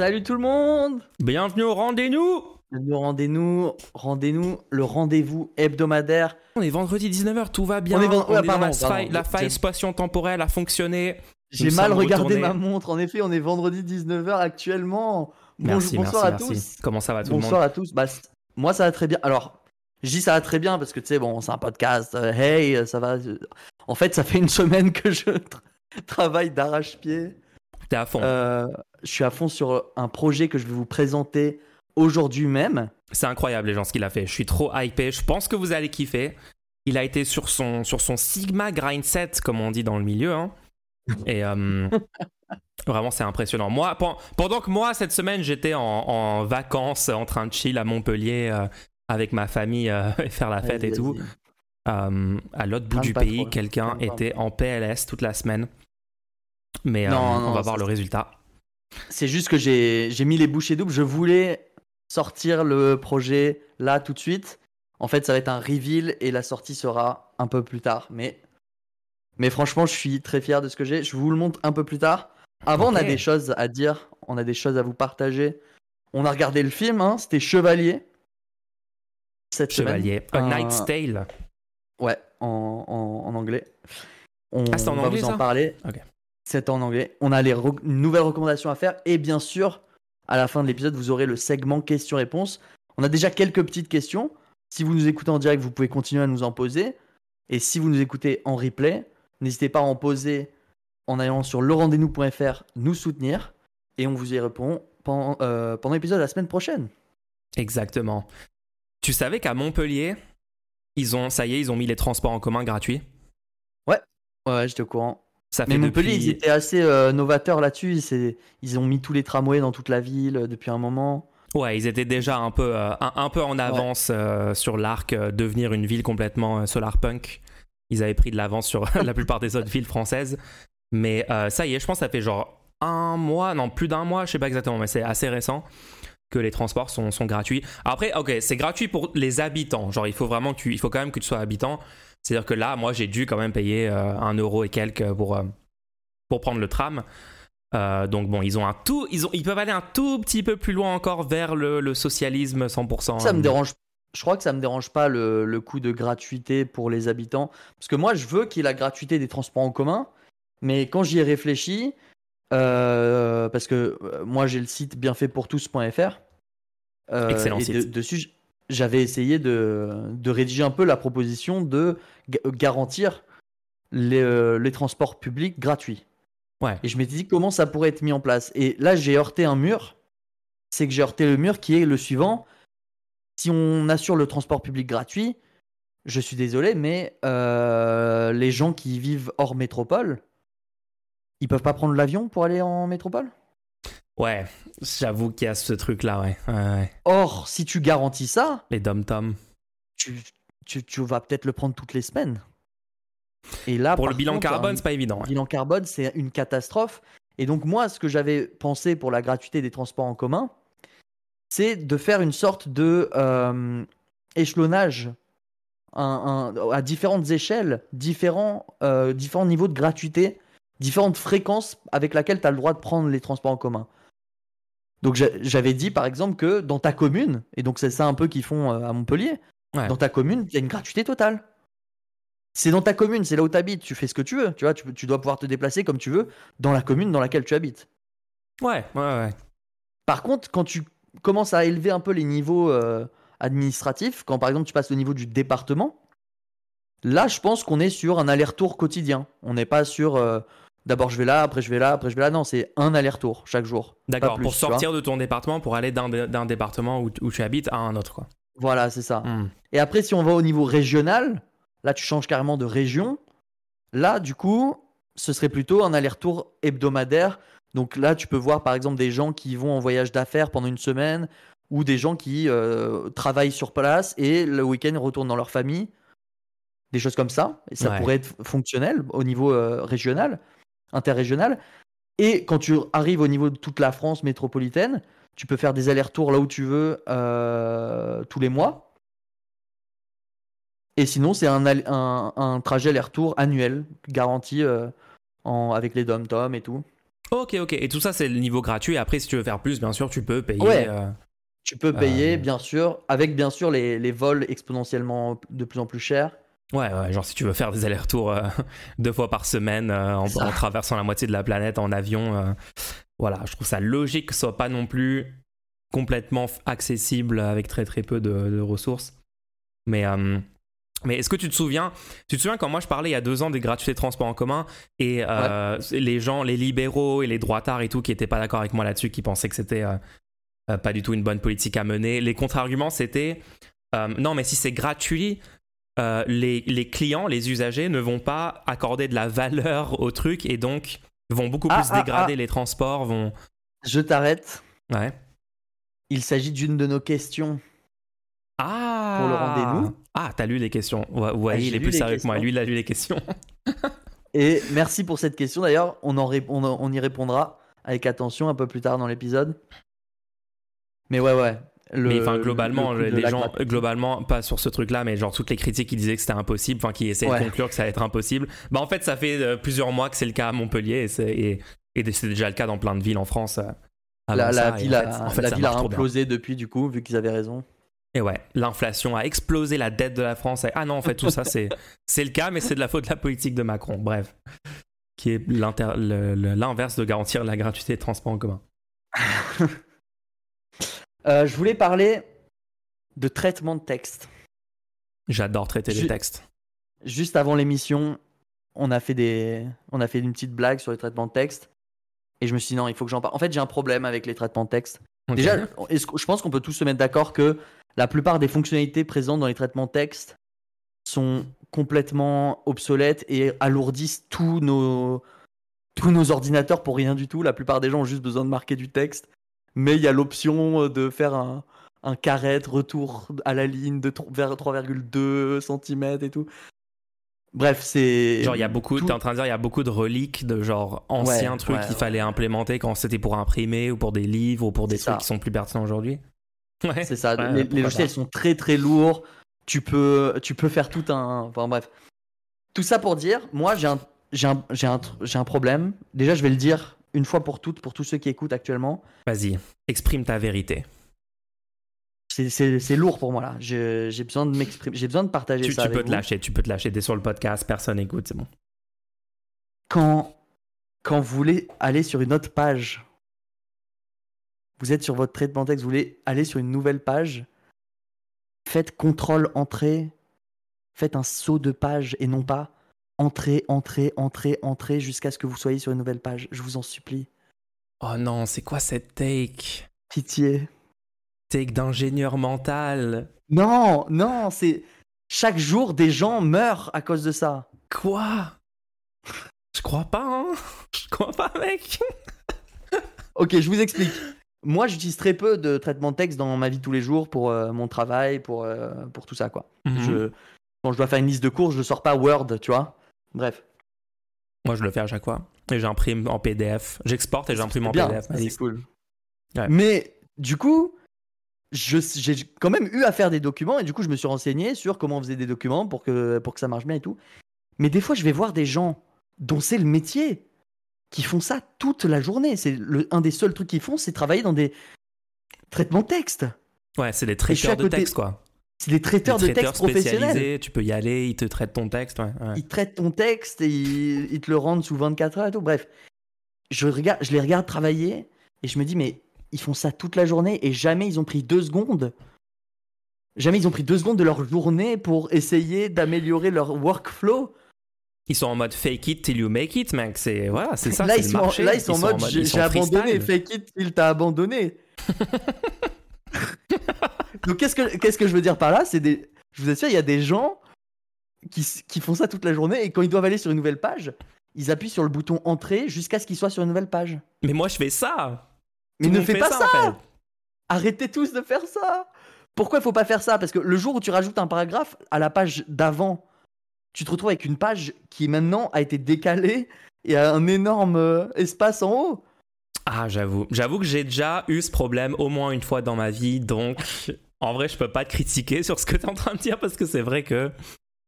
Salut tout le monde Bienvenue au rendez-nous Bienvenue au rendez-nous, rendez-nous, le rendez-vous hebdomadaire. On est vendredi 19h, tout va bien. On est vend- On ouais, est dans pardon, la pardon. faille, la faille spatio-temporelle a fonctionné. J'ai mal regardé retournés. ma montre, en effet on est vendredi 19h actuellement. Merci, Bonjour, bonsoir merci, à merci. tous. Comment ça va tout le Bonsoir monde à tous. Bah, moi ça va très bien. Alors, dis ça va très bien parce que tu sais, bon, c'est un podcast. euh, hey, euh, ça va. euh, En fait, ça fait une semaine que je tra- travaille d'arrache-pied. T'es à fond. Euh, je suis à fond sur un projet que je vais vous présenter aujourd'hui même. C'est incroyable, les gens, ce qu'il a fait. Je suis trop hypé. Je pense que vous allez kiffer. Il a été sur son, sur son Sigma Grind Set, comme on dit dans le milieu. hein. Et euh, vraiment, c'est impressionnant. Moi, pen- pendant que moi, cette semaine, j'étais en, en vacances, en train de chill à Montpellier euh, avec ma famille euh, et faire la fête et tout. Euh, à l'autre bout du pays, quelqu'un était en PLS toute la semaine. Mais euh, Non, on va voir le résultat. C'est juste que j'ai mis les bouchées doubles. Je voulais sortir le projet là tout de suite. En fait, ça va être un reveal et la sortie sera un peu plus tard. Mais, mais franchement, je suis très fier de ce que j'ai. Je vous le montre un peu plus tard. Avant, on a des choses à dire. On a des choses à vous partager. On a regardé le film. Hein, C'était Chevalier. Cette semaine. Chevalier. A Un- Knight's Tale. Ouais, en, en, en anglais. On, Ah, en va anglais, vous en ça? parler. Ok. C'est en anglais. On a les nouvelles recommandations à faire. Et bien sûr, à la fin de l'épisode, vous aurez le segment questions-réponses. On a déjà quelques petites questions. Si vous nous écoutez en direct, vous pouvez continuer à nous en poser. Et si vous nous écoutez en replay, n'hésitez pas à en poser en allant sur lerendez-nous.fr, nous soutenir. Et on vous y répond pendant, euh, pendant l'épisode la semaine prochaine. Exactement. Tu savais qu'à Montpellier, ils ont, ça y est, ils ont mis les transports en commun gratuits? Ouais, j'étais au courant. Ça fait Mais Montpellier, depuis... ils étaient assez euh, novateurs là-dessus. Ils, ont mis tous les tramways dans toute la ville euh, depuis un moment. Ouais, ils étaient déjà un peu, euh, un, un peu en avance euh, sur l'arc, devenir une ville complètement euh, solarpunk. Ils avaient pris de l'avance sur la plupart des autres villes françaises. Mais ça y est, je pense que ça fait genre un mois, non, plus d'un mois, je sais pas exactement, mais c'est assez récent que les transports sont, sont gratuits. Après, ok, c'est gratuit pour les habitants. Genre, il faut vraiment que tu, il faut quand même que tu sois habitant. C'est-à-dire que là, moi, j'ai dû quand même payer euh, un euro et quelques pour, euh, pour prendre le tram. Euh, donc bon, ils ont un tout, ils ont, ils peuvent aller un tout petit peu plus loin encore vers le, le socialisme 100%. Ça me dérange. Je crois que ça me dérange pas le, le coût de gratuité pour les habitants. Parce que moi, je veux qu'il y ait la gratuité des transports en commun. Mais quand j'y ai réfléchi, euh, parce que moi, j'ai le site bienfaitpourtous.fr. euh, Excellent et de- site. dessus, j'avais essayé de, de rédiger un peu la proposition de ga- garantir les, euh, les transports publics gratuits. Ouais. Et je m'étais dit comment ça pourrait être mis en place. Et là, j'ai heurté un mur. C'est que j'ai heurté le mur qui est le suivant. Si on assure le transport public gratuit, je suis désolé, mais euh, les gens qui vivent hors métropole, ils peuvent pas prendre l'avion pour aller en métropole? Ouais, j'avoue qu'il y a ce truc-là, ouais. Ouais, ouais. Or, si tu garantis ça, Les dom-toms. tu, tu, tu vas peut-être le prendre toutes les semaines. Et là, Pour le bilan contre, carbone, c'est pas évident. Le bilan carbone, c'est une catastrophe. Et donc, moi, ce que j'avais pensé pour la gratuité des transports en commun, c'est de faire une sorte de euh, échelonnage un- un- à différentes échelles, différents, euh, différents niveaux de gratuité, différentes fréquences avec laquelle tu as le droit de prendre les transports en commun. Donc, j'a- j'avais dit, par exemple, que dans ta commune, et donc c'est ça un peu qu'ils font euh, à Montpellier, Ouais. dans ta commune, il y a une gratuité totale. C'est dans ta commune, c'est là où tu habites, tu fais ce que tu veux, tu vois, tu dois pouvoir te déplacer comme tu veux dans la commune dans laquelle tu habites. Ouais, ouais, ouais. Par contre, quand tu commences à élever un peu les niveaux euh, administratifs, quand par exemple tu passes au niveau du département, là je pense qu'on est sur un aller-retour quotidien. On n'est pas sur euh, d'abord je vais là, après je vais là, après je vais là. Non, c'est un aller-retour chaque jour. D'accord, pour sortir de ton département, pour aller d'un département où, où tu habites à un autre, quoi. Voilà, c'est ça. Hmm. Et après, si on va au niveau régional, là, tu changes carrément de région. Là, du coup, ce serait plutôt un aller-retour hebdomadaire. Donc là, tu peux voir, par exemple, des gens qui vont en voyage d'affaires pendant une semaine ou des gens qui euh, travaillent sur place et le week-end retournent dans leur famille. Des choses comme ça. Et ça Ouais. pourrait être fonctionnel au niveau euh, régional, interrégional. Et quand tu arrives au niveau de toute la France métropolitaine, tu peux faire des allers-retours là où tu veux euh, tous les mois. Et sinon, c'est un, un, un trajet aller-retour annuel, garanti euh, en, avec les dom-tom et tout. Ok, ok. Et tout ça, c'est le niveau gratuit. Après, si tu veux faire plus, bien sûr, tu peux payer. Ouais. euh, Tu peux payer, bien sûr, avec bien sûr les, les vols exponentiellement de plus en plus chers. Ouais, ouais, genre si tu veux faire des allers-retours euh, deux fois par semaine euh, en, traversant la moitié de la planète en avion, euh, voilà, je trouve ça logique que ce soit pas non plus complètement accessible avec très très peu de, de ressources. Mais, mais est-ce que tu te souviens, tu te souviens quand moi je parlais il y a deux ans des gratuités de transport en commun et les gens, les libéraux et les droitards et tout qui étaient pas d'accord avec moi là-dessus, qui pensaient que c'était pas du tout une bonne politique à mener, les contre-arguments c'était non mais si c'est gratuit, euh, les, les clients, les usagers ne vont pas accorder de la valeur au truc et donc vont beaucoup Ah, plus ah, dégrader ah. les transports, vont... Je t'arrête. Ouais. Il s'agit d'une de nos questions. Ah Pour le rendez-vous. Ah, t'as lu les questions. Ouais, ouais, il est lu plus sérieux que moi. Lui, il a lu les questions. Et merci pour cette question. D'ailleurs, on, en ré- on, en- on y répondra avec attention un peu plus tard dans l'épisode. Mais ouais, ouais. Le- mais enfin, globalement, le les gens, globalement, pas sur ce truc-là, mais genre toutes les critiques qui disaient que c'était impossible, enfin qui essayaient Ouais. de conclure que ça allait être impossible. Bah en fait, ça fait euh, plusieurs mois que c'est le cas à Montpellier et c'est et, et c'est déjà le cas dans plein de villes en France. euh, La, ville, en a, fait- en fait, la ville a implosé depuis, du coup, vu qu'ils avaient raison. Et ouais, l'inflation a explosé la dette de la France. Ah non, en fait, tout ça, c'est, c'est le cas, mais c'est de la faute de la politique de Macron. Bref. Qui est l'inverse de garantir la gratuité des transports en commun. Euh, je voulais parler de traitement de texte. J'adore traiter les textes. Juste avant l'émission, on a fait des, on a fait une petite blague sur les traitements de texte. Et je me suis dit non, il faut que j'en parle. En fait, j'ai un problème avec les traitements de texte. Déjà, je pense qu'on peut tous se mettre d'accord que la plupart des fonctionnalités présentes dans les traitements de texte sont complètement obsolètes et alourdissent tous nos, tous nos ordinateurs pour rien du tout. La plupart des gens ont juste besoin de marquer du texte. Mais il y a l'option de faire un, un carré retour à la ligne de tro- vers 3,2 cm et tout. Bref, c'est. Genre, il y a beaucoup, tout- t'es en train de dire, il y a beaucoup de reliques de genre anciens Ouais, trucs ouais, qu'il ouais. fallait implémenter quand c'était pour imprimer ou pour des livres ou pour des trucs ça. qui sont plus pertinents aujourd'hui. Ouais. C'est ça. Ouais, les, les logiciels sont très très lourds. Tu peux, tu peux faire tout un. Enfin bref. Tout ça pour dire, moi j'ai un, j'ai un, j'ai un, j'ai un problème. Déjà, je vais le dire une fois pour toutes pour tous ceux qui écoutent actuellement. Vas-y, exprime ta vérité. C'est, lourd pour moi là. J'ai, besoin de m'exprimer. J'ai besoin de partager Tu, ça. tu avec peux te lâcher, tu peux te lâcher. T'es sur le podcast, personne écoute, c'est bon. Quand, quand vous voulez aller sur une autre page, vous êtes sur votre traitement de texte, vous voulez aller sur une nouvelle page, faites contrôle entrée, faites un saut de page et non pas entrée, entrée, entrée, entrée jusqu'à ce que vous soyez sur une nouvelle page. Je vous en supplie. Oh non, c'est quoi cette take? Pitié. Take d'ingénieur mental. Non, non, c'est chaque jour des gens meurent à cause de ça. Quoi? Je crois pas, hein Je crois pas, mec Ok, je vous explique. Moi, j'utilise très peu de traitement de texte dans ma vie tous les jours pour euh, mon travail, pour, euh, pour tout ça, quoi. Mhm. Je, quand je dois faire une liste de courses, je sors pas Word, tu vois. Bref. Moi, je le fais à chaque fois. Et j'imprime en PDF. J'exporte et j'imprime en Bien, PDF. c'est cool. Ouais. Mais du coup, j'ai quand même eu à faire des documents et du coup, je me suis renseigné sur comment on faisait des documents pour que, pour que ça marche bien et tout. Mais des fois, je vais voir des gens dont c'est le métier qui font ça toute la journée. C'est un des seuls trucs qu'ils font, c'est travailler dans des traitements texte. Ouais, c'est des traiteurs de texte, quoi. C'est des traiteurs de texte professionnels. tu peux y aller, ils te traitent ton texte. Ouais, ouais. Ils traitent ton texte et ils, ils te le rendent sous 24 heures et tout. Bref, je, regarde, je les regarde travailler et je me dis, mais ils font ça toute la journée et jamais ils ont pris deux secondes. Jamais ils ont pris deux secondes de leur journée pour essayer d'améliorer leur workflow. Ils sont en mode fake it till you make it, mec. C'est voilà, c'est ça. là, ils le sont, marché. là, ils sont en mode, sont j'ai abandonné. Fake it, il t'a abandonné. Donc, qu'est-ce que, qu'est-ce que je veux dire par là? C'est des, Je vous assure, il y a des gens qui, qui font ça toute la journée et quand ils doivent aller sur une nouvelle page, ils appuient sur le bouton entrée jusqu'à ce qu'ils soient sur une nouvelle page. Mais moi, je fais ça. Mais Tout ne fais fait pas ça, en fait. Arrêtez tous de faire ça Pourquoi il faut pas faire ça? Parce que le jour où tu rajoutes un paragraphe à la page d'avant, tu te retrouves avec une page qui maintenant a été décalée et a un énorme euh, espace en haut. Ah, j'avoue. J'avoue que j'ai déjà eu ce problème au moins une fois dans ma vie, donc en vrai, je peux pas te critiquer sur ce que tu es en train de dire parce que c'est vrai que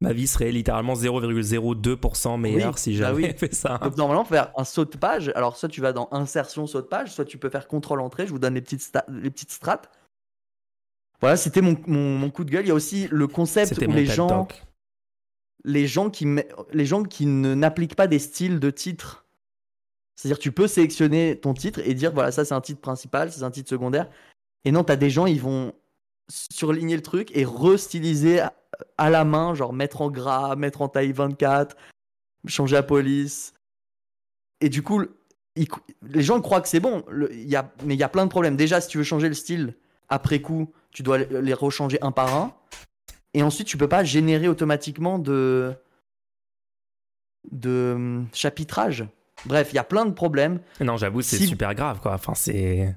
ma vie serait littéralement 0,02% meilleure Oui, si bah j'avais oui. fait ça. Donc normalement, faire un saut de page. Alors soit tu vas dans insertion saut de page, soit tu peux faire contrôle entrée. Je vous donne les petites sta- les petites strates. Voilà, c'était mon, mon, mon coup de gueule. Il y a aussi le concept où les gens, les gens qui, les gens qui ne n'appliquent pas des styles de titre. C'est-à-dire, tu peux sélectionner ton titre et dire voilà, ça c'est un titre principal, c'est un titre secondaire. Et non, t'as des gens, ils vont surligner le truc et restyliser à, à la main, genre mettre en gras, mettre en taille 24, changer la police. Et du coup, les gens croient que c'est bon, mais il y a plein de problèmes. Déjà, si tu veux changer le style après coup, tu dois les les rechanger un par un. Et ensuite, tu peux pas générer automatiquement de, de hum, chapitrage. Bref, il y a plein de problèmes. Non, j'avoue, c'est Si- super grave, quoi. Enfin, c'est.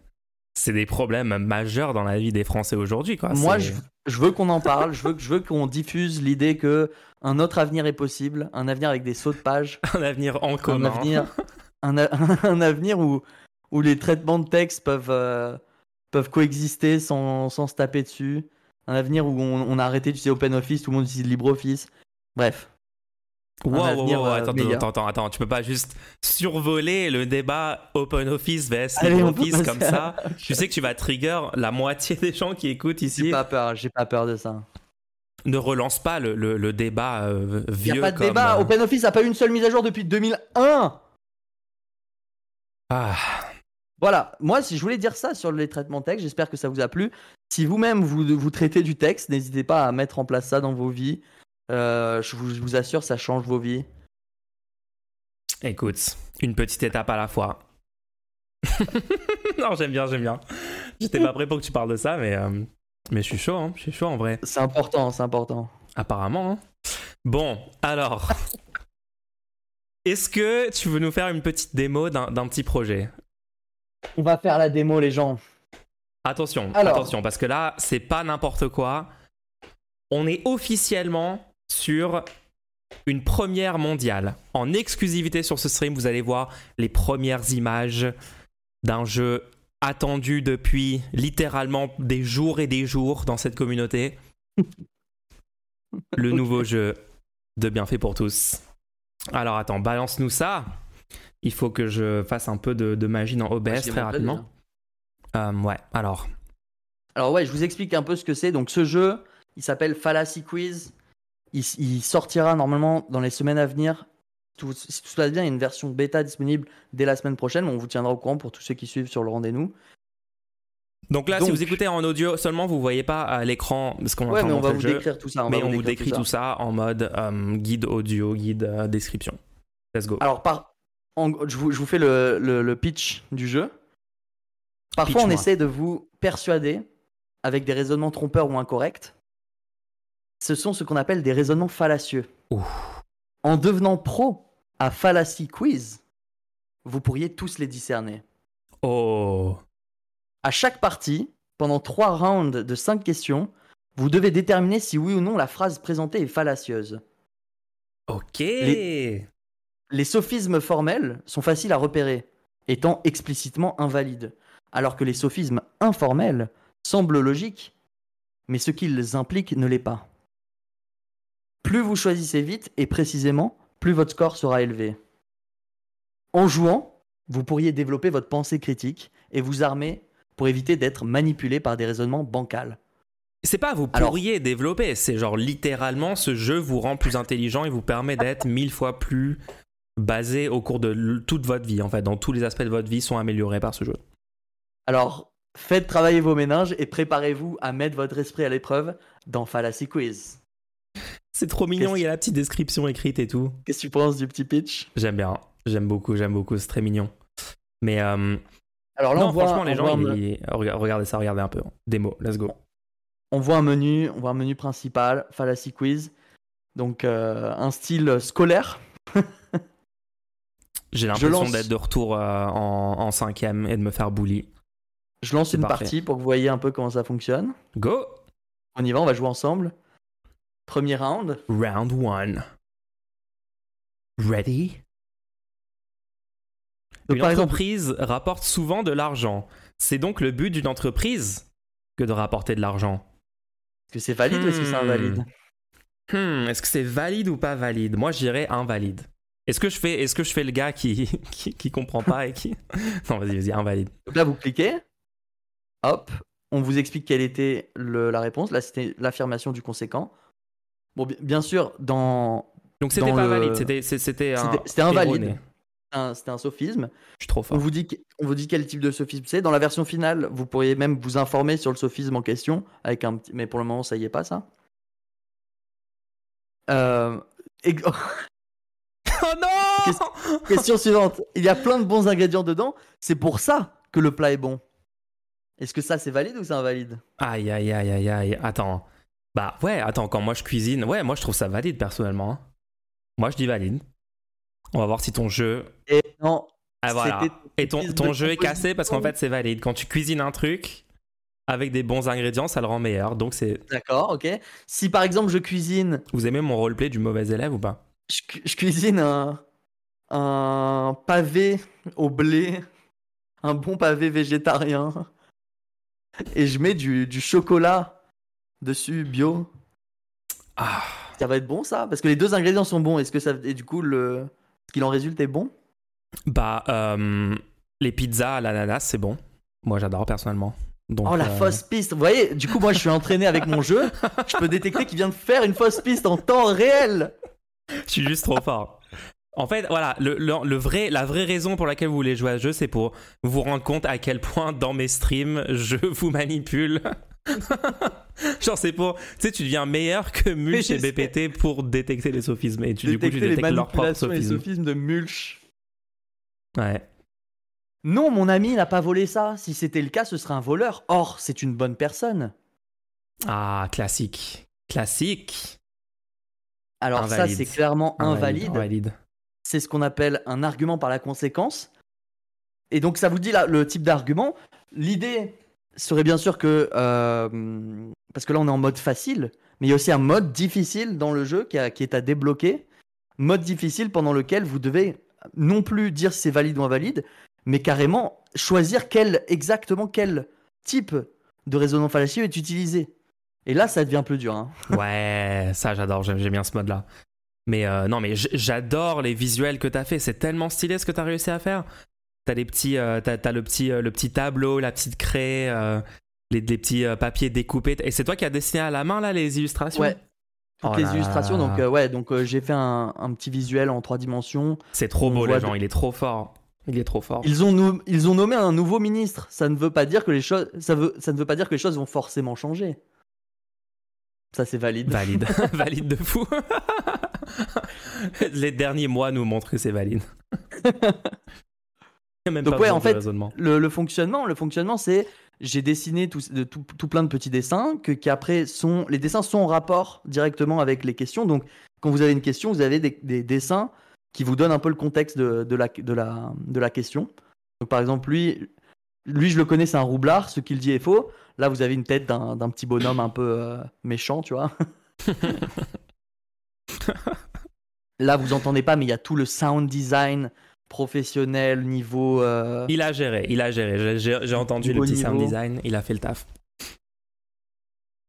C'est des problèmes majeurs dans la vie des Français aujourd'hui, quoi. Moi, je, je veux qu'on en parle. Je veux, je veux qu'on diffuse l'idée que un autre avenir est possible, un avenir avec des sauts de page, un avenir en un commun. avenir, un, a- un avenir où, où les traitements de texte peuvent, euh, peuvent coexister sans, sans se taper dessus. Un avenir où on, on a arrêté d'utiliser OpenOffice, tout le monde utilise LibreOffice. Bref. Wow, wow, wow, euh, attends, attends, attends, attends, tu peux pas juste survoler le débat OpenOffice vs Allez, LibreOffice comme ça. Tu sais que tu vas trigger la moitié des gens qui écoutent J'ai ici. pas peur, j'ai pas peur de ça. Ne relance pas le, le- le débat euh, Il vieux n'y a pas de comme, débat. euh, OpenOffice a pas eu une seule mise à jour depuis 2001. Ah, Voilà, moi si je voulais dire ça sur les traitements texte, j'espère que ça vous a plu. Si vous-même vous, vous traitez du texte, n'hésitez pas à mettre en place ça dans vos vies. Euh, je, vous, je vous assure, ça change vos vies. écoute, une petite étape à la fois. non, j'aime bien, j'aime bien. J'étais pas prêt pour que tu parles de ça, mais, euh, mais je suis chaud, hein. je suis chaud en vrai. C'est important, c'est important. Apparemment. hein. Bon, alors. Est-ce que tu veux nous faire une petite démo d'un petit projet? On va faire la démo, les gens. Attention, Alors. attention, parce que là, c'est pas n'importe quoi. On est officiellement sur une première mondiale. En exclusivité sur ce stream, vous allez voir les premières images d'un jeu attendu depuis littéralement des jours et des jours dans cette communauté. Le nouveau jeu de Bienfait pour tous. Alors attends, balance-nous ça. Il faut que je fasse un peu de, de magie dans OBS très rapidement. Euh, ouais, alors. Alors ouais, je vous explique un peu ce que c'est. Donc ce jeu, il s'appelle Fallacy Quiz. Il, il sortira normalement dans les semaines à venir. Tout, si tout se passe bien, il y a une version bêta disponible dès la semaine prochaine. On vous tiendra au courant pour tous ceux qui suivent sur le rendez-vous. Donc là, Donc- si vous écoutez en audio seulement, vous voyez pas à l'écran parce qu'on Ouais, mais on va vous jeu. décrire tout ça. on mais on vous décrit tout ça, en mode euh, guide audio, guide euh, description. Let's go. Alors, par... en- je, vous, je vous fais le, le- le pitch du jeu. Parfois, on essaie de vous persuader avec des raisonnements trompeurs ou incorrects. Ce sont ce qu'on appelle des raisonnements fallacieux. En devenant pro à Fallacy Quiz, vous pourriez tous les discerner. Oh. À chaque partie, pendant trois rounds de cinq questions, vous devez déterminer si oui ou non la phrase présentée est fallacieuse. Ok. Les- Les sophismes formels sont faciles à repérer, étant explicitement invalides, alors que les sophismes informels semblent logiques, mais ce qu'ils impliquent ne l'est pas. Plus vous choisissez vite et précisément, plus votre score sera élevé. En jouant, vous pourriez développer votre pensée critique et vous armer pour éviter d'être manipulé par des raisonnements bancals. C'est pas vous Alors- pourriez développer, c'est genre littéralement ce jeu vous rend plus intelligent et vous permet d'être mille fois plus basé au cours de toute votre vie. En fait, dans tous les aspects de votre vie sont améliorés par ce jeu. Alors, faites travailler vos méninges et préparez-vous à mettre votre esprit à l'épreuve dans Fallacy Quiz. C'est trop mignon, il y a la petite description écrite et tout. Qu'est-ce que tu penses du petit pitch? J'aime bien, j'aime beaucoup, j'aime beaucoup, c'est très mignon. Mais euh, Alors là, non, on, voit, franchement, les gens, voit ils- ils- rega- regardez ça, regardez un peu. Démo, let's go. on voit un menu, on voit un menu principal, Fallacy Quiz. Donc, euh, un style scolaire. J'ai l'impression lance- d'être de retour euh, en, en cinquième et de me faire bully. Je lance une parfait. partie pour que vous voyez un peu comment ça fonctionne. Go! On y va, on va jouer ensemble. Premier round. Round one. Ready? Donc, Une par exemple, entreprise rapporte souvent de l'argent. C'est donc le but d'une entreprise que de rapporter de l'argent. est-ce que c'est valide ou est-ce que c'est Hmm. invalide? Hmm, est-ce que c'est valide ou pas valide? Moi, je dirais invalide. Est-ce que je fais, est-ce que je fais le gars qui, qui, qui comprend pas et qui Non, vas-y, vas-y, invalide. Donc là, vous cliquez. Hop, on vous explique quelle était le- la réponse. Là, c'était l'affirmation du conséquent. Bon, bi- bien sûr, dans Donc c'était pas le- valide, c'était, un. C'était- invalide. c'était un sophisme. Je suis trop On fort. vous, dit, on vous dit quel type de sophisme c'est. Dans la version finale, vous pourriez même vous informer sur le sophisme en question. Avec un petit... Mais pour le moment, ça y est pas, ça. Euh, Oh non Question suivante. Il y a plein de bons ingrédients dedans. C'est pour ça que le plat est bon. Est-ce que ça, c'est valide ou c'est invalide? Aïe, aïe, aïe, aïe, aïe. Attends. Bah ouais, attends, quand moi je cuisine, ouais, moi je trouve ça valide personnellement. hein. Moi je dis valide. On va voir si ton jeu. Et non. Ah voilà. Et ton, jeu est cassé parce qu'en fait c'est valide. Quand tu cuisines un truc avec des bons ingrédients, ça le rend meilleur. Donc c'est. D'accord, ok. Si par exemple je cuisine, Vous aimez mon roleplay du mauvais élève ou pas? Je, cu- je cuisine un, un pavé au blé, un bon pavé végétarien, et je mets du, du chocolat dessus bio, Ah. ça va être bon ça? Parce que les deux ingrédients sont bons. Est-ce que ça et du coup le ce qu'il en résulte est bon? Bah, euh, les pizzas à l'ananas, c'est bon. Moi j'adore personnellement. Donc, Oh la euh, fausse piste. Vous voyez, du coup moi je suis entraîné avec mon jeu, je peux détecter qu'il vient de faire une fausse piste en temps réel. Je suis juste trop fort. En fait, voilà, le, le- le vrai, la vraie raison pour laquelle vous voulez jouer à ce jeu, c'est pour vous rendre compte à quel point dans mes streams, je vous manipule. Genre, c'est pour. Tu sais, tu deviens meilleur que Mulch et. BPT pour détecter les sophismes. Et tu, du coup, tu Détecter les détectes leurs propres sophismes. sophismes de Mulch. Ouais. Non, mon ami n'a pas volé ça. Si c'était le cas, ce serait un voleur. Or, c'est une bonne personne. Ah, classique. Classique. Alors Invalide. ça, c'est clairement invalide. Invalide. C'est ce qu'on appelle un argument par la conséquence. Et donc, ça vous dit là le type d'argument. L'idée serait bien sûr que... euh, parce que là, on est en mode facile. Mais il y a aussi un mode difficile dans le jeu qui, est à débloquer. Mode difficile pendant lequel vous devez non plus dire si c'est valide ou invalide, mais carrément choisir quel, exactement quel type de raisonnement fallacieux est utilisé. Et là, ça devient plus dur. hein. Ouais, ça j'adore, j'aime bien ce mode-là. Mais euh, non, mais j'adore les visuels que t'as fait. C'est tellement stylé ce que t'as réussi à faire. T'as les petits, euh, t'as, t'as le petit, euh, le petit tableau, la petite craie, euh, les, les petits papiers découpés. Et c'est toi qui as dessiné à la main là les illustrations? Ouais. Toutes Oh les là illustrations. là. Donc, ouais, donc j'ai fait un, un petit visuel en trois dimensions. C'est trop On beau les gens. de- Il est trop fort. Il est trop fort. Ils ont, nou- ils ont nommé un nouveau ministre. Ça ne veut pas dire que les choses, ça veut, ça ne veut pas dire que les choses vont forcément changer. Ça, c'est valide. Valide, valide de fou. les derniers mois nous montrent que c'est valide. Même Donc pas ouais, en fait. Le, le fonctionnement, le fonctionnement, c'est j'ai dessiné tout, de- tout, tout plein de petits dessins que qui après sont les dessins sont en rapport directement avec les questions. Donc quand vous avez une question, vous avez des, des dessins qui vous donnent un peu le contexte de, de la, de, la, de la question. Donc par exemple lui, lui je le connais, c'est un roublard. Ce qu'il dit est faux. Là vous avez une tête d'un d'un petit bonhomme un peu euh, méchant, tu vois. Là vous entendez pas, mais il y a tout le sound design professionnel niveau. euh, Il a géré, il a géré. J'ai- entendu le petit sound design, il a fait le taf.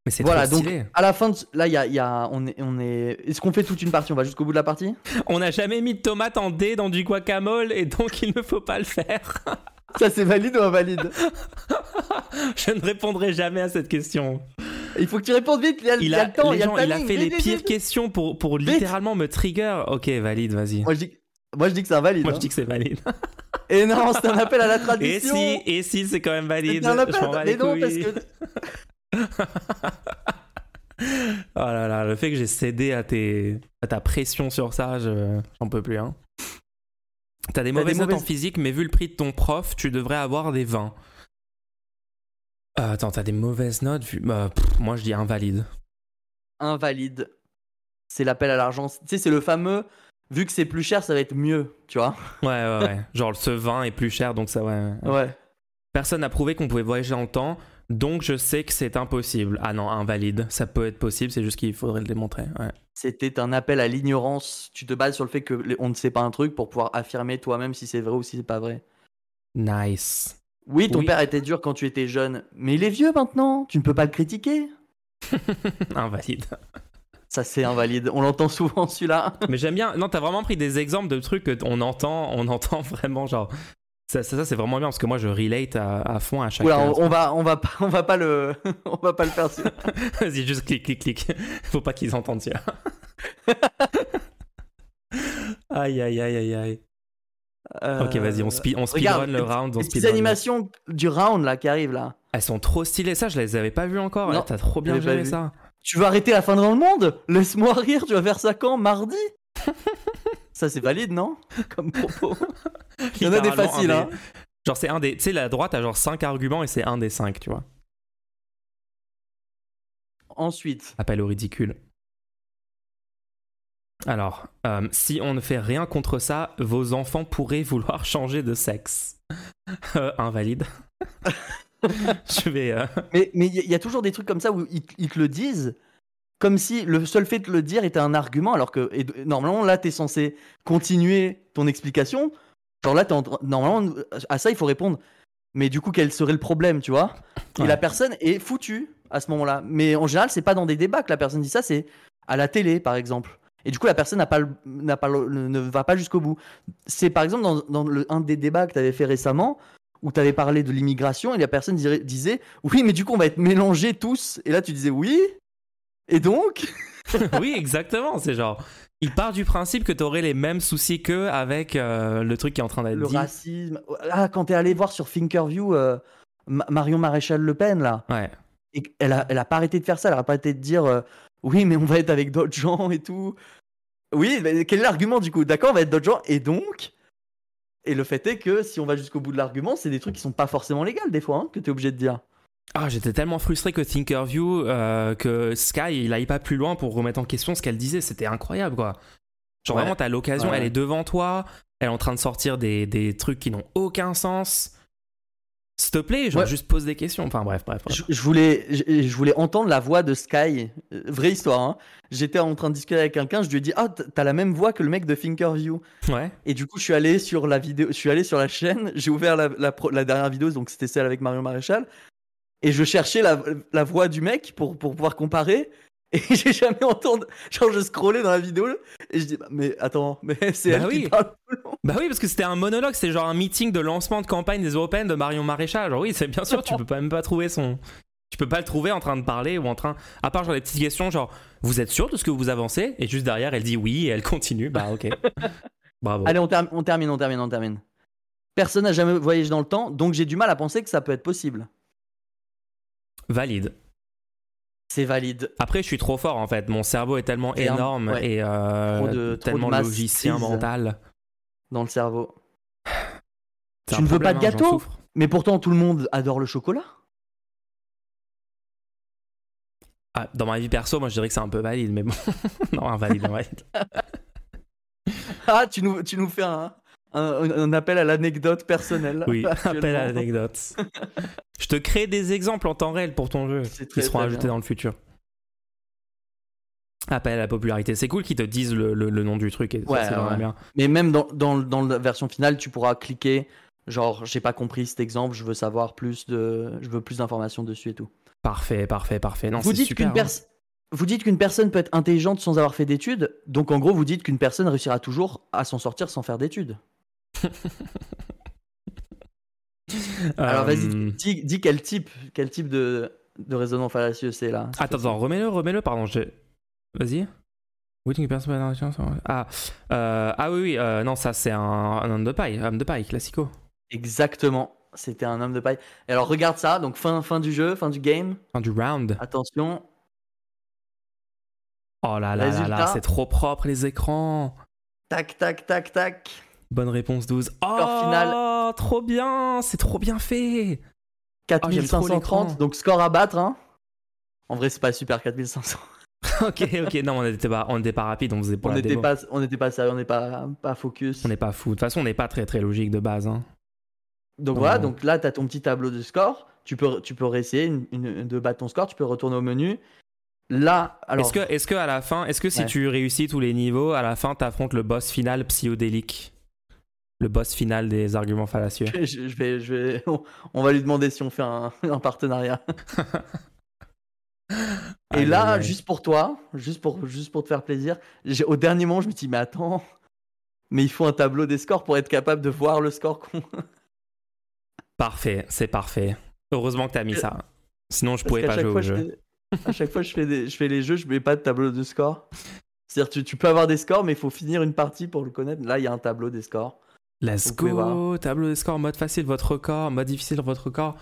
Mais c'est Voilà, trop donc à la fin, de... là, il y a, il y a- on est, on est. Est-ce qu'on fait toute une partie? On va jusqu'au bout de la partie? On n'a jamais mis de tomates en dé dans du guacamole et donc il ne faut pas le faire. Ça, c'est valide ou invalide? Je ne répondrai jamais à cette question. Il faut que tu répondes vite. Il y a, il le temps. les il, y a gens- le il a fait les vite, vite, pires vite. questions pour, pour littéralement me trigger. Ok, valide, vas-y. Moi, je dis, moi, je dis que c'est invalide. Moi hein. je dis que c'est valide. Et non, c'est un appel à la Et tradition. si, et si c'est quand même valide. C'est un appel. Je Mais non, parce que Oh là là, le fait que j'ai cédé à, tes, à ta pression sur ça, je- j'en peux plus. Hein. T'as des mauvaises notes en physique, mais vu le prix de ton prof, tu devrais avoir des 20. Euh, attends, t'as des mauvaises notes vu... bah, pff, Moi, je dis invalide. invalide. C'est l'appel à l'argent. Tu sais, c'est le fameux. Vu que c'est plus cher, ça va être mieux, tu vois. Ouais, ouais, ouais. Genre, ce vin est plus cher, donc ça, ouais. ouais. Ouais. Personne n'a prouvé qu'on pouvait voyager dans le temps, donc je sais que c'est impossible. Ah non, invalide. Ça peut être possible, c'est juste qu'il faudrait le démontrer. Ouais. C'était un appel à l'ignorance. Tu te bases sur le fait que les- on ne sait pas un truc pour pouvoir affirmer toi-même si c'est vrai ou si c'est pas vrai. Nice. Oui, ton Oui. père était dur quand tu étais jeune, mais il est vieux maintenant. Tu ne peux pas le critiquer. invalide. Ça, c'est invalide. On l'entend souvent celui-là. Mais j'aime bien. Non, t'as vraiment pris des exemples de trucs qu'on entend, on entend vraiment genre. Ça, ça, c'est vraiment bien parce que moi je relate à, fond à chaque. Oula, on, on, va, on va, pas, on va pas le, on va pas le faire. Vas-y, juste clic, clic, clic. Faut pas qu'ils entendent ça. aïe, aïe, aïe, aïe, aïe. Euh, ok, vas-y, on, speed, on speedrun le round. les petites animations du round là qui arrivent là. Elles sont trop stylées, ça je les avais pas vues encore. T'as trop bien géré ça. Tu veux arrêter la fin dans le monde? Laisse-moi rire, tu vas faire ça quand? Mardi? Ça c'est valide, non? Comme propos. Il y en a des faciles, hein. Genre c'est un des... Tu sais, la droite a genre 5 arguments et c'est un des 5, tu vois. Ensuite. Appel au ridicule. Alors, euh, si on ne fait rien contre ça, vos enfants pourraient vouloir changer de sexe. Euh, invalide. Je vais. Euh, mais il y, a toujours des trucs comme ça où ils, te le disent, comme si le seul fait de le dire était un argument, alors que normalement là, tu es censé continuer ton explication. Genre là, normalement, à ça, il faut répondre. Mais du coup, quel serait le problème, tu vois? Et la personne est foutue à ce moment-là. Mais en général, c'est pas dans des débats que la personne dit ça, c'est à la télé, par exemple. Et du coup, la personne n'a pas, n'a pas ne va pas jusqu'au bout. C'est par exemple dans, dans le, un des débats que tu avais fait récemment, où tu avais parlé de l'immigration, et la personne disait Oui, mais du coup, on va être mélangés tous. Et là, tu disais Oui. Et donc? Oui, exactement. C'est genre. Il part du principe que tu aurais les mêmes soucis qu'eux avec euh, le truc qui est en train d'être dit. Le racisme. Ah, quand tu es allé voir sur Thinkerview euh, Marion Maréchal Le Pen, là. Ouais. Et elle a, elle a pas arrêté de faire ça. Elle a pas arrêté de dire euh, Oui, mais on va être avec d'autres gens et tout. Oui, mais quel est l'argument du coup? D'accord, on va être d'autres gens. Et donc? Et le fait est que si on va jusqu'au bout de l'argument, c'est des trucs qui sont pas forcément légaux des fois, hein, que tu es obligé de dire. Ah, j'étais tellement frustré que Thinkerview, euh, que Sky, il aille pas plus loin pour remettre en question ce qu'elle disait. C'était incroyable, quoi. Genre, vraiment, t'as l'occasion, elle est devant toi, elle est en train de sortir des, des trucs qui n'ont aucun sens. S'il te plaît, je juste pose des questions. Enfin bref, bref. Je, voulais, je, voulais entendre la voix de Sky. Euh, vraie histoire. Hein. J'étais en train de discuter avec quelqu'un. Je lui ai dit, ah, t'as la même voix que le mec de Thinkerview. Ouais. Et du coup, je suis allé sur la vidéo. Je suis allé sur la chaîne. J'ai ouvert la, la, dernière vidéo, donc c'était celle avec Marion Maréchal. Et je cherchais la, la voix du mec pour, pour pouvoir comparer. Et j'ai jamais entendu. Genre, je scrollais dans la vidéo et je dis, mais attends, mais c'est bah elle oui. qui parle Bah oui, parce que c'était un monologue, c'était genre un meeting de lancement de campagne des européennes de Marion Maréchal. Genre, oui, c'est bien sûr, tu peux pas même pas trouver son. Tu peux pas le trouver en train de parler ou en train. À part genre des petites questions, genre, vous êtes sûr de ce que vous avancez? Et juste derrière, elle dit oui et elle continue. Bah ok. Bravo. Allez, on, on termine, on termine, on termine. Personne n'a jamais voyagé dans le temps, donc j'ai du mal à penser que ça peut être possible. Valide. C'est valide. Après, je suis trop fort en fait. Mon cerveau est tellement énorme et euh, tellement logicien mental. Dans le cerveau. Tu ne veux pas de hein, gâteau? Mais pourtant, tout le monde adore le chocolat. Ah, dans ma vie perso, moi je dirais que c'est un peu valide, mais bon. non, invalide, invalide. ah, tu nous, tu nous fais un, un, appel à l'anecdote personnelle. Oui, appel à l'anecdote. Je te crée des exemples en temps réel pour ton jeu qui seront ajoutés dans le futur. Appel à la popularité. C'est cool qu'ils te disent le, nom du truc. Et ouais, Bien. Mais même dans, dans, dans, la version finale, tu pourras cliquer genre, j'ai pas compris cet exemple, je veux savoir plus de. Je veux plus d'informations dessus et tout. Parfait, parfait, parfait. Non, vous, dites hein. vous dites qu'une personne peut être intelligente sans avoir fait d'études, donc en gros, vous dites qu'une personne réussira toujours à s'en sortir sans faire d'études. Alors vas-y, euh, dis, quel type, quel type de, de raisonnement fallacieux c'est là. Attends, attends, remets-le, remets-le, pardon. Vas-y. Ah, euh, ah oui, oui, euh, non, ça c'est un, homme de paille, homme de paille, classico. Exactement, c'était un homme de paille. Et alors regarde ça, donc fin, fin du jeu, fin du game. Fin du round. Attention. Oh là là là là, c'est trop propre les écrans. Tac, tac, tac, tac. Bonne réponse 12. Oh, final. trop bien, c'est trop bien fait. 4530, donc score à battre. Hein. En vrai, c'est pas super 4500. ok, ok, non, on n'était pas, on pas rapide, on faisait pour on la démo. Pas, on n'était pas sérieux, on n'est pas, pas focus. On n'est pas fou. De toute façon, on n'est pas très très logique de base. Hein. Donc voilà, donc là, tu as ton petit tableau de score. Tu peux, tu peux réessayer de battre ton score, tu peux retourner au menu. Là, alors. Est-ce que, est-ce que à la fin, est-ce que si tu réussis tous les niveaux, à la fin, tu affrontes le boss final psychodélique le boss final des arguments fallacieux. Je, vais, je vais, on va lui demander si on fait un, un partenariat. Et là, juste pour toi, juste pour, juste pour te faire plaisir, au dernier moment, je me dis, mais attends, mais il faut un tableau des scores pour être capable de voir le score qu'on. parfait, c'est parfait. Heureusement que tu as mis ça. Sinon, je pouvais pas jouer au jeu. à chaque fois, je fais, je fais les jeux, je mets pas de tableau de score. C'est-à-dire, tu, tu peux avoir des scores, mais il faut finir une partie pour le connaître. Là, il y a un tableau des scores. Let's go, tableau des scores, mode facile, votre record, mode difficile, votre record.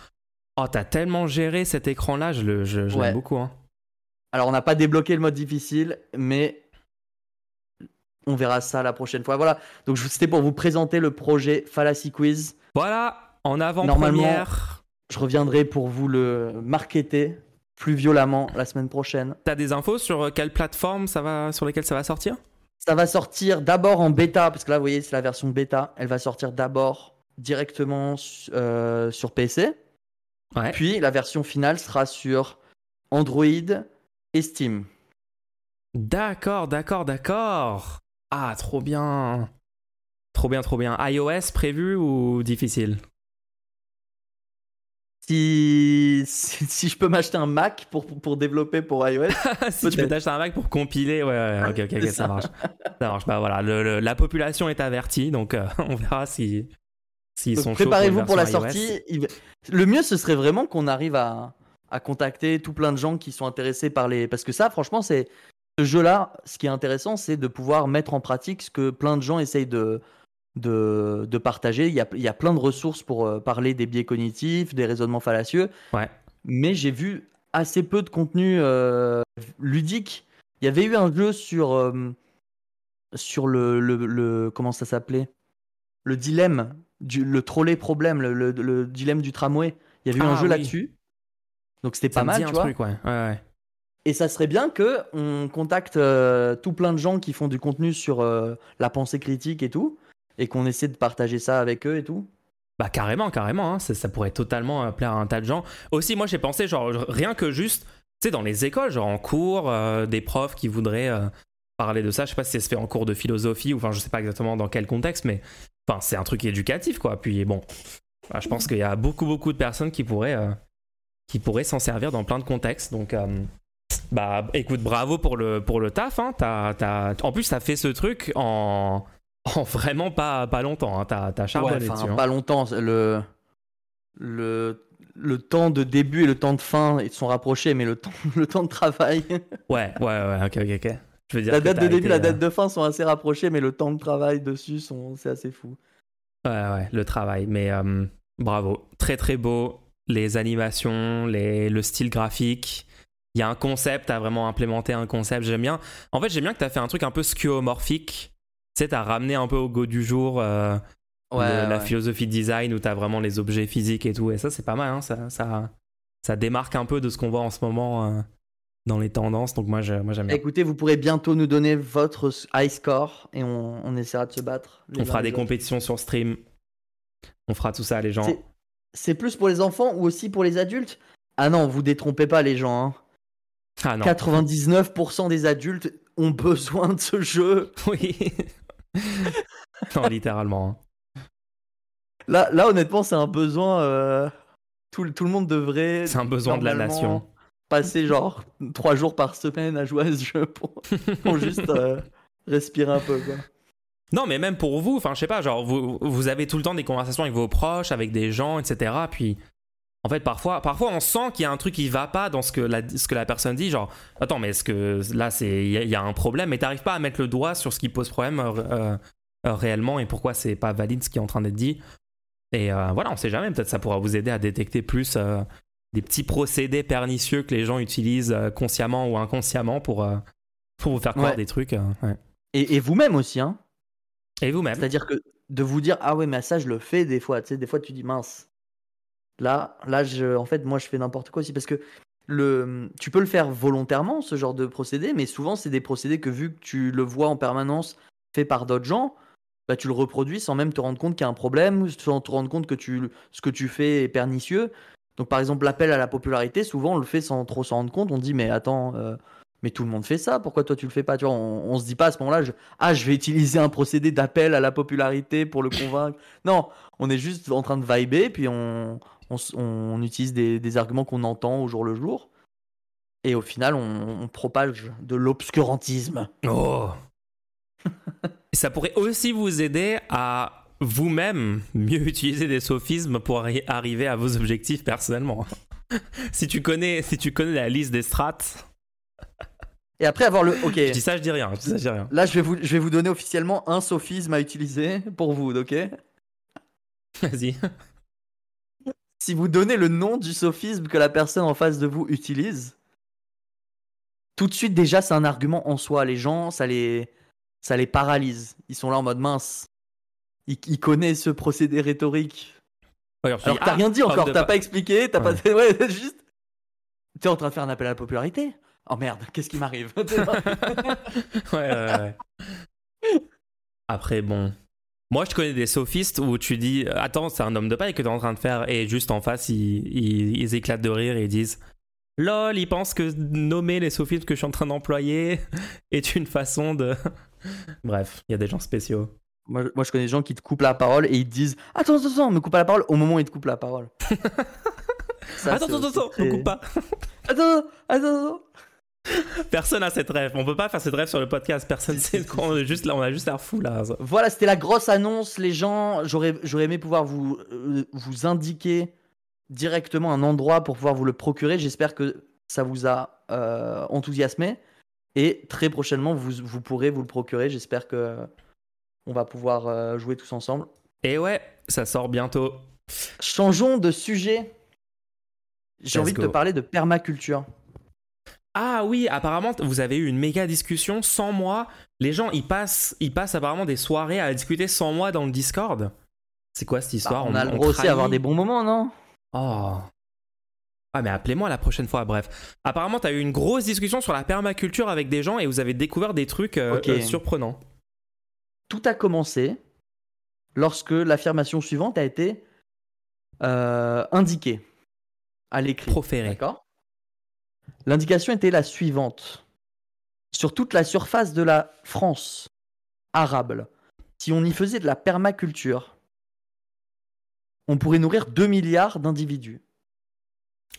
Oh, t'as tellement géré cet écran-là, je l'aime je, l'aime beaucoup. Hein. Alors, on n'a pas débloqué le mode difficile, mais on verra ça la prochaine fois. Voilà, donc c'était pour vous présenter le projet Fallacy Quiz. Voilà, en avant-première. Je reviendrai pour vous le marketer plus violemment la semaine prochaine. T'as des infos sur quelle plateforme ça va, sur lesquelles ça va sortir? Ça va sortir d'abord en bêta, parce que là, vous voyez, c'est la version bêta. Elle va sortir d'abord directement euh, sur PC. Puis la version finale sera sur Android et Steam. D'accord, d'accord, d'accord. Ah, trop bien. Trop bien, trop bien. iOS prévu ou difficile? Si, si, je peux m'acheter un Mac pour, pour, développer pour iOS. si tu peux t'acheter un Mac pour compiler, ouais, ouais ok, ok, ça. marche. Ça marche. Bah voilà, la population est avertie, donc euh, on verra si, s'ils sont Préparez-vous pour, la sortie. Le mieux, ce serait vraiment qu'on arrive à, à contacter tout plein de gens qui sont intéressés par les. Parce que ça, franchement, c'est. Ce jeu-là, ce qui est intéressant, c'est de pouvoir mettre en pratique ce que plein de gens essayent de, de, de partager. Il y, a, il y, a, plein de ressources pour euh, parler des biais cognitifs, des raisonnements fallacieux. Ouais. Mais j'ai vu assez peu de contenu euh, ludique. Il y avait eu un jeu sur, euh, sur le, le, le, Comment ça s'appelait? Le dilemme le trolley problème, le, dilemme du tramway. Il y avait eu un ah jeu là-dessus. Donc c'était pas mal, tu vois. Et ça serait bien que on contacte euh, tout plein de gens qui font du contenu sur la pensée critique et tout, et qu'on essaie de partager ça avec eux et tout. Bah carrément, carrément, hein. ça, pourrait totalement euh, plaire à un tas de gens. Aussi, moi j'ai pensé, genre, rien que juste, tu sais, dans les écoles, genre en cours, des profs qui voudraient parler de ça. Je sais pas si ça se fait en cours de philosophie, ou enfin, je sais pas exactement dans quel contexte, mais Enfin, c'est un truc éducatif, quoi. Puis bon, bah, je pense qu'il y a beaucoup, beaucoup de personnes qui pourraient, euh, pourraient s'en servir dans plein de contextes. Donc, euh, bah, écoute, bravo pour le, pour le taf. Hein. En plus, t'as fait ce truc en, en vraiment pas, pas longtemps. Hein. T'as charbonné dessus. Hein. Pas longtemps. Le, le, le temps de début et le temps de fin ils sont rapprochés, mais le temps, le temps de travail. ouais, ouais, ouais, ok, ok, ok la date de début, la date de fin sont assez rapprochées, mais le temps de travail dessus, sont... c'est assez fou. Ouais, ouais, le travail. Mais euh, bravo. Très, très beau. Les animations, les... le style graphique. Il y a un concept, t'as vraiment implémenté un concept, j'aime bien. En fait, j'aime bien que t'as fait un truc un peu skeuomorphique. Tu sais, t'as ramené un peu au goût du jour euh, la philosophie de design où t'as vraiment les objets physiques et tout. Et ça, c'est pas mal. Hein. Ça, ça, ça, démarque un peu de ce qu'on voit en ce moment. Euh, dans les tendances. Donc moi, moi j'aime bien. Écoutez, vous pourrez bientôt nous donner votre high score et on, essaiera de se battre. On fera des compétitions sur stream. On fera tout ça, les gens. C'est plus pour les enfants ou aussi pour les adultes? Ah non, vous détrompez pas les gens. Hein. Ah non. 99% des adultes ont besoin de ce jeu. Oui. non, littéralement. Hein. Là, là honnêtement, c'est un besoin. Euh, tout, tout, le monde devrait. C'est un besoin de la nation passer genre trois jours par semaine à jouer à ce jeu pour, juste euh, respirer un peu quoi. Non, mais même pour vous, enfin, je sais pas, genre, vous, vous avez tout le temps des conversations avec vos proches, avec des gens, etc. Puis, en fait, parfois, parfois on sent qu'il y a un truc qui va pas dans ce que la, ce que la personne dit. Genre, attends, mais est-ce que là, c'est il y, a un problème, mais t'arrives pas à mettre le doigt sur ce qui pose problème euh, euh, réellement et pourquoi c'est pas valide ce qui est en train d'être dit. Et voilà, on sait jamais, peut-être ça pourra vous aider à détecter plus des petits procédés pernicieux que les gens utilisent euh, consciemment ou inconsciemment pour, euh, pour vous faire croire des trucs. Euh, et, vous-même aussi, hein Et vous-même. C'est-à-dire que de vous dire ah ouais mais ça je le fais des fois, tu sais, des fois tu dis mince. Là, là je, en fait moi je fais n'importe quoi aussi parce que le, tu peux le faire volontairement ce genre de procédé, mais souvent c'est des procédés que vu que tu le vois en permanence fait par d'autres gens, bah, tu le reproduis sans même te rendre compte qu'il y a un problème, sans te rendre compte que tu, ce que tu fais est pernicieux. Donc par exemple l'appel à la popularité, souvent on le fait sans trop s'en rendre compte. On dit mais attends, euh, mais tout le monde fait ça. Pourquoi toi tu le fais pas? Tu vois, on, se dit pas à ce moment-là, je, ah je vais utiliser un procédé d'appel à la popularité pour le convaincre. non, on est juste en train de vibrer, puis on, on, utilise des, arguments qu'on entend au jour le jour. Et au final, on, on propage de l'obscurantisme. Oh Ça pourrait aussi vous aider à vous-même mieux utiliser des sophismes pour arri- arriver à vos objectifs personnellement. si, tu connais, si tu connais la liste des strats, Et après avoir le. Ok. je dis ça, je dis rien. Je dis ça, je dis rien. Là, je vais, vous, je vais vous donner officiellement un sophisme à utiliser pour vous, ok? Vas-y. Si vous donnez le nom du sophisme que la personne en face de vous utilise, tout de suite, déjà, c'est un argument en soi. Les gens, ça les, ça les paralyse. Ils sont là en mode mince. Ils, ils connaissent ce procédé rhétorique. Alors, je Alors, t'as ah, rien dit preuve encore, t'as pa- pas expliqué, t'as Ouais. pas. Ouais, juste. T'es en train de faire un appel à la popularité Oh merde, qu'est-ce qui m'arrive? Ouais, ouais, ouais. Après, bon. Moi, je connais des sophistes où tu dis Attends, c'est un homme de paille que t'es en train de faire, et juste en face, ils, ils, ils éclatent de rire et ils disent Lol, ils pensent que nommer les sophismes que je suis en train d'employer est une façon de. Bref, il y a des gens spéciaux. moi, moi, je connais des gens qui te coupent la parole et ils te disent Attends, attends, attends, me coupe pas la parole au moment où ils te coupent la parole. Ça, attends, attends, attends, très- ne coupe pas. Attends, attends, attends. Personne a cette rêve. On peut pas faire cette rêve sur le podcast. Personne sait quoi on est juste là. On a juste l'air fou là. Voilà, c'était la grosse annonce. Les gens, j'aurais, j'aurais aimé pouvoir vous, euh, vous indiquer directement un endroit pour pouvoir vous le procurer. J'espère que ça vous a euh, enthousiasmé. Et très prochainement, vous, vous pourrez vous le procurer. J'espère que on va pouvoir euh, jouer tous ensemble. Et ouais, ça sort bientôt. Changeons de sujet. J'ai envie de te parler de permaculture. Ah oui, apparemment, vous avez eu une méga discussion sans moi. Les gens, ils passent, ils passent apparemment des soirées à discuter sans moi dans le Discord. C'est quoi cette Bah, histoire on a le droit aussi à avoir des bons moments, non? Oh. Ah, mais appelez-moi la prochaine fois, bref. Apparemment, t'as eu une grosse discussion sur la permaculture avec des gens et vous avez découvert des trucs euh, euh, surprenants. Tout a commencé lorsque l'affirmation suivante a été euh, indiquée à l'écrit. Proféré. D'accord? L'indication était la suivante. Sur toute la surface de la France arable, si on y faisait de la permaculture, on pourrait nourrir 2 milliards d'individus.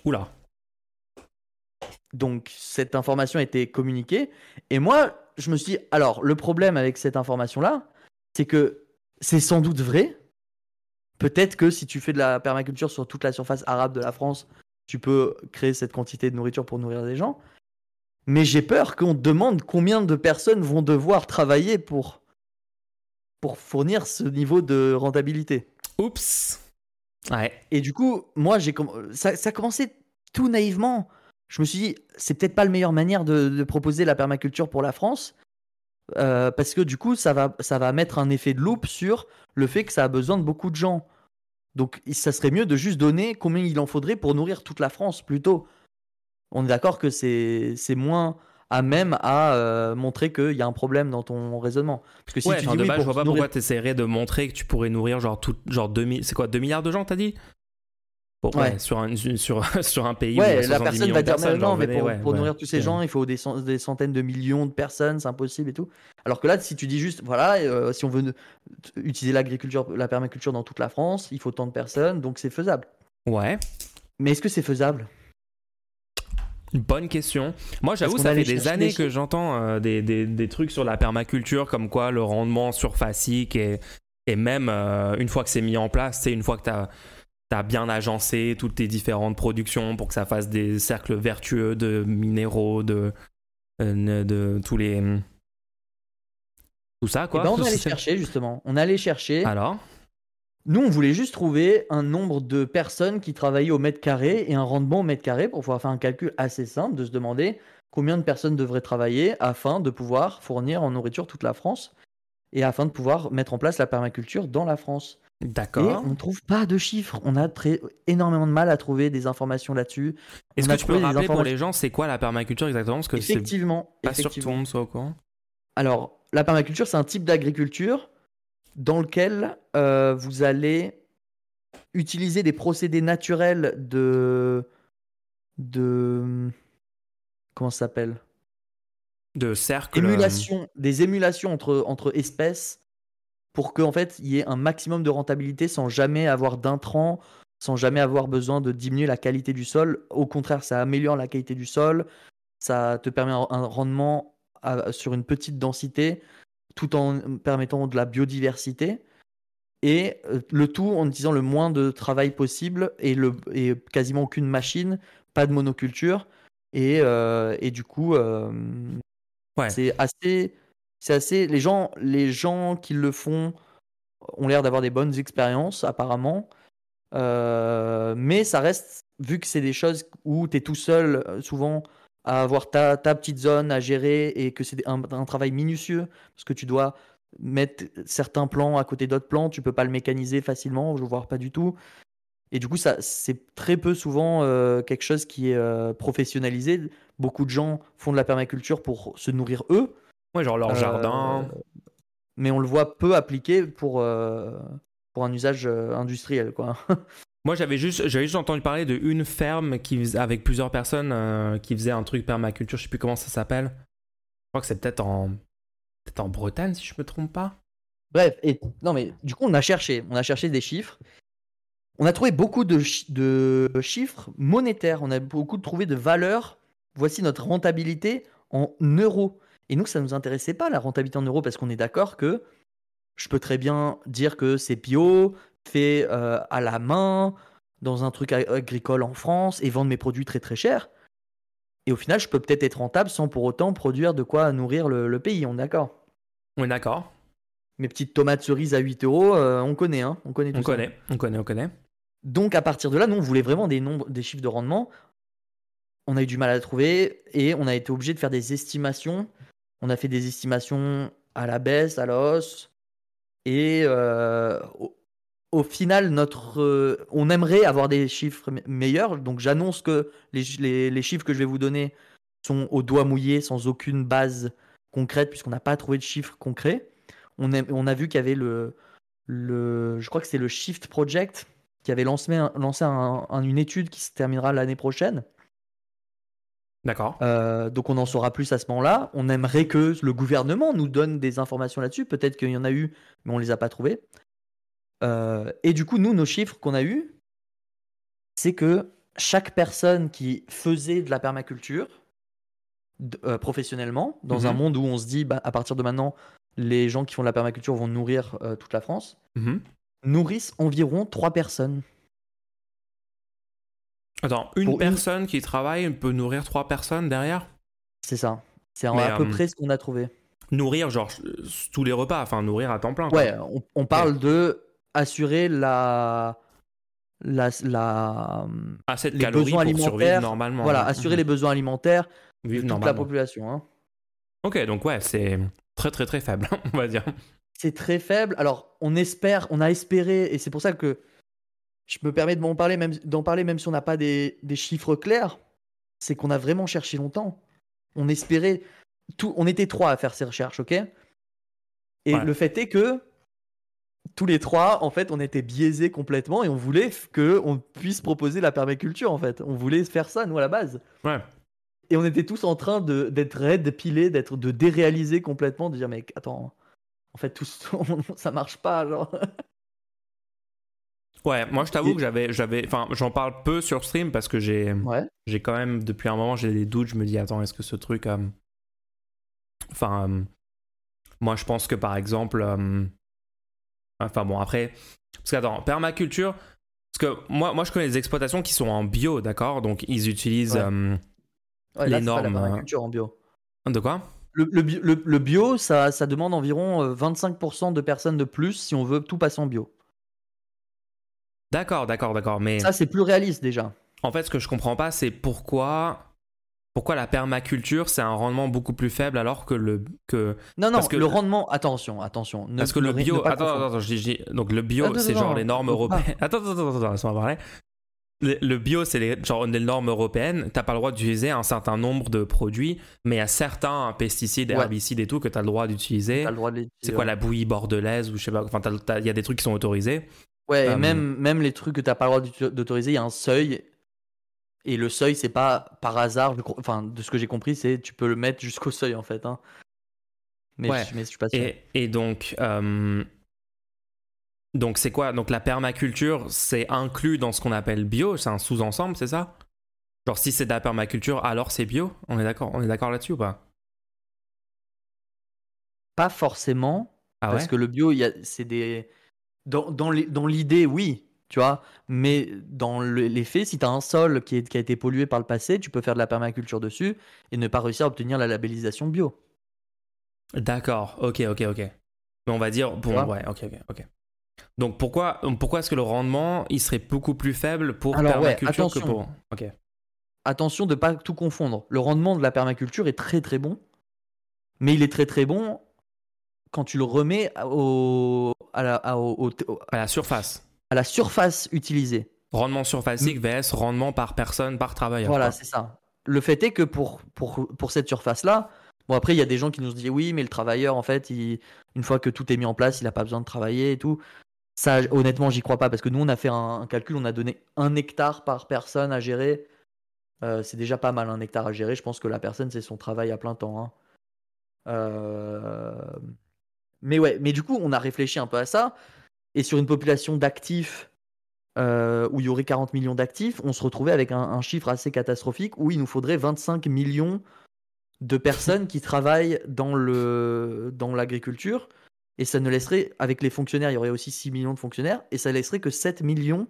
Oula. Donc cette information a été communiquée. Et moi, je me suis dit, alors le problème avec cette information-là, c'est que c'est sans doute vrai. Peut-être que si tu fais de la permaculture sur toute la surface arabe de la France, tu peux créer cette quantité de nourriture pour nourrir des gens. Mais j'ai peur qu'on te demande combien de personnes vont devoir travailler pour, pour fournir ce niveau de rentabilité. Oups. Ouais. Et du coup, moi, j'ai ça, ça a commencé tout naïvement. Je me suis dit, c'est peut-être pas la meilleure manière de, de proposer la permaculture pour la France, euh, parce que du coup, ça va, ça va mettre un effet de loupe sur le fait que ça a besoin de beaucoup de gens. Donc, ça serait mieux de juste donner combien il en faudrait pour nourrir toute la France, plutôt. On est d'accord que c'est moins à même à euh, montrer qu'il y a un problème dans ton raisonnement. Parce que si ouais, tu dis de oui, base, je vois pas nourrir- pourquoi t'essaierais de montrer que tu pourrais nourrir genre tout, genre 2000, c'est quoi, 2 milliards de gens, t'as dit? Bon, ouais, Ouais. sur un, sur, sur un pays où il y a Ouais, la 70 personne va dire mais non, mais pour, pour nourrir tous ces gens, il faut des, cent- des centaines de millions de personnes, c'est impossible et tout. Alors que là, si tu dis juste, voilà, euh, si on veut utiliser l'agriculture, la permaculture dans toute la France, il faut tant de personnes, donc c'est faisable. Ouais. Mais est-ce que c'est faisable? Bonne question. Moi, j'avoue, ça fait des années que j'entends euh, des, des, des trucs sur la permaculture, comme quoi le rendement surfacique et, et même euh, une fois que c'est mis en place, c'est une fois que tu as, bien agencé toutes tes différentes productions pour que ça fasse des cercles vertueux de minéraux, de, euh, de tous les. Tout ça, Eh quoi. ben, On allait chercher justement. On allait chercher. Alors? Nous, on voulait juste trouver un nombre de personnes qui travaillaient au mètre carré et un rendement au mètre carré pour pouvoir faire un calcul assez simple de se demander combien de personnes devraient travailler afin de pouvoir fournir en nourriture toute la France et afin de pouvoir mettre en place la permaculture dans la France. Et D'accord. on ne trouve pas de chiffres. On a très, énormément de mal à trouver des informations là-dessus. Est-ce que tu peux rappeler pour les gens c'est quoi la permaculture exactement? Parce que c'est Effectivement. pas sûr que tout effectivement. le monde soit au courant. Alors, la permaculture, c'est un type d'agriculture dans lequel euh, vous allez utiliser des procédés naturels de. de. Comment ça s'appelle? De cercle. Émulation, des émulations entre, entre espèces pour qu'en fait, il y ait un maximum de rentabilité sans jamais avoir d'intrants, sans jamais avoir besoin de diminuer la qualité du sol. Au contraire, ça améliore la qualité du sol. ça te permet un, rendement à- sur une petite densité tout en permettant de la biodiversité. Et euh, le tout en utilisant le moins de travail possible et, le, et quasiment aucune machine, pas de monoculture. Et, euh, et du coup, euh, Ouais. c'est assez, c'est assez. Les gens, les gens qui le font ont l'air d'avoir des bonnes expériences apparemment. Euh, mais ça reste, vu que c'est des choses où tu es tout seul, euh, souvent à avoir ta, petite zone à gérer et que c'est un, travail minutieux parce que tu dois mettre certains plans à côté d'autres plans, tu peux pas le mécaniser facilement, vois pas du tout. Et du coup, ça, c'est très peu souvent euh, quelque chose qui est professionnalisé. Beaucoup de gens font de la permaculture pour se nourrir eux, Ouais, genre leur Euh, jardin. mais on le voit peu appliqué pour, euh, pour un usage euh, industriel. Quoi. Moi, j'avais juste, j'avais juste entendu parler de une ferme qui avec plusieurs personnes euh, qui faisait un truc permaculture. Je sais plus comment ça s'appelle. Je crois que c'est peut-être en, peut-être en Bretagne, si je me trompe pas. Bref, et non mais du coup on a cherché, on a cherché des chiffres. On a trouvé beaucoup de, chi- de chiffres monétaires, on a beaucoup trouvé de valeurs. Voici notre rentabilité en euros. Et nous ça nous intéressait pas la rentabilité en euros parce qu'on est d'accord que je peux très bien dire que c'est bio, fait euh, à la main, dans un truc agricole en France et vendre mes produits très très chers. Et au final, je peux peut-être être rentable sans pour autant produire de quoi nourrir le, le pays, on est d'accord On est d'accord. mes petites tomates cerises à 8 euros, euh, on connaît, hein, on connaît tout On ça. connaît, on connaît, on connaît. Donc à partir de là, nous on voulait vraiment des nombres, des chiffres de rendement. On a eu du mal à trouver et on a été obligé de faire des estimations. On a fait des estimations à la baisse, à la hausse. Et euh, au, final, notre, euh, on aimerait avoir des chiffres me- meilleurs. Donc j'annonce que les, les- chiffres que je vais vous donner sont au doigt mouillé, sans aucune base concrète, puisqu'on n'a pas trouvé de chiffres concrets. On a, vu qu'il y avait le, le, je crois que c'est le Shift Project qui avait lancé, lancé un- un- une étude qui se terminera l'année prochaine. D'accord. Euh, donc on en saura plus à ce moment-là. On aimerait que le gouvernement nous donne des informations là-dessus. Peut-être qu'il y en a eu, mais on les a pas trouvées. Euh, et du coup, nous, nos chiffres qu'on a eus, c'est que chaque personne qui faisait de la permaculture euh, professionnellement, dans un Mhm. monde où on se dit, bah, à partir de maintenant, les gens qui font de la permaculture vont nourrir toute la France, Mhm. nourrissent environ trois personnes. Attends, une Pour une- personne qui travaille peut nourrir trois personnes derrière? C'est ça. C'est à peu euh, près ce qu'on a trouvé. Nourrir, genre, euh, tous les repas, enfin, nourrir à temps plein. quoi. Ouais, on, on parle de assurer la la, la Assez de les calories besoins pour survivre alimentaires, normalement. voilà, ouais. assurer Mhm. les besoins alimentaires de toute la population. hein. Ok, donc ouais, c'est très très très faible, on va dire. C'est très faible. Alors, on espère, on a espéré, et c'est pour ça que je me permets de m'en parler, même d'en parler, même si on n'a pas des, des chiffres clairs. C'est qu'on a vraiment cherché longtemps. On espérait tout. On était trois à faire ces recherches, ok? Et Ouais. le fait est que tous les trois, en fait, on était biaisés complètement et on voulait que on puisse proposer la permaculture, en fait. On voulait faire ça, nous, à la base. Ouais. Et on était tous en train de d'être raides, de piler, d'être de déréaliser complètement, de dire mais attends, en fait tout ça marche pas, genre. Ouais, moi je t'avoue que j'avais, j'avais, enfin, j'en parle peu sur stream parce que j'ai, Ouais. j'ai quand même depuis un moment j'ai des doutes. Je me dis attends, est-ce que ce truc, euh, enfin, euh, moi je pense que par exemple, euh, enfin bon après, parce qu'attends, permaculture, parce que moi, moi je connais des exploitations qui sont en bio, d'accord, donc ils utilisent Ouais. Ouais, Les là, c'est pas la normes, permaculture en bio. de quoi? Le, le bio, le- le bio, ça, ça demande environ euh, 25% de personnes de plus si on veut tout passer en bio. D'accord, d'accord, d'accord, mais Ça, c'est plus réaliste déjà. En fait, ce que je comprends pas, c'est pourquoi, pourquoi la permaculture, c'est un rendement beaucoup plus faible alors que le que Non, non, Parce que- le rendement. Attention, attention. ne- parce que le bio. ne Attends, attends, attends, je dis- je dis- donc le bio, Attends, c'est genre les normes européennes. Attends, attends, attends, attends, laisse-moi parler. Le, le bio, c'est les, genre les normes européennes. T'as pas le droit d'utiliser un certain nombre de produits, mais il y a certains pesticides, Ouais. herbicides et tout que t'as le droit d'utiliser. T'as le droit de les C'est quoi la bouillie bordelaise ou je sais pas. Enfin, il y a des trucs qui sont autorisés. Ouais, et même, même les trucs que t'as pas le droit d'autoriser, il y a un seuil. Et le seuil, c'est pas par hasard. Enfin, de ce que j'ai compris, c'est tu peux le mettre jusqu'au seuil en fait. hein. Mais, Ouais. je, mais je suis pas sûr. Et, et donc, euh, donc c'est quoi? Donc la permaculture, c'est inclus dans ce qu'on appelle bio, c'est un sous-ensemble, c'est ça? Genre, si c'est de la permaculture, alors c'est bio? On est d'accord On est d'accord là-dessus ou pas? Pas forcément. Ah parce que le bio, c'est des. Dans, dans l'idée, oui, tu vois. Mais dans le- les faits, si tu as un sol qui, est- qui a été pollué par le passé, tu peux faire de la permaculture dessus et ne pas réussir à obtenir la labellisation bio. D'accord, ok, ok, ok. Mais on va dire, bon, ouais, ok, ok, ok. Donc pourquoi, pourquoi est-ce que le rendement, il serait beaucoup plus faible pour Alors, ouais, permaculture que pour... Ok. Attention de ne pas tout confondre. Le rendement de la permaculture est très très bon. Mais il est très très bon quand tu le remets au, à, la, à- au- au- au- À la surface. à la surface utilisée. Rendement surfacique vs rendement par personne, par travailleur. Voilà, c'est ça. Le fait est que pour, pour, pour cette surface-là, bon après il y a des gens qui nous disent oui, mais le travailleur en fait, il- une fois que tout est mis en place, il n'a pas besoin de travailler et tout. Ça, honnêtement, j'y crois pas parce que nous on a fait un, un calcul, on a donné un hectare par personne à gérer. Euh, c'est déjà pas mal un hectare à gérer. Je pense que la personne c'est son travail à plein temps. hein. Euh, Mais ouais, mais du coup on a réfléchi un peu à ça. Et sur une population d'actifs euh, où il y aurait 40 millions d'actifs, on se retrouvait avec un, chiffre assez catastrophique où il nous faudrait 25 millions de personnes qui travaillent dans le dans l'agriculture. Et ça ne laisserait avec les fonctionnaires, il y aurait aussi 6 millions de fonctionnaires et ça laisserait que 7 millions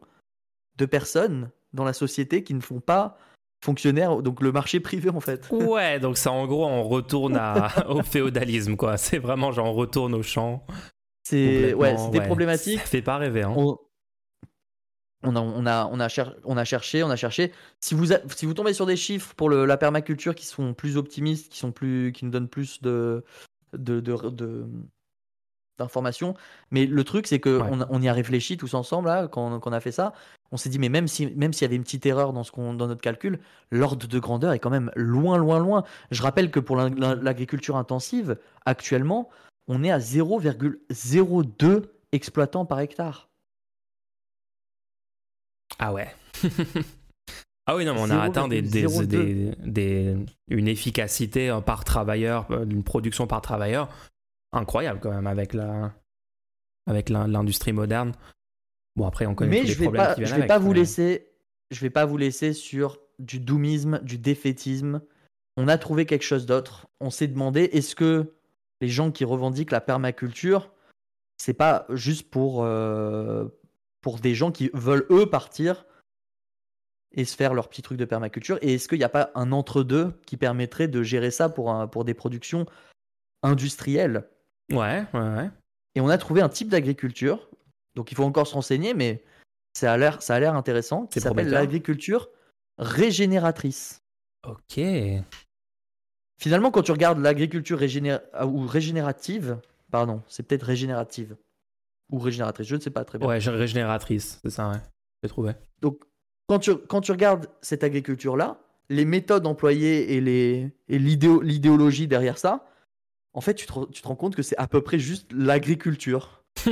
de personnes dans la société qui ne font pas fonctionnaires donc le marché privé en fait. Ouais, donc ça en gros, on retourne à- au féodalisme, quoi. C'est vraiment genre on retourne au champ. C'est ouais, c'était ouais. problématique. Ça fait pas rêver, hein. on, on a, on, a, on, a cher- on a cherché, on a cherché. Si vous, a- si vous tombez sur des chiffres pour le- la permaculture qui sont plus optimistes, qui, sont plus, qui nous donnent plus de, de, de- de- d'informations, mais le truc c'est que Ouais. on, a- on y a réfléchi tous ensemble là, quand, quand on a fait ça. On s'est dit mais même si même s'il y avait une petite erreur dans ce qu'on dans notre calcul, l'ordre de grandeur est quand même loin loin loin. Je rappelle que pour l'ag- l'agriculture intensive, actuellement, on est à 0,02 exploitants par hectare. Ah ouais. ah oui, non, mais on a atteint des, des, 0,02. des- des- une efficacité euh, par travailleur, euh, une production par travailleur incroyable quand même avec la avec l'industrie moderne. Bon après on connaît Mais tous les je vais problèmes pas, qui viennent je vais avec, pas vous mais- laisser, je vais pas vous laisser sur du doomisme, du défaitisme. On a trouvé quelque chose d'autre. On s'est demandé est-ce que les gens qui revendiquent la permaculture, c'est pas juste pour euh, pour des gens qui veulent eux partir et se faire leur petit truc de permaculture? Et est-ce qu'il n'y a pas un entre-deux qui permettrait de gérer ça pour un, pour des productions industrielles? Ouais, ouais, ouais. et on a trouvé un type d'agriculture. Donc il faut encore se renseigner, mais ça a l'air, ça a l'air intéressant. Qui s'appelle l'agriculture régénératrice. Ok. Finalement, quand tu regardes l'agriculture régéné- ah, ou régénérative, pardon, c'est peut-être régénérative ou régénératrice, je ne sais pas très bien. Ouais, régénératrice, c'est ça, ouais. J'ai trouvé. Donc quand tu, quand tu regardes cette agriculture-là, les méthodes employées et les et l'idéo- l'idéologie derrière ça, en fait, tu te, rends compte que c'est à peu près juste l'agriculture.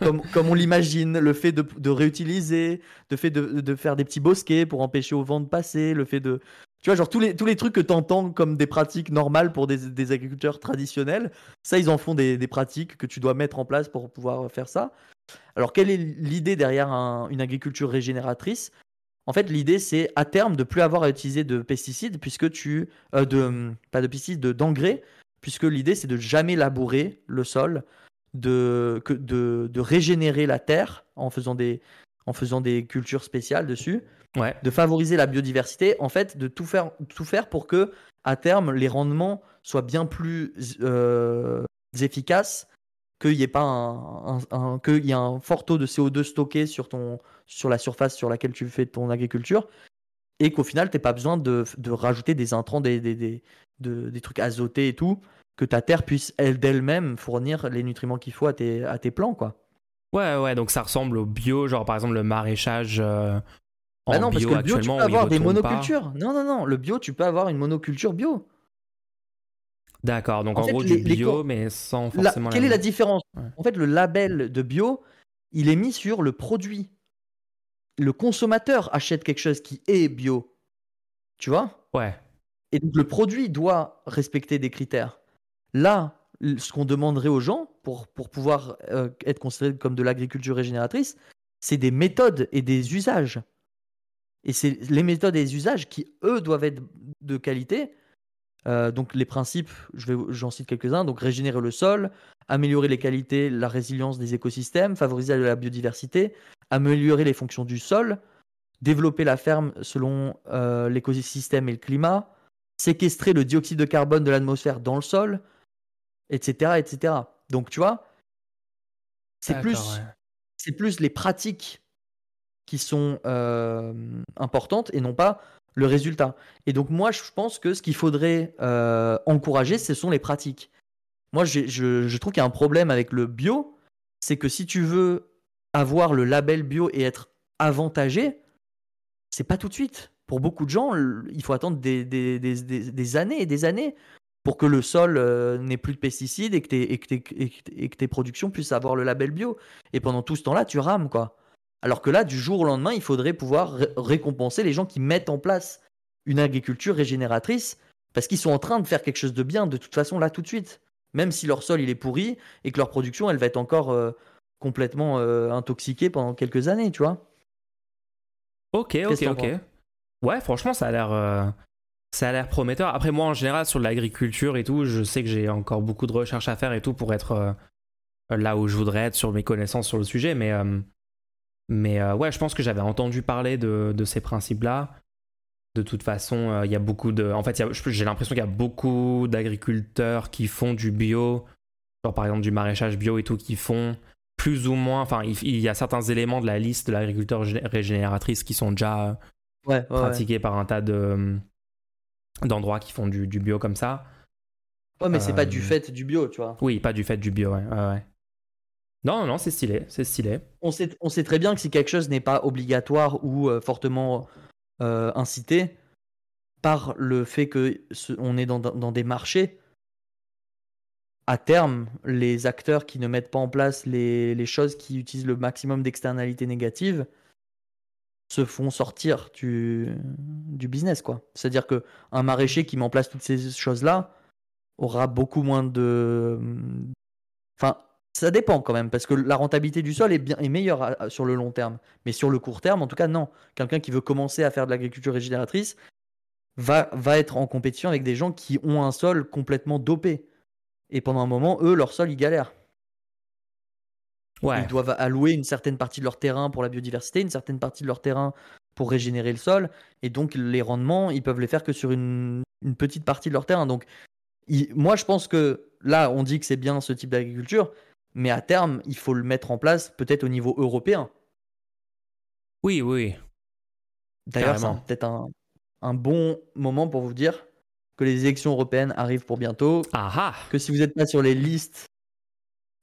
comme, on l'imagine, le fait de, réutiliser, le fait de, faire des petits bosquets pour empêcher au vent de passer, le fait de... Tu vois, genre tous les, tous les trucs que tu entends comme des pratiques normales pour des, agriculteurs traditionnels, ça, ils en font des, pratiques que tu dois mettre en place pour pouvoir faire ça. Alors, quelle est l'idée derrière un- une agriculture régénératrice? En fait, l'idée, c'est à terme de plus avoir à utiliser de pesticides, puisque tu... euh, de, pas de pesticides, de- d'engrais, puisque l'idée, c'est de jamais labourer le sol, de, que, de, de régénérer la terre en faisant des, en faisant des cultures spéciales dessus, Ouais. de favoriser la biodiversité, en fait, de tout faire, tout faire pour que, à terme, les rendements soient bien plus euh, efficaces, qu'il y ait pas un, un- y ait un fort taux de CO2 stocké sur, ton, sur la surface sur laquelle tu fais ton agriculture, et qu'au final, tu n'aies pas besoin de, de rajouter des intrants, des, des, des, de- des trucs azotés et tout, que ta terre puisse elle d'elle-même fournir les nutriments qu'il faut à tes, à tes plants, quoi. Ouais, ouais, donc ça ressemble au bio, genre par exemple le maraîchage euh, en Bah non, parce bio que le bio, tu peux avoir des pas. monocultures. Non, non, non, le bio, tu peux avoir une monoculture bio. D'accord, donc En en, fait, gros les- du bio, mais sans La- forcément quelle est la différence? Ouais. En fait, le label de bio, il est mis sur le produit. Le consommateur achète quelque chose qui est bio. Tu vois? Ouais, Et donc le produit doit respecter des critères. Là, ce qu'on demanderait aux gens pour, pouvoir euh, être considéré comme de l'agriculture régénératrice, c'est des méthodes et des usages. Et c'est les méthodes et les usages qui, eux, doivent être de qualité. Euh, donc les principes, j'en cite quelques-uns. Donc régénérer le sol, améliorer les qualités, la résilience des écosystèmes, favoriser la biodiversité, améliorer les fonctions du sol, développer la ferme selon euh, l'écosystème et le climat, séquestrer le dioxyde de carbone de l'atmosphère dans le sol, etc., etc. Donc tu vois, c'est plus, c'est plus les pratiques qui sont euh, importantes et non pas le résultat. Et donc moi, je pense que ce qu'il faudrait euh, encourager, ce sont les pratiques. Moi, je, je trouve qu'il y a un problème avec le bio, c'est que si tu veux avoir le label bio et être avantagé, c'est pas tout de suite. Pour beaucoup de gens, il faut attendre des, des, des, des années et des années pour que le sol euh, n'ait plus de pesticides et que, tes, et, que et que tes productions puissent avoir le label bio. Et pendant tout ce temps-là, tu rames, quoi. Alors que là, du jour au lendemain, il faudrait pouvoir récompenser les gens qui mettent en place une agriculture régénératrice parce qu'ils sont en train de faire quelque chose de bien de toute façon là tout de suite. Même si leur sol il est pourri et que leur production elle va être encore euh, complètement euh, intoxiquée pendant quelques années, tu vois. Ok, ok, ok. Ouais, franchement, ça a l'air. Euh, ça a l'air prometteur. Après, moi, en général, sur l'agriculture et tout, je sais que j'ai encore beaucoup de recherches à faire et tout pour être là où je voudrais être sur mes connaissances sur le sujet. Mais mais euh, ouais, je pense que j'avais entendu parler de, de ces principes-là. De toute façon, euh, il y a beaucoup de. En fait, j'ai l'impression qu'il y a beaucoup d'agriculteurs qui font du bio, genre par exemple du maraîchage bio et tout, qui font plus ou moins. Enfin, il, y a certains éléments de la liste de l'agriculteur régénératrice qui sont déjà pratiqués par un tas de d'endroits qui font du, du, bio comme ça. Ouais, mais c'est pas du euh, fait du bio, tu vois. Oui, pas du fait du bio, ouais. ouais. Non, non, c'est stylé, c'est stylé. On sait, on sait très bien que si quelque chose n'est pas obligatoire ou euh, fortement euh, incité, par le fait que on est dans, des marchés, à terme, les acteurs qui ne mettent pas en place les, choses qui utilisent le maximum d'externalités négatives se font sortir du, business, quoi. C'est-à-dire que un maraîcher qui met en place toutes ces choses-là aura beaucoup moins de, enfin, ça dépend quand même, parce que la rentabilité du sol est, bien, est meilleure sur le long terme. Mais sur le court terme, en tout cas, non. Quelqu'un qui veut commencer à faire de l'agriculture régénératrice va, va être en compétition avec des gens qui ont un sol complètement dopé. Et pendant un moment, eux, leur sol, ils galèrent. Ouais. Ils doivent allouer une certaine partie de leur terrain pour la biodiversité, une certaine partie de leur terrain pour régénérer le sol. Et donc, les rendements, ils peuvent les faire que sur une, une petite partie de leur terrain. Donc, moi, je pense que là, on dit que c'est bien ce type d'agriculture, mais à terme, il faut le mettre en place peut-être au niveau européen. Oui, oui. D'ailleurs, c'est peut-être un, bon moment pour vous dire que les élections européennes arrivent pour bientôt. Aha. Que si vous n'êtes pas sur les listes,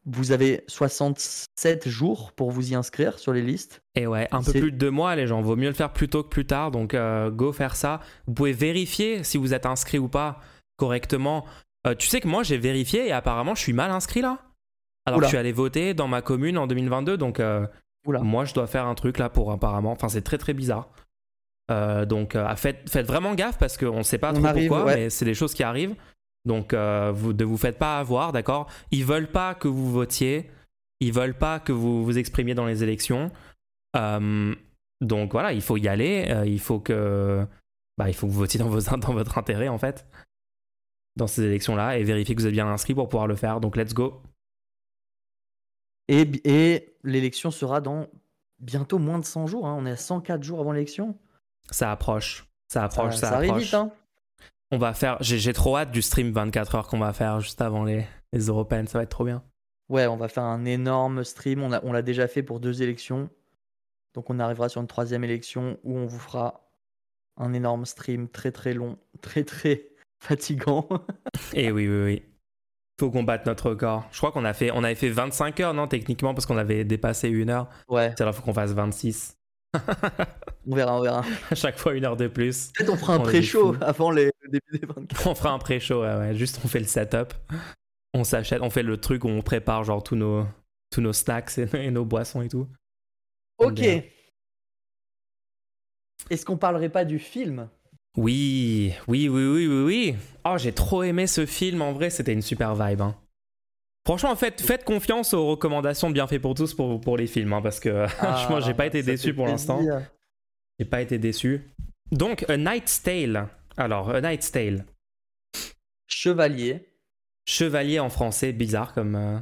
vous avez 67 jours pour vous y inscrire sur les listes. Et ouais, un peu plus de deux mois, les gens. Vaut mieux le faire plus tôt que plus tard. Donc, euh, go faire ça. Vous pouvez vérifier si vous êtes inscrit ou pas correctement. Euh, tu sais que moi, j'ai vérifié et apparemment, je suis mal inscrit là. Alors je suis allé voter dans ma commune en 2022, donc euh, moi je dois faire un truc là pour apparemment. Enfin, c'est très très bizarre. Donc faites, faites, vraiment gaffe parce qu'on ne sait pas trop pourquoi, mais c'est des choses qui arrivent. Donc vous, ne vous faites pas avoir, d'accord? Ils veulent pas que vous votiez, ils veulent pas que vous vous exprimiez dans les élections. donc voilà, il faut y aller, il faut que bah, il faut que vous votiez dans, vos, dans votre intérêt en fait dans ces élections-là et vérifier que vous êtes bien inscrit pour pouvoir le faire. Donc let's go. Et, l'élection sera dans bientôt moins de 100 jours. Hein. On est à 104 jours avant l'élection? Ça approche. Ça approche. Ça, ça, arrive vite. Hein. On va faire. J'ai trop hâte du stream 24 heures qu'on va faire juste avant les, les européennes. Ça va être trop bien. Ouais, on va faire un énorme stream. On l'a on déjà fait pour deux élections. Donc on arrivera sur une troisième élection où on vous fera un énorme stream très très long, très très fatigant. Et eh oui, oui, oui faut qu'on batte notre record. Je crois qu'on a fait, on avait fait 25 heures, non, techniquement, parce qu'on avait dépassé une heure. Ouais. Alors, faut qu'on fasse 26. on verra, on verra. À chaque fois, une heure de plus. Peut-être on fera un pré-show avant les, le début des 24. on fera un pré-show, ouais, ouais. Juste, on fait le setup. On s'achète, on fait le truc où on prépare, genre, tous nos, tous nos snacks et, nos boissons et tout. Ok. Est-ce qu'on parlerait pas du film? Oui, oui, oui, oui, oui, oui. Oh, j'ai trop aimé ce film. En vrai, c'était une super vibe. Hein. Franchement, faites, faites confiance aux recommandations bien faites pour tous pour, pour les films, hein, parce que ah, franchement, j'ai pas été déçu pour l'instant. J'ai pas été déçu. Donc, A Knight's Tale. Alors, A Knight's Tale. Chevalier. Chevalier en français, bizarre comme. euh,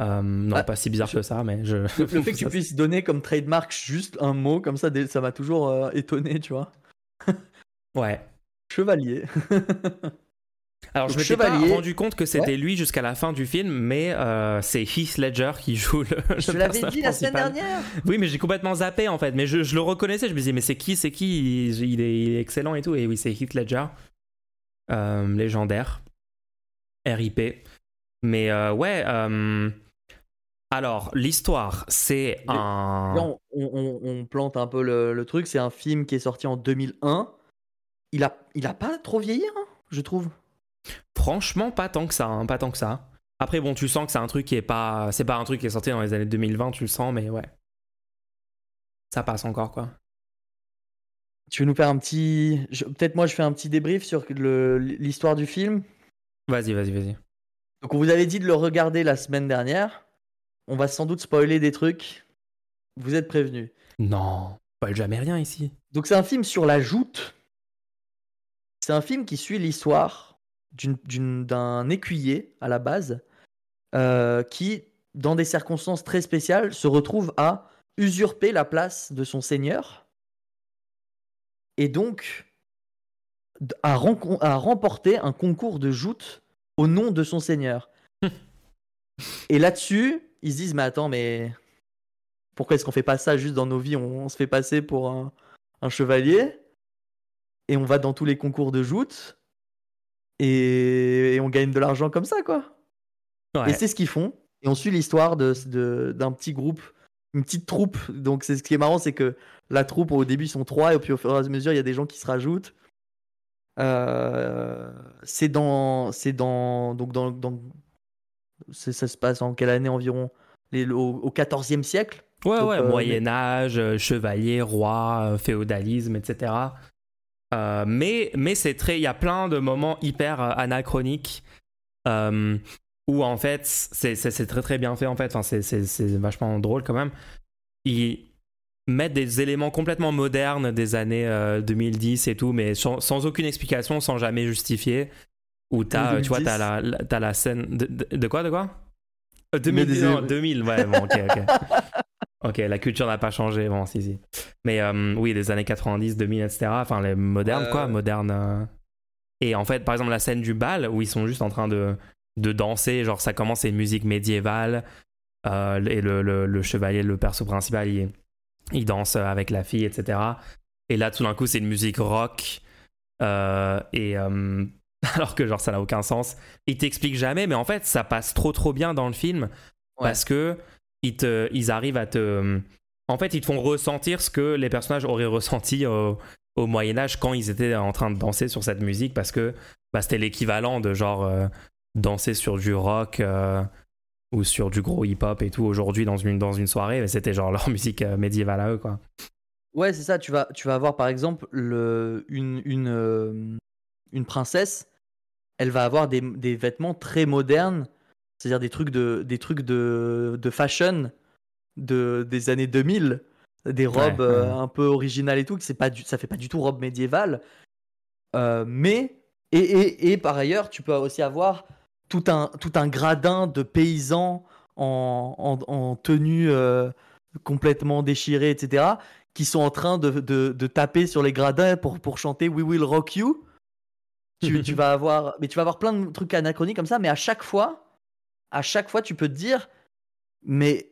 euh, non, Ah, pas si bizarre je- que ça, mais je. Le, le fait que tu puisses donner comme trademark juste un mot comme ça, ça m'a toujours euh, étonné, tu vois. Ouais. Chevalier. Alors, je Donc, m'étais pas Chevalier- rendu compte que c'était lui jusqu'à la fin du film, mais euh, c'est Heath Ledger qui joue le. Je l'avais dit la semaine dernière. Oui, mais j'ai complètement zappé en fait. Mais je, je le reconnaissais. Je me disais, mais c'est qui C'est qui? Il, il est, il est excellent et tout. Et oui, c'est Heath Ledger. Euh, légendaire. RIP. Mais euh, ouais. alors, l'histoire, c'est un. On, on- on plante un peu le, le truc. C'est un film qui est sorti en 2001. Il a, il a pas trop vieilli, hein, je trouve. Franchement, pas tant que ça. hein, pas tant que ça. Après, bon, tu sens que c'est un truc qui est pas. C'est pas un truc qui est sorti dans les années 2020, tu le sens, mais ouais. Ça passe encore, quoi. Tu veux nous faire un petit. je- Peut-être moi, je fais un petit débrief sur le- l'histoire du film. Vas-y, vas-y, vas-y. Donc, on vous avait dit de le regarder la semaine dernière. On va sans doute spoiler des trucs. Vous êtes prévenus. Non, pas jamais rien ici. Donc c'est un film sur la joute. C'est un film qui suit l'histoire d'un écuyer à la base euh, qui, dans des circonstances très spéciales, se retrouve à usurper la place de son seigneur et donc à, remporter un concours de joute au nom de son seigneur. et là-dessus, ils se disent mais attends mais pourquoi est-ce qu'on fait pas ça juste dans nos vies? On, on se fait passer pour un, un chevalier et on va dans tous les concours de joute et, et on gagne de l'argent comme ça quoi. Ouais. Et c'est ce qu'ils font. Et on suit l'histoire de, de- d'un petit groupe, une petite troupe. Donc c'est ce qui est marrant, c'est que la troupe au début ils sont trois et puis au fur et à mesure il y a des gens qui se rajoutent. Euh, c'est dans, c'est dans, donc dans, dans- ça se passe en quelle année environ? Les- au, au 14e siècle? Ouais, Donc, ouais, euh, Moyen Âge, euh, chevalier, roi, féodalisme, etc. Euh, mais mais c'est très, il y a plein de moments hyper euh, anachroniques euh, où en fait c'est très très bien fait en fait. Enfin, c'est vachement drôle quand même. Ils mettent des éléments complètement modernes des années euh, 2010 et tout, mais sans, sans aucune explication, sans jamais justifier. Où euh, tu vois, 2010. t'as la, la- t'as la scène de, de- de quoi, de quoi? Euh, Mais 2010, des- non, 2000, ouais, bon, ok, ok. Ok, la culture n'a pas changé, bon, si, si. Mais euh, oui, des années 90, 2000, etc. Enfin, les modernes, quoi, ouais. modernes. euh. Et en fait, par exemple, la scène du bal, où ils sont juste en train de, de danser, genre, ça commence, c'est une musique médiévale, euh, et le, le, le chevalier, le perso principal, il, il danse avec la fille, etc. Et là, tout d'un coup, c'est une musique rock, euh, et... euh, alors que, genre, ça n'a aucun sens. Il t'explique jamais, mais en fait, ça passe trop, trop bien dans le film, parce que ils, arrivent à te. En fait, ils te font ressentir ce que les personnages auraient ressenti au, Moyen-Âge quand ils étaient en train de danser sur cette musique, parce que bah, c'était l'équivalent de genre euh, danser sur du rock euh, ou sur du gros hip-hop et tout aujourd'hui dans une, dans une soirée, mais c'était genre leur musique euh, médiévale à eux, quoi. Ouais, c'est ça. Tu vas, tu vas avoir par exemple le, une, une, une princesse. Elle va avoir des, des vêtements très modernes, c'est-à-dire des trucs de, des trucs de, de fashion de, des années 2000, des robes ouais, euh, un peu originales et tout. Que c'est pas du, ça fait pas du tout robe médiévale. Euh, mais et, et, et par ailleurs, tu peux aussi avoir tout un, tout un gradin de paysans en, en, en tenue euh, complètement déchirée, etc qui sont en train de, de, de taper sur les gradins pour, pour chanter We Will Rock You. Tu, tu vas avoir, mais tu vas avoir plein de trucs anachroniques comme ça, mais à chaque fois, à chaque fois, tu peux te dire, mais,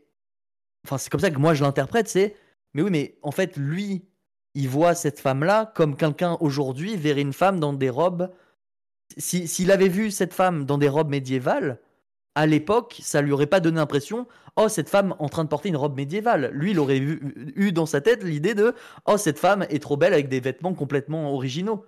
enfin, c'est comme ça que moi je l'interprète, c'est, mais oui, mais en fait, lui, il voit cette femme-là comme quelqu'un aujourd'hui verrait une femme dans des robes. Si- S'il avait vu cette femme dans des robes médiévales, à l'époque, ça lui aurait pas donné l'impression, oh, cette femme en train de porter une robe médiévale. Lui, il aurait eu dans sa tête l'idée de, oh, cette femme est trop belle avec des vêtements complètement originaux.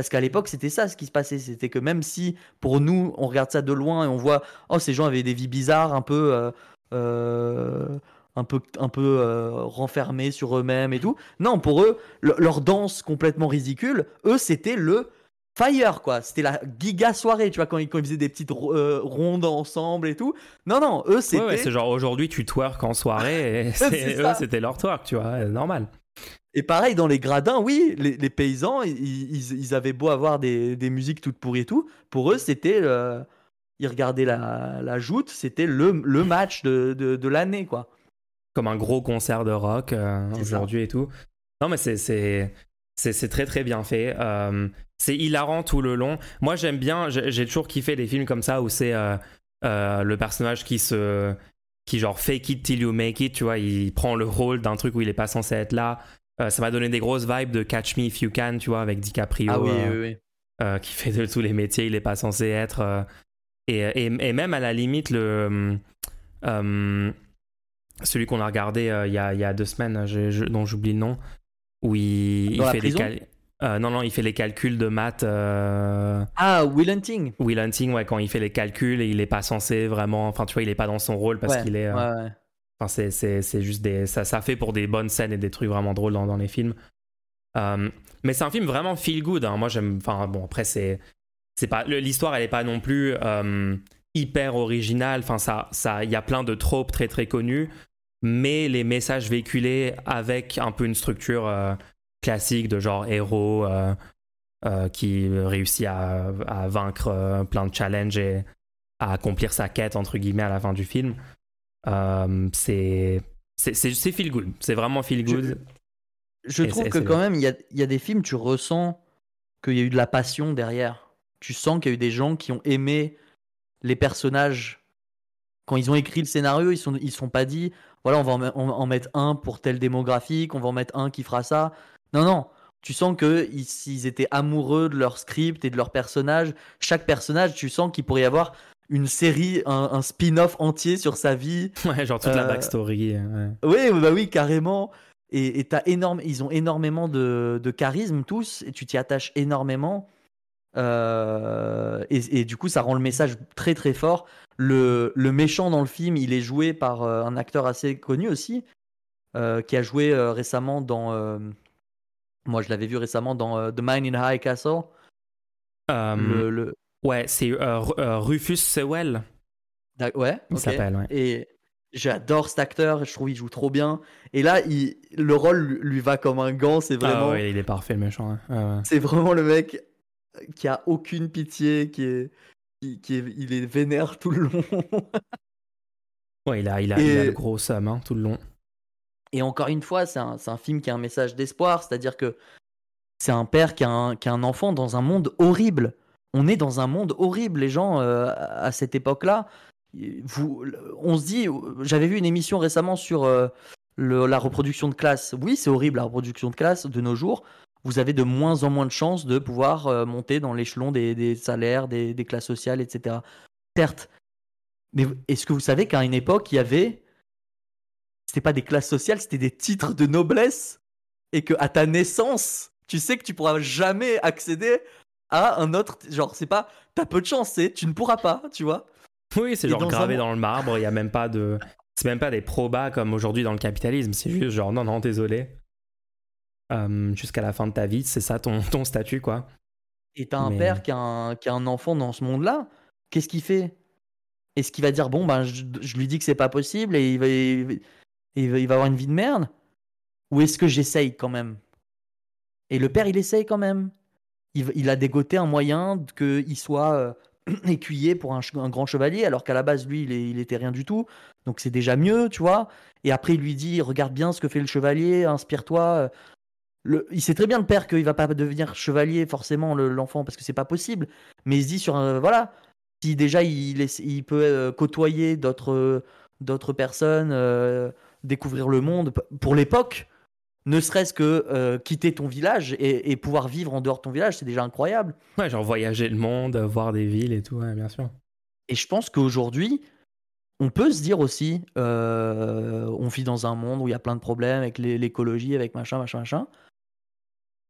Parce qu'à l'époque, c'était ça ce qui se passait. C'était que même si, pour nous, on regarde ça de loin et on voit, oh, ces gens avaient des vies bizarres, un peu, euh, euh, un peu, un peu euh, renfermés sur eux-mêmes et tout. Non, pour eux, le- leur danse complètement ridicule, eux, c'était le fire, quoi. C'était la giga soirée, tu vois, quand ils, quand ils faisaient des petites euh, rondes ensemble et tout. Non, non, eux, c'était. Ouais, ouais, c'est genre aujourd'hui tu twerk en soirée et eux c'était leur twerk, tu vois, normal. Et pareil, dans les gradins, oui, les, paysans, ils, avaient beau avoir des, musiques toutes pourries et tout. Pour eux, c'était. ils regardaient la, la joute, c'était le, le, match de, de, l'année, quoi. Comme un gros concert de rock euh, aujourd'hui et tout. Non, mais c'est. C'est très très bien fait. Euh, c'est hilarant tout le long. Moi j'aime bien, j'ai toujours kiffé les films comme ça où c'est euh, le personnage qui se, qui genre fake it till you make it, tu vois, il prend le rôle d'un truc où il est pas censé être là. Euh, ça m'a donné des grosses vibes de Catch Me If You Can, tu vois, avec DiCaprio. Ah oui, euh, oui, oui. Euh, qui fait de tous les métiers, il est pas censé être. Et, et, et, même à la limite, le. celui qu'on a regardé il y, a, y, a, deux semaines, dont j'oublie le nom, où il, il fait des euh, non, non, il fait les calculs de maths. Euh... Ah, Will Hunting. Will Hunting, ouais, quand il fait les calculs et il est pas censé vraiment. Enfin, tu vois, il est pas dans son rôle parce qu'il est. Euh... Ouais, ouais. Enfin, c'est juste des. Ça, ça fait pour des bonnes scènes et des trucs vraiment drôles dans, dans les films. Mais c'est un film vraiment feel good. Hein. Moi, j'aime. Enfin, bon, après, c'est. C'est pas. L'histoire, elle est pas non plus hyper originale. Enfin, ça. ça Il y a plein de tropes très, très connus. Mais les messages véhiculés avec un peu une structure classique de genre héros euh, euh, qui réussit à, vaincre euh, plein de challenges et à accomplir sa quête entre guillemets à la fin du film. c'est c'est feel good, c'est vraiment feel good. Je, trouve que quand même il y a, y a, des films tu ressens qu'il y a eu de la passion derrière. Tu sens qu'il y a eu des gens qui ont aimé les personnages quand ils ont écrit le scénario, ils sont ils sont pas dit voilà, on va en, en, mettre un pour telle démographique, on va en mettre un qui fera ça. Non, non. Tu sens qu'ils ils étaient amoureux de leur script et de leur personnage. Chaque personnage, tu sens qu'il pourrait y avoir une série, un, spin-off entier sur sa vie. Ouais, genre toute la euh, backstory. Oui, bah oui, carrément. Et, as énorme, ils ont énormément de, charisme tous, et tu t'y attaches énormément. Euh, et, du coup, ça rend le message très très fort. Le, le méchant dans le film, il est joué par euh, un acteur assez connu aussi, qui a joué récemment dans moi, je l'avais vu récemment dans euh, The Man in High Castle. Euh, le, Ouais, c'est euh, Rufus Sewell. Ouais, il s'appelle. Ouais. Et j'adore cet acteur, je trouve qu'il joue trop bien. Et là, il... le rôle lui va comme un gant, c'est ah vraiment. Ah ouais, il est parfait le méchant. Hein. C'est vraiment le mec qui a aucune pitié, qui est, qui, est... il est vénère tout le long. ouais, il a, il a, il a le gros Sam hein, tout le long. Et encore une fois, c'est un, film qui a un message d'espoir, c'est-à-dire que c'est un père qui a un, enfant dans un monde horrible. On est dans un monde horrible, les gens, euh, à cette époque-là. On se dit, j'avais vu une émission récemment sur euh, la reproduction de classe. Oui, c'est horrible la reproduction de classe de nos jours. Vous avez de moins en moins de chances de pouvoir euh, monter dans l'échelon des, salaires, des, classes sociales, etc. Certes, mais est-ce que vous savez qu'à une époque, il y avait c'était pas des classes sociales, c'était des titres de noblesse. Et que à ta naissance, tu sais que tu pourras jamais accéder à un autre. Genre, c'est pas. T'as peu de chance, c'est tu ne pourras pas, tu vois. Oui, c'est genre gravé dans le marbre, il y a même pas de. C'est même pas des probas comme aujourd'hui dans le capitalisme, c'est juste genre non, non, désolé. Euh, jusqu'à la fin de ta vie, c'est ça ton, ton statut, quoi. Et t'as un père qui a un, qui a un enfant dans ce monde-là, qu'est-ce qu'il fait? Est-ce qu'il va dire, bon, ben, je, je lui dis que c'est pas possible et il va, il va avoir une vie de merde? Ou est-ce que j'essaye quand même? Et le père, il essaye quand même. Il, a dégoté un moyen qu'il soit euh, écuyer pour un, grand chevalier, alors qu'à la base, lui, il, était rien du tout. Donc c'est déjà mieux, tu vois. Et après, il lui dit Regarde bien ce que fait le chevalier, inspire-toi. Le, il sait très bien le père qu'il va pas devenir chevalier forcément l'enfant parce que c'est pas possible. Mais il se dit sur un, voilà, si déjà il, peut euh, côtoyer d'autres d'autres personnes, euh, découvrir le monde pour l'époque. Ne serait-ce que euh, quitter ton village et, pouvoir vivre en dehors de ton village, c'est déjà incroyable. Ouais, genre voyager le monde, voir des villes et tout, bien sûr. Et je pense qu'aujourd'hui, on peut se dire aussi, euh, on vit dans un monde où il y a plein de problèmes avec l'écologie, avec machin, machin, machin.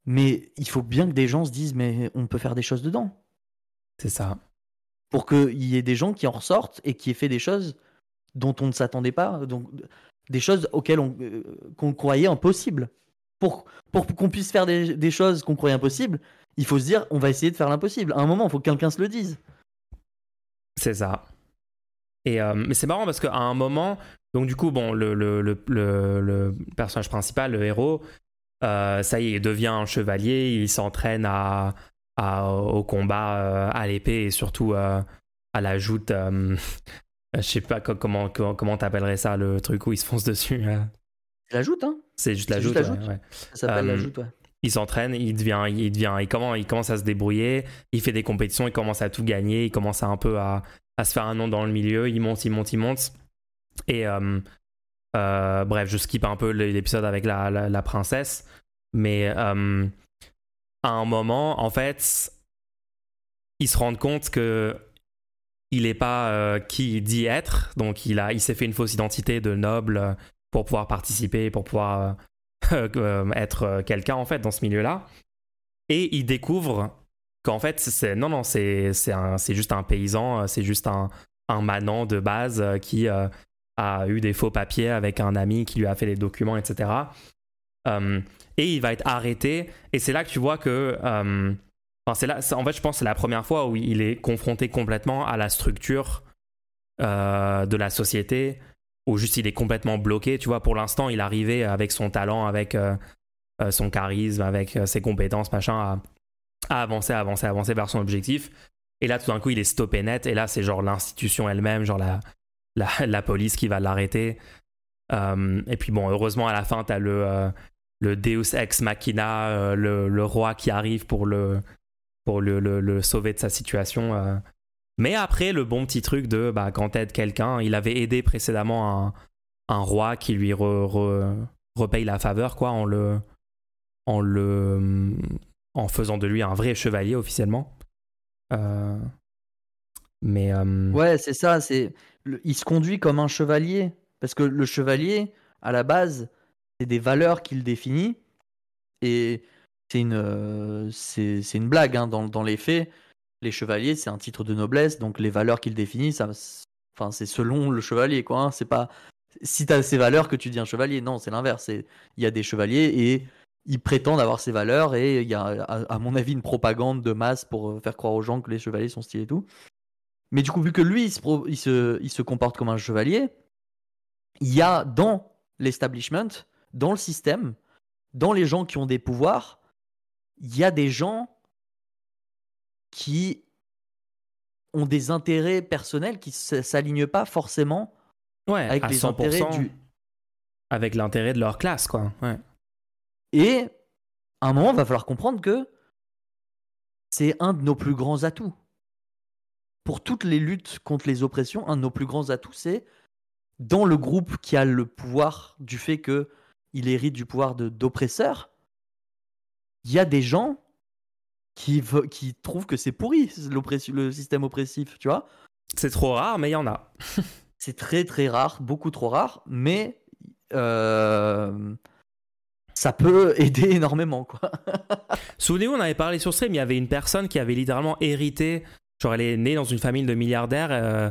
Mais il faut bien que des gens se disent, mais on peut faire des choses dedans. C'est ça. Pour qu'il y ait des gens qui en ressortent et qui aient fait des choses dont on ne s'attendait pas. Donc, des choses auxquelles on euh, croyait impossibles. Pour, qu'on puisse faire des, choses qu'on croyait impossibles, il faut se dire on va essayer de faire l'impossible. À un moment, il faut que quelqu'un se le dise. C'est ça. Et euh, mais c'est marrant parce qu'à un moment, donc du coup, le, personnage principal, le héros, ça y est, il devient un chevalier, il s'entraîne au combat à l'épée et surtout à la joute. Je sais pas comment comment t'appellerais ça le truc où il se fonce dessus. C'est la joute, hein C'est juste la joute. Ouais, Ça s'appelle la joute, ouais il s'entraîne, il devient, il devient, il commence, il commence à se débrouiller, il fait des compétitions, il commence à tout gagner, il commence à un peu à, à se faire un nom dans le milieu, il monte, il monte, il monte. Et euh, euh, bref, je skip un peu l'épisode avec la, la, princesse, mais euh, à un moment, en fait, il se rend compte que il n'est pas qui il dit être, donc il a, il s'est fait une fausse identité de noble pour pouvoir participer, pour pouvoir Euh, être euh, quelqu'un en fait dans ce milieu-là. Et il découvre qu'en fait, c'est non, non, c'est juste un paysan, euh, c'est juste un, un manant de base qui a eu des faux papiers avec un ami qui lui a fait les documents, etc. et il va être arrêté. Et c'est là que tu vois que. Enfin, c'est là, en fait, je pense que c'est la première fois où il est confronté complètement à la structure de la société, ou juste il est complètement bloqué. Tu vois, pour l'instant, il arrivait avec son talent, avec euh, euh, son charisme, avec euh, ses compétences, machin, à, à, avancer, avancer, avancer vers son objectif. Et là, tout d'un coup, il est stoppé net. Et là, c'est genre l'institution elle-même, genre la, la, police qui va l'arrêter. et puis bon, heureusement, à la fin, tu as le, le Deus ex machina, le, roi qui arrive pour le, le, sauver de sa situation. Mais après, le bon petit truc de bah, quand t'aides quelqu'un, il avait aidé précédemment un, un roi qui lui repaye la faveur, quoi, en le, en le, en faisant de lui un vrai chevalier officiellement. Euh, mais euh, ouais, c'est ça. C'est il se conduit comme un chevalier parce que le chevalier, à la base, c'est des valeurs qu'il définit et c'est une, euh, une blague hein, dans, dans les faits les chevaliers, c'est un titre de noblesse, donc les valeurs qu'il définit, ça, enfin, c'est selon le chevalier, quoi. Hein. c'est pas si tu as ces valeurs que tu dis un chevalier. Non, c'est l'inverse. Il y a des chevaliers et ils prétendent avoir ces valeurs et il y a, à, mon avis, une propagande de masse pour euh, faire croire aux gens que les chevaliers sont stylés et tout. Mais du coup, vu que lui, il se, il se comporte comme un chevalier, il y a dans l'establishment, dans le système, dans les gens qui ont des pouvoirs, il y a des gens qui ont des intérêts personnels qui ne s'alignent pas forcément avec les intérêts du... avec l'intérêt de leur classe quoi. Et à un moment, il va falloir comprendre que c'est un de nos plus grands atouts. Pour toutes les luttes contre les oppressions, un de nos plus grands atouts, c'est dans le groupe qui a le pouvoir du fait que il hérite du pouvoir d'oppresseur, il y a des gens qui, qui trouvent que c'est pourri le système oppressif, tu vois. C'est trop rare, mais il y en a. c'est très très rare, beaucoup trop rare, mais euh, ça peut aider énormément. quoi. Souvenez-vous, on avait parlé sur stream, il y avait une personne qui avait littéralement hérité, genre elle est née dans une famille de milliardaires. Euh,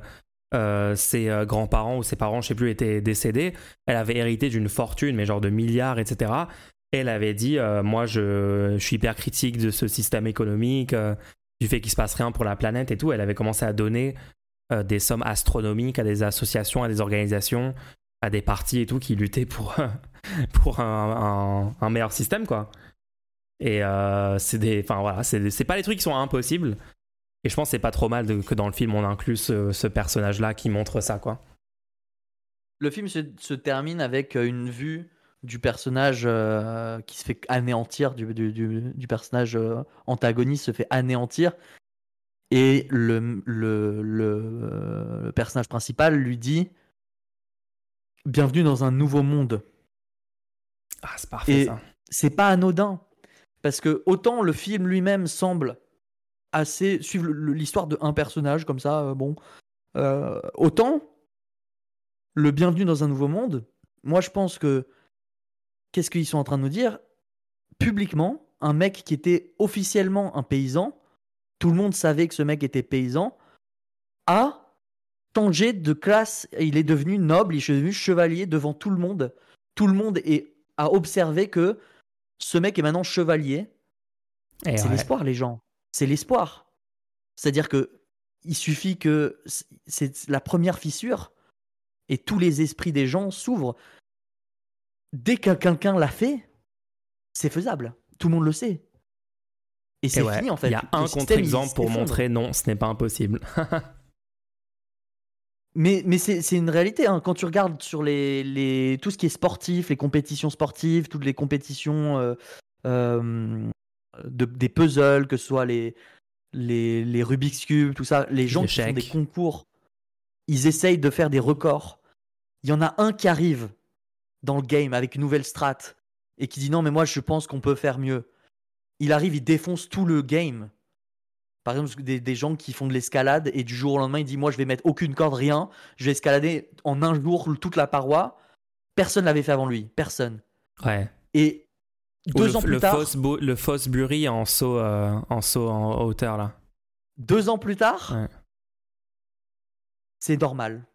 euh, ses grands-parents ou ses parents, je sais plus, étaient décédés. Elle avait hérité d'une fortune, mais genre de milliards, etc elle avait dit euh, Moi, je, suis hyper critique de ce système économique, euh, du fait qu'il se passe rien pour la planète et tout. Elle avait commencé à donner euh, des sommes astronomiques à des associations, à des organisations, à des partis et tout qui luttaient pour, pour un, meilleur système, quoi. Et c'est des. Enfin, voilà, c'est pas les trucs qui sont impossibles. Et je pense que c'est pas trop mal que dans le film on inclut ce, ce personnage-là qui montre ça, quoi. Le film se, se termine avec une vue du personnage euh, qui se fait anéantir, du, du, personnage euh, antagoniste se fait anéantir. Et le, le, le, personnage principal lui dit Bienvenue dans un nouveau monde. Ah, c'est parfait ça. C'est pas anodin. Parce que autant le film lui-même semble assez suivre l'histoire de un personnage comme ça, euh, bon. autant le Bienvenue dans un nouveau monde, moi je pense que qu'est-ce qu'ils sont en train de nous dire? Publiquement, un mec qui était officiellement un paysan, tout le monde savait que ce mec était paysan, a changé de classe, il est devenu noble, il est devenu chevalier devant tout le monde. Tout le monde est, a observé que ce mec est maintenant chevalier. C'est l'espoir, les gens. C'est l'espoir. C'est-à-dire que il suffit que c'est la première fissure et tous les esprits des gens s'ouvrent dès que quelqu'un l'a fait, c'est faisable. Tout le monde le sait. Et c'est fini en fait. Il y a un contre-exemple pour montrer non, ce n'est pas impossible. mais mais c'est une réalité. Hein. Quand tu regardes sur les, les, tout ce qui est sportif, les compétitions sportives, toutes les compétitions euh, euh, de, des puzzles, que ce soit les, les, les Rubik's Cube, tout ça, les gens qui font des concours, ils essayent de faire des records. Il y en a un qui arrive dans le game avec une nouvelle strat et qui dit non mais moi je pense qu'on peut faire mieux. Il arrive, il défonce tout le game. Par exemple, des, gens qui font de l'escalade et du jour au lendemain, il dit moi je vais mettre aucune corde, rien, je vais escalader en un jour toute la paroi. Personne l'avait fait avant lui, personne. Ouais. Et deux ans plus tard, le Fosbury en saut, euh, en saut en hauteur là. Deux ans plus tard, c'est normal.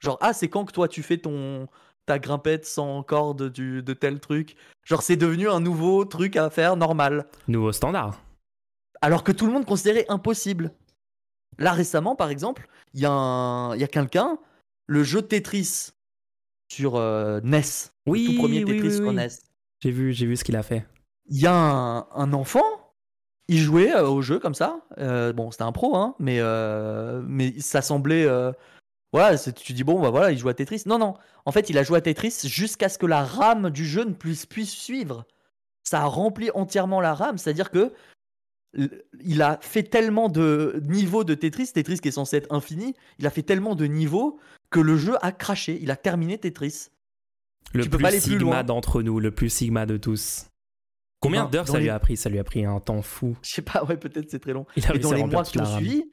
Genre ah c'est quand que toi tu fais ton ta grimpette sans corde du, de tel truc. Genre, c'est devenu un nouveau truc à faire normal. Nouveau standard. Alors que tout le monde considérait impossible. Là, récemment, par exemple, il y a, un... y a quelqu'un, le jeu Tetris sur euh, NES. Oui, tout premier Tetris sur NES. J'ai vu, j'ai vu ce qu'il a fait. Il y a un, enfant, il jouait euh, au jeu comme ça. Euh, bon, c'était un pro, hein, mais, mais ça semblait voilà, tu dis bon, bah voilà, il joue à Tetris. Non, non. En fait, il a joué à Tetris jusqu'à ce que la rame du jeu ne puisse, puisse suivre. Ça a rempli entièrement la rame, c'est-à-dire que il a fait tellement de niveaux de Tetris, Tetris qui est censé être infini, il a fait tellement de niveaux que le jeu a craché. Il a terminé Tetris. Le plus sigma d'entre nous, le plus sigma de tous. Combien d'heures ça lui a pris? Ça lui a pris un temps fou. Je sais pas, ouais, peut-être c'est très long. Il a Et dans les mois qui ont suivi,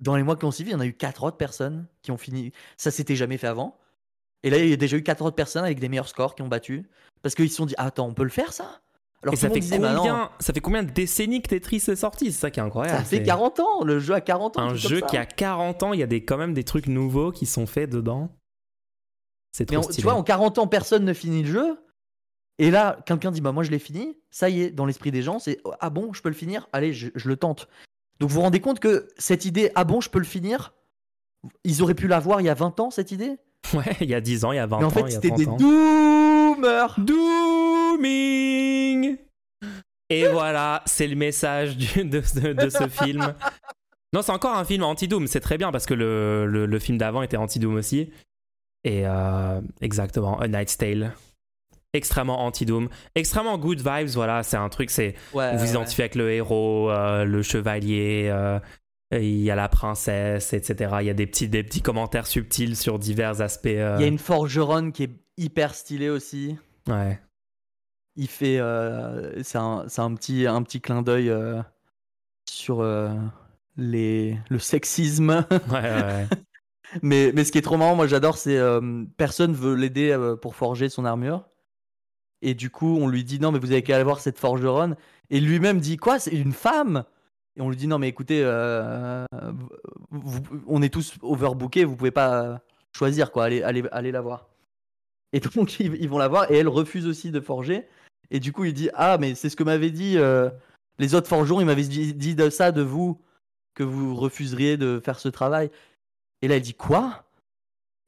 dans les mois qui ont suivi, il y en a eu quatre autres personnes qui ont fini. Ça s'était jamais fait avant. Et là, il y a déjà eu quatre autres personnes avec des meilleurs scores qui ont battu. Parce qu'ils se sont dit, attends, on peut le faire ça? Alors ça fait, bah combien, ça fait combien de décennies que Tetris est sorti? C'est ça qui est incroyable. Ça fait 40 ans, le jeu a 40 ans. Un jeu qui a 40 ans, il y a des, quand même des trucs nouveaux qui sont faits dedans. C'est trop stylé. Tu vois, en 40 ans, personne ne finit le jeu. Et là, quelqu'un dit, bah moi je l'ai fini. Ça y est, dans l'esprit des gens, c'est, ah bon, je peux le finir? Allez, je le tente. Donc vous vous rendez compte que cette idée, ah bon, je peux le finir? Ils auraient pu l'avoir il y a 20 ans, cette idée? Ouais, il y a 10 ans, il y a 20 ans. Mais en fait, c'était des doomers Dooming Et voilà, c'est le message de, ce film. Non, c'est encore un film anti-Doom, c'est très bien parce que le, le, film d'avant était anti-Doom aussi. Et euh, exactement, A Night's Tale extrêmement anti-doom, extrêmement good vibes. Voilà, c'est un truc, c'est vous identifiez avec le héros, euh, le chevalier, euh, il y a la princesse, etc. Il y a des petits, des petits commentaires subtils sur divers aspects. Euh. Il y a une forgeronne qui est hyper stylée aussi. Ouais. Il fait, c'est un, un, petit, un petit clin d'œil sur les, le sexisme. Ouais, ouais. mais, mais ce qui est trop marrant, moi j'adore, c'est personne veut l'aider pour forger son armure. Et du coup, on lui dit non, mais vous avez qu'à aller voir cette forgeronne. Et lui-même dit quoi C'est une femme? Et on lui dit non, mais écoutez, euh, on est tous overbookés, vous pouvez pas choisir quoi, allez, allez, allez la voir. Et donc ils, vont la voir et elle refuse aussi de forger. Et du coup, il dit ah, mais c'est ce que m'avaient dit euh, les autres forgerons, ils m'avaient dit, dit de ça de vous que vous refuseriez de faire ce travail. Et là, elle dit quoi?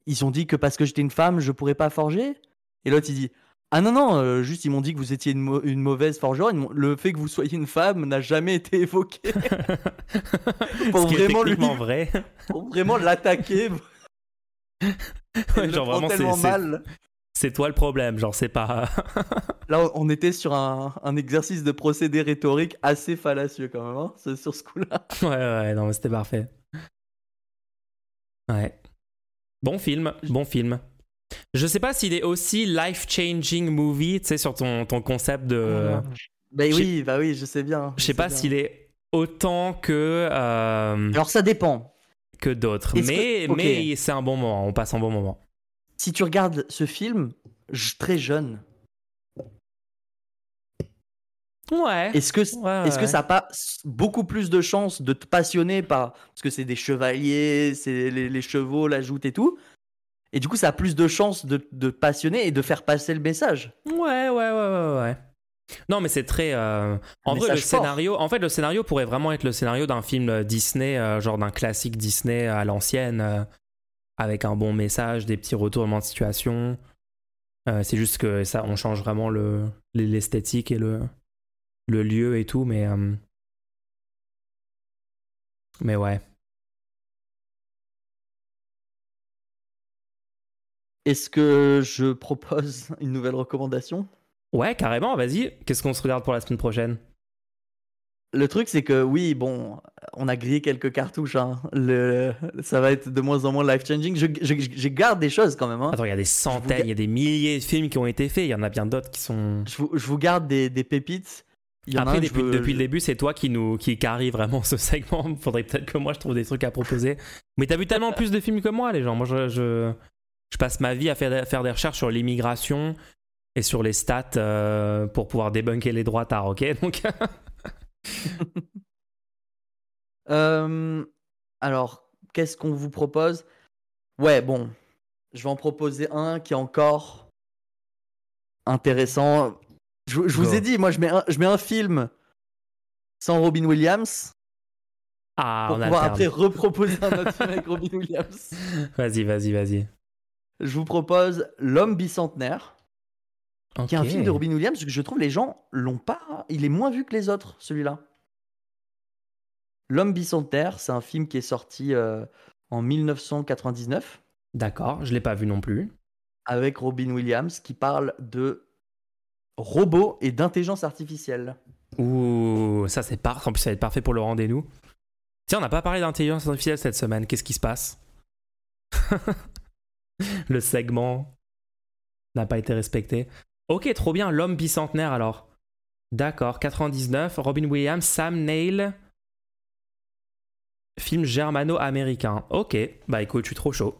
Ils ont dit que parce que j'étais une femme, je pourrais pas forger? Et l'autre, il dit ah non, non, euh, juste ils m'ont dit que vous étiez une, mauvaise forgeronne. Le fait que vous soyez une femme n'a jamais été évoqué. pour, vraiment lui, vrai. pour vraiment l'attaquer. genre vraiment c'est, mal. C'est toi le problème, genre c'est pas. Là, on était sur un, exercice de procédé rhétorique assez fallacieux quand même, hein, sur ce coup-là. Ouais, ouais, non, mais c'était parfait. Ouais. Bon film, bon film. Je sais pas s'il est aussi life-changing movie, tu sais, sur ton, ton concept de. Bah oui, bah oui, je sais bien. Je sais pas s'il est autant que. Euh, Alors ça dépend. Que d'autres. Mais, mais c'est un bon moment, on passe un bon moment. Si tu regardes ce film, très jeune. Ouais. Est-ce que, est-ce que ça n'a pas beaucoup plus de chances de te passionner par. Parce que c'est des chevaliers, c'est les, les chevaux, la joute et tout et du coup, ça a plus de chances de, de passionner et de faire passer le message. Ouais, ouais, ouais, ouais, ouais. Non, mais c'est très. Euh, en vrai, le scénario. En fait, le scénario pourrait vraiment être le scénario d'un film Disney, euh, genre d'un classique Disney à l'ancienne, euh, avec un bon message, des petits retournements de situation. Euh, c'est juste que ça, on change vraiment le l'esthétique et le le lieu et tout, mais euh, mais ouais. Est-ce que je propose une nouvelle recommandation? Ouais, carrément, vas-y. Qu'est-ce qu'on se regarde pour la semaine prochaine? Le truc, c'est que oui, bon, on a grillé quelques cartouches. Hein. Le... Ça va être de moins en moins life-changing. Je, je, je, garde des choses quand même. Hein. Attends, il y a des centaines, il y a des milliers de films qui ont été faits. Il y en a bien d'autres qui sont. Je vous, je vous garde des, des pépites. Il Après, depuis, depuis, le début, c'est toi qui nous qui carry vraiment ce segment. Faudrait peut-être que moi je trouve des trucs à proposer. Mais t'as vu tellement plus de films que moi, les gens. Moi, je, je, je passe ma vie à faire, faire des recherches sur l'immigration et sur les stats euh, pour pouvoir débunker les droits tard, ok? Donc. Euh, alors, qu'est-ce qu'on vous propose? Ouais, bon, je vais en proposer un qui est encore intéressant. Je, vous ai dit, moi, je mets un, je mets un film sans Robin Williams. Ah, pour pouvoir après reproposer un autre film avec Robin Williams. Vas-y, vas-y, vas-y. Je vous propose L'homme bicentenaire. Qui est un film de Robin Williams que je trouve les gens l'ont pas. Il est moins vu que les autres, celui-là. L'homme bicentenaire, c'est un film qui est sorti euh, en 1999. D'accord, je l'ai pas vu non plus. Avec Robin Williams qui parle de robots et d'intelligence artificielle. Ouh, ça c'est parfait. En plus, ça va être parfait pour le rendez-vous. Tiens, on n'a pas parlé d'intelligence artificielle cette semaine. Qu'est-ce qui se passe? Le segment n'a pas été respecté. Ok, trop bien. L'homme bicentenaire alors. D'accord, 99. Robin Williams, Sam Neill. Film germano-américain. Ok, bah écoute, je suis trop chaud.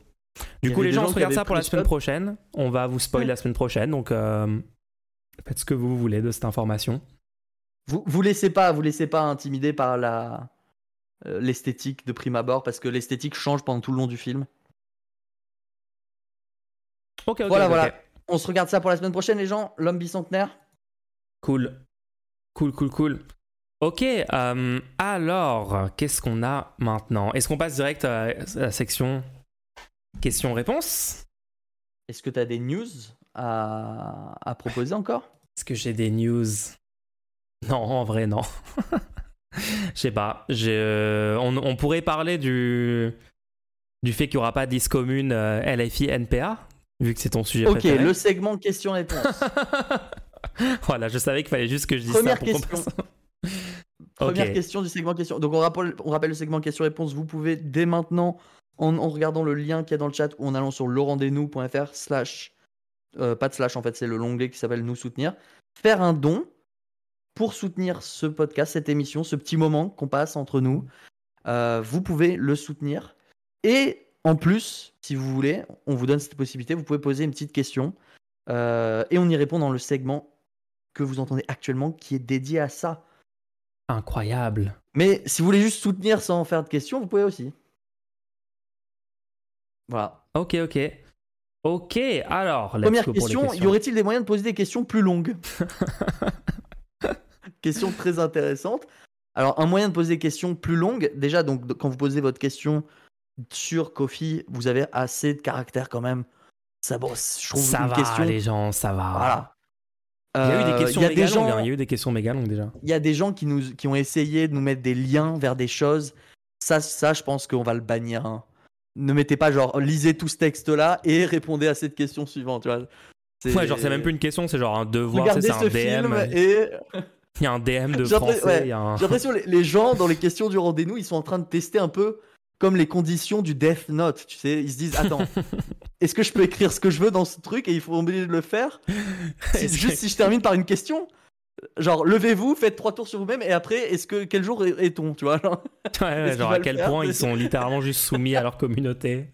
Du coup, les gens, on se regarde ça pour la semaine prochaine. On va vous spoiler la semaine prochaine, donc euh, faites ce que vous voulez de cette information. Vous, vous laissez pas, vous laissez pas intimider par la euh, l'esthétique de prime abord, parce que l'esthétique change pendant tout le long du film. Ok, ok. Voilà, voilà. On se regarde ça pour la semaine prochaine, les gens. L'homme bicentenaire. Cool. Cool, cool, cool. Ok, euh, alors, qu'est-ce qu'on a maintenant? Est-ce qu'on passe direct à la section questions-réponses? Est-ce que tu as des news à, proposer encore? Est-ce que j'ai des news? Non, en vrai, non. Je sais pas. Euh, on, on, pourrait parler du, du fait qu'il n'y aura pas de commune euh, LFI NPA, vu que c'est ton sujet. Ok, le segment questions-réponses. voilà, je savais qu'il fallait juste que je dise Première ça pour question. Première question du segment question. Donc on rappelle, on rappelle le segment question-réponse. Vous pouvez dès maintenant, en, regardant le lien qu'il y a dans le chat ou en allant sur laurendez-nous.fr slash, euh, pas de slash en fait, c'est le l'onglet qui s'appelle nous soutenir, faire un don pour soutenir ce podcast, cette émission, ce petit moment qu'on passe entre nous. Euh, vous pouvez le soutenir. Et en plus, si vous voulez, on vous donne cette possibilité, vous pouvez poser une petite question euh, et on y répond dans le segment que vous entendez actuellement qui est dédié à ça. Incroyable. Mais si vous voulez juste soutenir sans faire de questions, vous pouvez aussi. Voilà. Ok, ok. Ok, alors, Première question, y aurait-il des moyens de poser des questions plus longues? Question très intéressante. Alors, un moyen de poser des questions plus longues, déjà, donc quand vous posez votre question sur Kofi, vous avez assez de caractère quand même. Ça, bon, je trouve ça une va, question. les gens, ça va. Voilà. Il y a eu des Euh, questions il y a méga des gens- longues, hein. Il y a eu des questions méga longues déjà. Il y a des gens qui, nous, qui ont essayé de nous mettre des liens vers des choses. Ça, ça je pense qu'on va le bannir. hein. Ne mettez pas genre, lisez tout ce texte-là et répondez à cette question suivante. Tu vois. Ouais, genre, c'est même plus une question, c'est genre un devoir, c'est ce un DM. et Il y a un DM de français. ouais, un- j'ai l'impression que les, les gens dans les questions du rendez-vous, ils sont en train de tester un peu comme les conditions du Death Note. Tu sais, ils se disent attends, est-ce que je peux écrire ce que je veux dans ce truc et il faut obligé de le faire Si- Juste si je termine par une question. Genre, levez-vous, faites trois tours sur vous-même et après, est-ce que quel jour est- est-on Tu vois genre Ouais, ouais, à quel point ils sont littéralement juste soumis à leur communauté.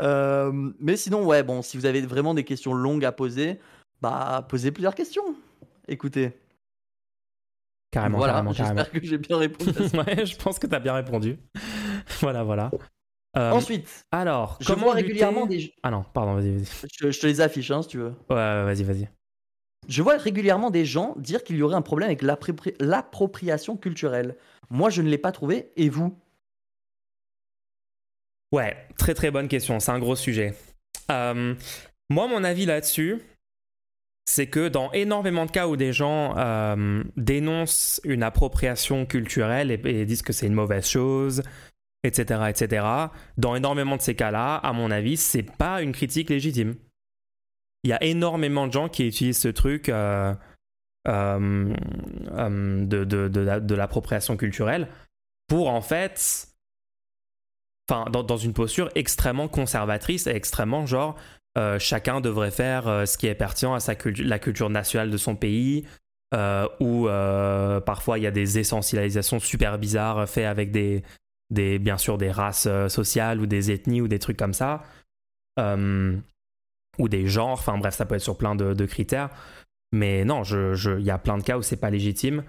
Euh, mais sinon, ouais, bon, si vous avez vraiment des questions longues à poser, bah, posez plusieurs questions. Écoutez, Carrément, voilà, carrément, j'espère que j'ai bien répondu. à ça. ouais, je pense que t'as bien répondu. voilà, voilà. Euh, Ensuite, alors, je comment vois lutter- régulièrement des. Ah non, pardon, vas-y, vas-y. Je, je te les affiche, hein, si tu veux. Ouais, ouais, vas-y, vas-y. Je vois régulièrement des gens dire qu'il y aurait un problème avec l'appropri- l'appropriation culturelle. Moi, je ne l'ai pas trouvé, et vous? Ouais, très très bonne question, c'est un gros sujet. Euh, moi, mon avis là-dessus, c'est que dans énormément de cas où des gens euh, dénoncent une appropriation culturelle et, disent que c'est une mauvaise chose, etc., etc., dans énormément de ces cas-là, à mon avis, c'est pas une critique légitime. Il y a énormément de gens qui utilisent ce truc euh, euh, de, l'appropriation culturelle pour en fait, enfin, dans, dans, une posture extrêmement conservatrice et extrêmement genre, euh, chacun devrait faire euh, ce qui est pertinent à la culture nationale de son pays, euh, ou parfois il y a des essentialisations super bizarres faites avec des, des bien sûr des races sociales ou des ethnies ou des trucs comme ça, ou des genres, enfin bref, ça peut être sur plein de, critères. Mais non, il y a plein de cas où c'est pas légitime.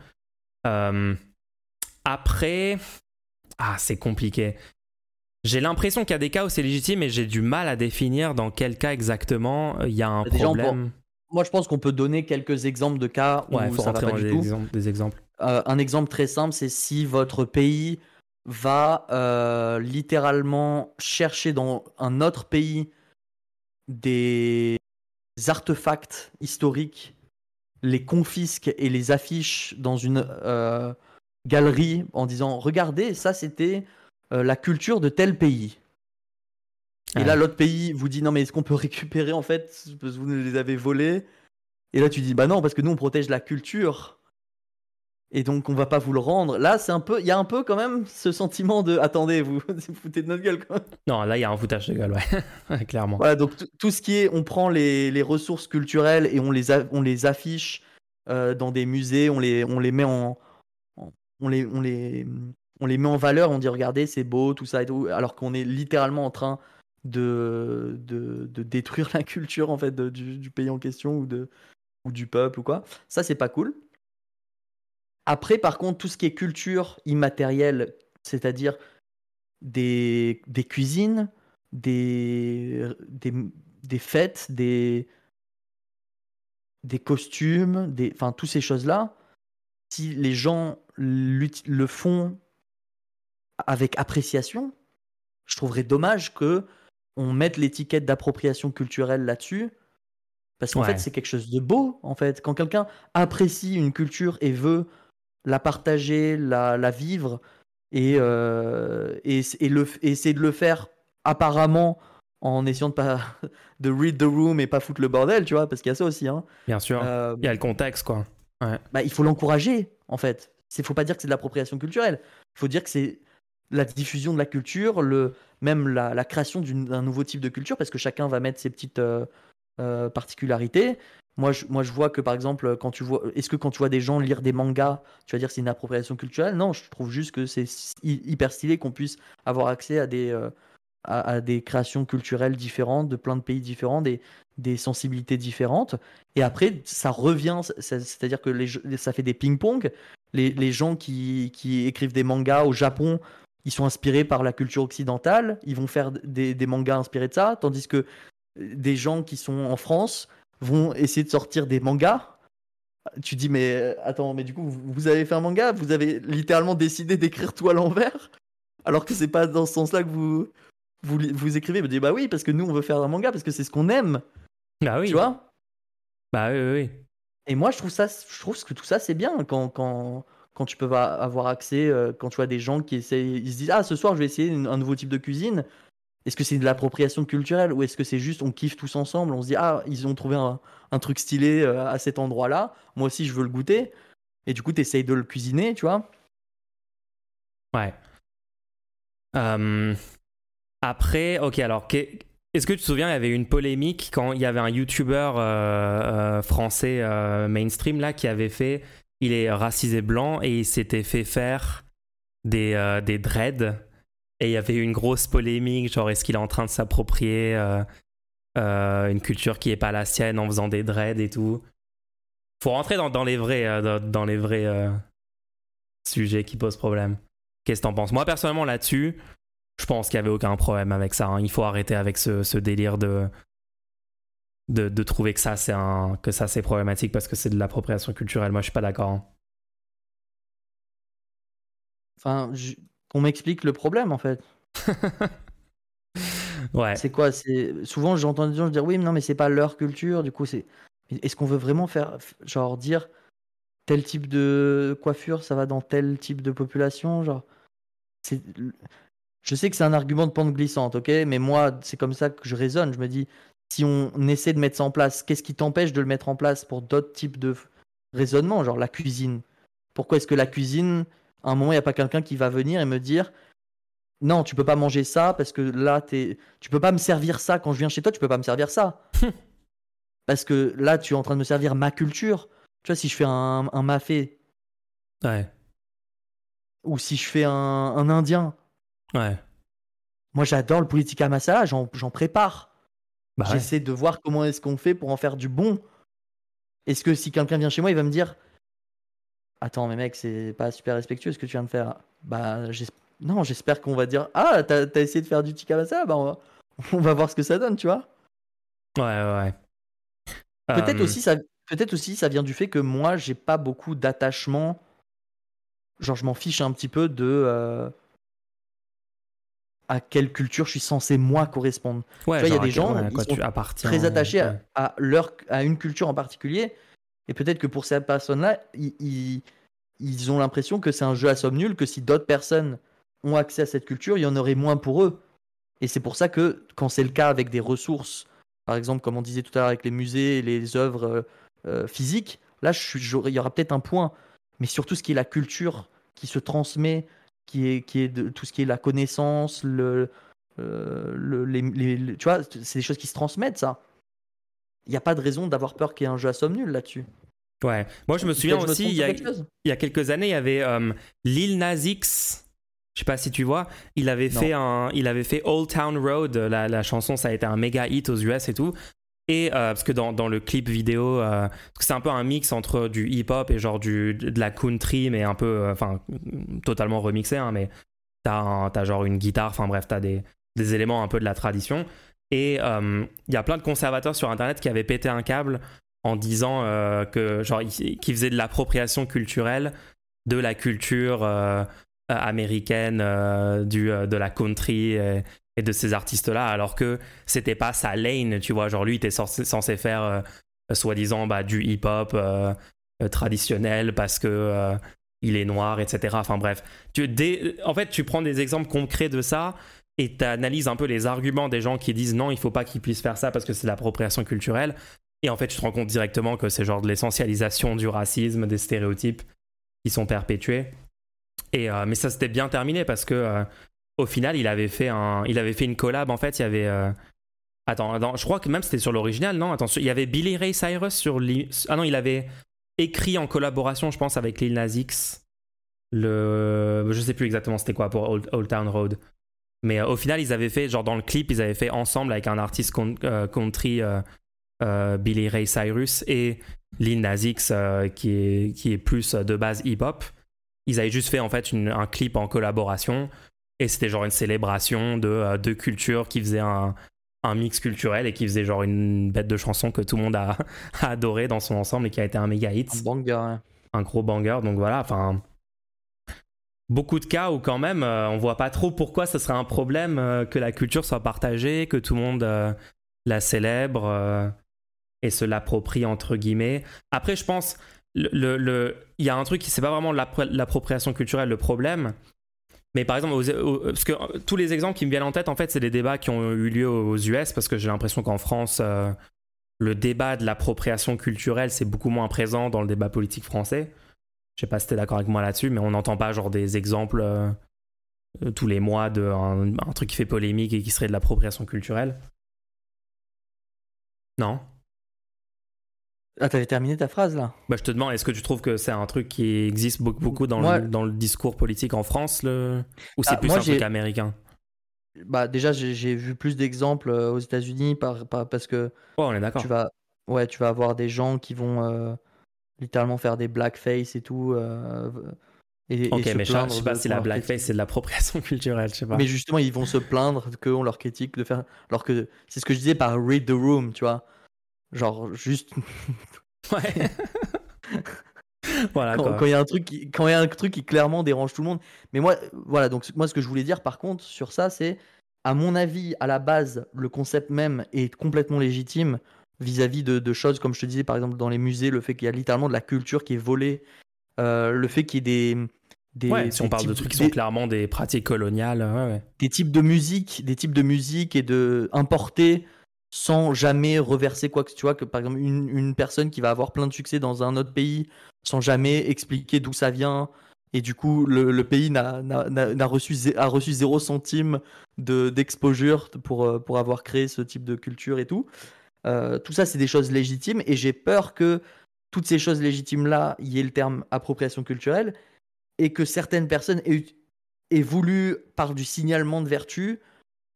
après, ah, c'est compliqué. J'ai l'impression qu'il y a des cas où c'est légitime et j'ai du mal à définir dans quel cas exactement euh, il y a un problème. Moi, je pense qu'on peut donner quelques exemples de cas où ça va pas du tout. des exemples. Euh, un exemple très simple, c'est si votre pays va euh, littéralement chercher dans un autre pays des artefacts historiques, les confisque et les affiche dans une galerie en disant regardez, ça c'était la culture de tel pays. Et là, l'autre pays vous dit non, mais est-ce qu'on peut récupérer en fait parce que vous les avez volés? Et là, tu dis bah non, parce que nous on protège la culture. Et donc on va pas vous le rendre. Là, c'est un peu, il y a un peu quand même ce sentiment de attendez, vous vous foutez de notre gueule quand même. Non, là il y a un foutage de gueule, ouais, clairement. Voilà, donc tout ce qui est, on prend les, les, ressources culturelles et on les, on les affiche euh, dans des musées, on les, on les met en, on les, on les, on les met en valeur, on dit regardez, c'est beau, tout ça et tout, alors qu'on est littéralement en train de, de, détruire la culture en fait du, pays en question ou, de, ou du peuple ou quoi. Ça, c'est pas cool. Après, par contre, tout ce qui est culture immatérielle, c'est-à-dire des, des cuisines, des, des, des fêtes, des, des costumes, des, enfin, toutes ces choses-là, si les gens le font avec appréciation, je trouverais dommage que on mette l'étiquette d'appropriation culturelle là-dessus. Parce qu'en fait, c'est quelque chose de beau, en fait. Quand quelqu'un apprécie une culture et veut la partager, la, la vivre, et, euh, et, et, le, essayer de le faire apparemment en essayant de pas de read the room et pas foutre le bordel, tu vois, parce qu'il y a ça aussi. Hein. Bien sûr. Euh, il y a le contexte, quoi. Bah, il faut l'encourager, en fait. Il faut pas dire que c'est de l'appropriation culturelle. Il faut dire que c'est la diffusion de la culture, le, même la, création d'un nouveau type de culture, parce que chacun va mettre ses petites euh, euh, particularités. Moi je, moi, je vois que par exemple, quand tu vois, est-ce que quand tu vois des gens lire des mangas, tu vas dire c'est une appropriation culturelle? Non, je trouve juste que c'est hyper stylé qu'on puisse avoir accès à des, euh, à, des créations culturelles différentes, de plein de pays différents, des, des sensibilités différentes. Et après, ça revient, c'est-à-dire que ça fait des ping-pong. Les, les, gens qui, qui écrivent des mangas au Japon ils sont inspirés par la culture occidentale, ils vont faire des, mangas inspirés de ça, tandis que des gens qui sont en France vont essayer de sortir des mangas. Tu dis, mais euh, attends, mais du coup, vous avez fait un manga, vous avez littéralement décidé d'écrire tout à l'envers, alors que c'est pas dans ce sens-là que vous, vous, vous écrivez. Vous dites, bah oui, parce que nous, on veut faire un manga, parce que c'est ce qu'on aime. Bah oui. Tu vois? Bah oui, oui, oui. Et moi, je trouve, ça, je trouve que tout ça, c'est bien quand, quand, quand tu peux avoir accès, euh, quand tu vois des gens qui essayent, ils se disent Ah, ce soir, je vais essayer un nouveau type de cuisine. Est-ce que c'est de l'appropriation culturelle ou est-ce que c'est juste on kiffe tous ensemble On se dit Ah, ils ont trouvé un, truc stylé euh, à cet endroit-là. Moi aussi, je veux le goûter. Et du coup, tu essayes de le cuisiner, tu vois Ouais. Après, ok, alors, est-ce que tu te souviens, il y avait une polémique quand il y avait un YouTuber euh, français mainstream là qui avait fait il est racisé blanc et il s'était fait faire des, euh, des dreads. Et il y avait eu une grosse polémique, genre est-ce qu'il est en train de s'approprier euh, euh, une culture qui n'est pas la sienne en faisant des dreads et tout? Faut rentrer dans, les vrais, dans, les vrais sujets qui posent problème. Qu'est-ce que t'en penses? Moi personnellement là-dessus, je pense qu'il n'y avait aucun problème avec ça. Hein. Il faut arrêter avec ce délire de de, trouver que ça c'est un que ça c'est problématique parce que c'est de l'appropriation culturelle. Moi, je suis pas d'accord. Hein. Enfin, qu'on m'explique le problème en fait. Ouais. C'est quoi? C'est souvent j'entends des gens dire oui, mais non, mais c'est pas leur culture. Du coup, c'est est-ce qu'on veut vraiment faire genre dire tel type de coiffure, ça va dans tel type de population, genre? C'est je sais que c'est un argument de pente glissante, ok, mais moi c'est comme ça que je raisonne. Je me dis si on essaie de mettre ça en place, qu'est-ce qui t'empêche de le mettre en place pour d'autres types de raisonnement, genre la cuisine? Pourquoi est-ce que la cuisine, à un moment, il n'y a pas quelqu'un qui va venir et me dire non, tu peux pas manger ça parce que là, es... tu peux pas me servir ça quand je viens chez toi, tu peux pas me servir ça. parce que là, tu es en train de me servir ma culture. Tu vois, si je fais un, un mafé. Ouais. Ou si je fais un, un indien. Ouais. Moi, j'adore le politika masala, j'en prépare. Bah J'essaie de voir comment est-ce qu'on fait pour en faire du bon. Est-ce que si quelqu'un vient chez moi, il va me dire Attends, mais mec, c'est pas super respectueux ce que tu viens de faire. Bah, non, j'espère qu'on va dire Ah, t'as as essayé de faire du tikka masala Bah, on va... on va voir ce que ça donne, tu vois. Ouais, ouais. Peut-être aussi, ça... peut aussi ça vient du fait que moi, j'ai pas beaucoup d'attachement. Genre, je m'en fiche un petit peu de. Euh, à quelle culture je suis censé moi correspondre. Ouais, il y a des gens qui sont très attachés à, leur, à une culture en particulier, et peut-être que pour ces personnes-là, ils, ils, ont l'impression que c'est un jeu à somme nulle, que si d'autres personnes ont accès à cette culture, il y en aurait moins pour eux. Et c'est pour ça que quand c'est le cas avec des ressources, par exemple, comme on disait tout à l'heure avec les musées et les œuvres euh, euh, physiques, là, il y aura peut-être un point. Mais surtout ce qui est la culture qui se transmet, qui est, qui est de, tout ce qui est la connaissance, le, euh, le les, tu vois, c'est des choses qui se transmettent, ça. Il n'y a pas de raison d'avoir peur qu'il y ait un jeu à somme nulle là-dessus. Ouais, moi je me souviens aussi, il y, a, il y, a, quelques années, il y avait euh, Lil Nas X, je sais pas si tu vois, il avait, fait un, il avait fait Old Town Road, la, la, chanson, ça a été un méga hit aux US et tout. Et euh, parce que dans, le clip vidéo, euh, c'est un peu un mix entre du hip-hop et genre du, de la country, mais un peu, euh, enfin, totalement remixé, hein, mais t'as, as genre une guitare, enfin bref, t'as des, des éléments un peu de la tradition. Et il y a plein de conservateurs sur Internet qui avaient pété un câble en disant que, genre, qui faisaient de l'appropriation culturelle de la culture américaine, du, de la country de ces artistes-là, alors que c'était pas sa lane, tu vois. Genre, lui, il était censé, faire, euh, soi-disant, bah, du hip-hop euh, euh, traditionnel parce que il est noir, etc. Enfin, bref. Tu, en fait, tu prends des exemples concrets de ça et tu analyses un peu les arguments des gens qui disent non, il faut pas qu'ils puissent faire ça parce que c'est de l'appropriation culturelle. Et en fait, tu te rends compte directement que c'est genre de l'essentialisation du racisme, des stéréotypes qui sont perpétués. Et, mais ça s'était bien terminé parce que au final, il avait fait un, il avait fait une collab. En fait, il y avait. Euh, attends, je crois que même c'était sur l'original, non? Attends, il y avait Billy Ray Cyrus sur. Ah non, il avait écrit en collaboration, je pense, avec Lil Nas X. Le, je sais plus exactement c'était quoi pour Old, Town Road. Mais euh, au final, ils avaient fait, genre dans le clip, ils avaient fait ensemble avec un artiste euh, country, Billy Ray Cyrus et Lil Nas X, qui, est, qui est plus de base hip-hop. Ils avaient juste fait en fait un clip en collaboration et c'était genre une célébration de euh, deux cultures qui faisait un, un, mix culturel et qui faisait genre une bête de chanson que tout le monde a, adoré dans son ensemble et qui a été un méga hit. Un banger. Un gros banger. Donc voilà, enfin. Beaucoup de cas où quand même euh, on voit pas trop pourquoi ce serait un problème euh, que la culture soit partagée, que tout le monde la célèbre et se l'approprie entre guillemets. Après, je pense il le, le, y a un truc qui c'est pas vraiment l'appropriation culturelle le problème, mais par exemple, parce que euh, tous les exemples qui me viennent en tête, en fait, c'est des débats qui ont eu lieu aux US, parce que j'ai l'impression qu'en France, euh, le débat de l'appropriation culturelle, c'est beaucoup moins présent dans le débat politique français. Je sais pas si tu es d'accord avec moi là-dessus, mais on n'entend pas genre des exemples euh, tous les mois d'un un truc qui fait polémique et qui serait de l'appropriation culturelle. Non? Ah, t'avais terminé ta phrase là? Bah, Je te demande, est-ce que tu trouves que c'est un truc qui existe beaucoup, beaucoup dans, le, dans le discours politique en France le... Ou c'est ah, plus un truc américain? Bah, Déjà, j'ai vu plus d'exemples euh, aux États-Unis par, parce que. Oh, on est d'accord. Tu vas, ouais, tu vas avoir des gens qui vont euh, littéralement faire des blackface et tout. Euh, et, ok, mais je sais pas si la blackface c'est de l'appropriation culturelle, je sais pas. Mais justement, ils vont se plaindre qu'on leur critique de faire. Alors que c'est ce que je disais par read the room, tu vois. Genre, juste. ouais. voilà, quand il y a un truc qui, quand il y a un truc qui clairement dérange tout le monde. Mais moi, voilà, donc moi, ce que je voulais dire par contre sur ça, c'est à mon avis, à la base, le concept même est complètement légitime vis-à-vis de, choses, comme je te disais, par exemple, dans les musées, le fait qu'il y a littéralement de la culture qui est volée, euh, le fait qu'il y ait des. des ouais, si on parle de trucs qui sont clairement des pratiques coloniales, des types de musique, des types de musique et de importés sans jamais reverser quoi que tu vois que par exemple une, une, personne qui va avoir plein de succès dans un autre pays sans jamais expliquer d'où ça vient et du coup le, pays n'a, n'a, reçu, a reçu zéro centime de, d'exposure pour, euh, pour avoir créé ce type de culture et tout. Euh, tout ça c'est des choses légitimes et j'ai peur que toutes ces choses légitimes là, y ait le terme appropriation culturelle et que certaines personnes aient, aient voulu par du signalement de vertu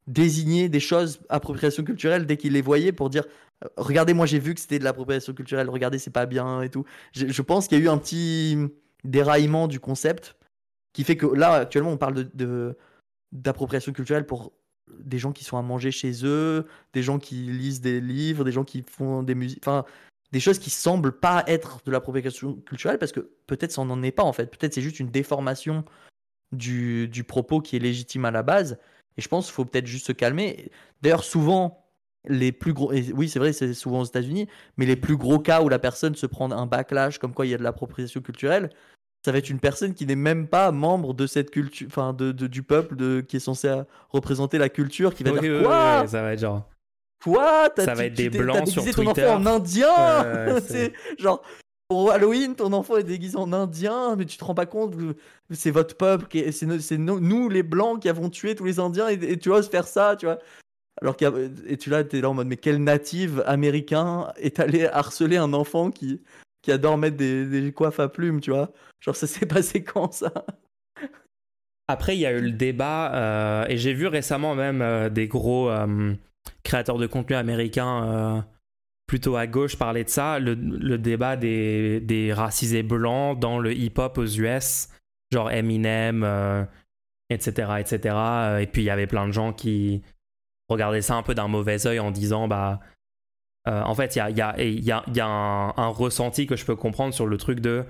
désigner des choses appropriation culturelle dès qu'il les voyait pour dire euh, regardez moi j'ai vu que c'était de l'appropriation culturelle regardez c'est pas bien et tout. Je, pense qu'il y a eu un petit déraillement du concept qui fait que là actuellement on parle de d'appropriation culturelle pour des gens qui sont à manger chez eux des gens qui lisent des livres des gens qui font des musiques enfin des choses qui semblent pas être de l'appropriation culturelle parce que peut-être ça n'en est pas en fait. Peut-être c'est juste une déformation du, du propos qui est légitime à la base et je pense qu'il faut peut-être juste se calmer. D'ailleurs, souvent, les plus gros. oui, c'est vrai, c'est souvent aux États-Unis, mais les plus gros cas où la personne se prend un backlash, comme quoi il y a de l'appropriation culturelle, ça va être une personne qui n'est même pas membre de cette culture, enfin, de, du peuple de, qui est censé représenter la culture, qui va dire quoi Ça va être genre. Quoi? Ça va être des blancs sur Twitter. ton enfant en indien C'est genre pour Halloween, ton enfant est déguisé en indien, mais tu te rends pas compte, c'est votre peuple, c'est nous, les blancs qui avons tué tous les indiens, et, tu oses faire ça, tu vois. Alors que et tu là, es là en mode, mais quel native américain est allé harceler un enfant qui, qui adore mettre des, coiffes à plumes, tu vois Genre, ça s'est passé quand ça? Après, il y a eu le débat, euh, et j'ai vu récemment même euh, des gros euh, créateurs de contenu américains plutôt à gauche parler de ça, le, débat des, des, racisés blancs dans le hip-hop aux US, genre Eminem, etc., etc. Et puis il y avait plein de gens qui regardaient ça un peu d'un mauvais oeil en disant, bah, euh, en fait, il y a, un, ressenti que je peux comprendre sur le truc de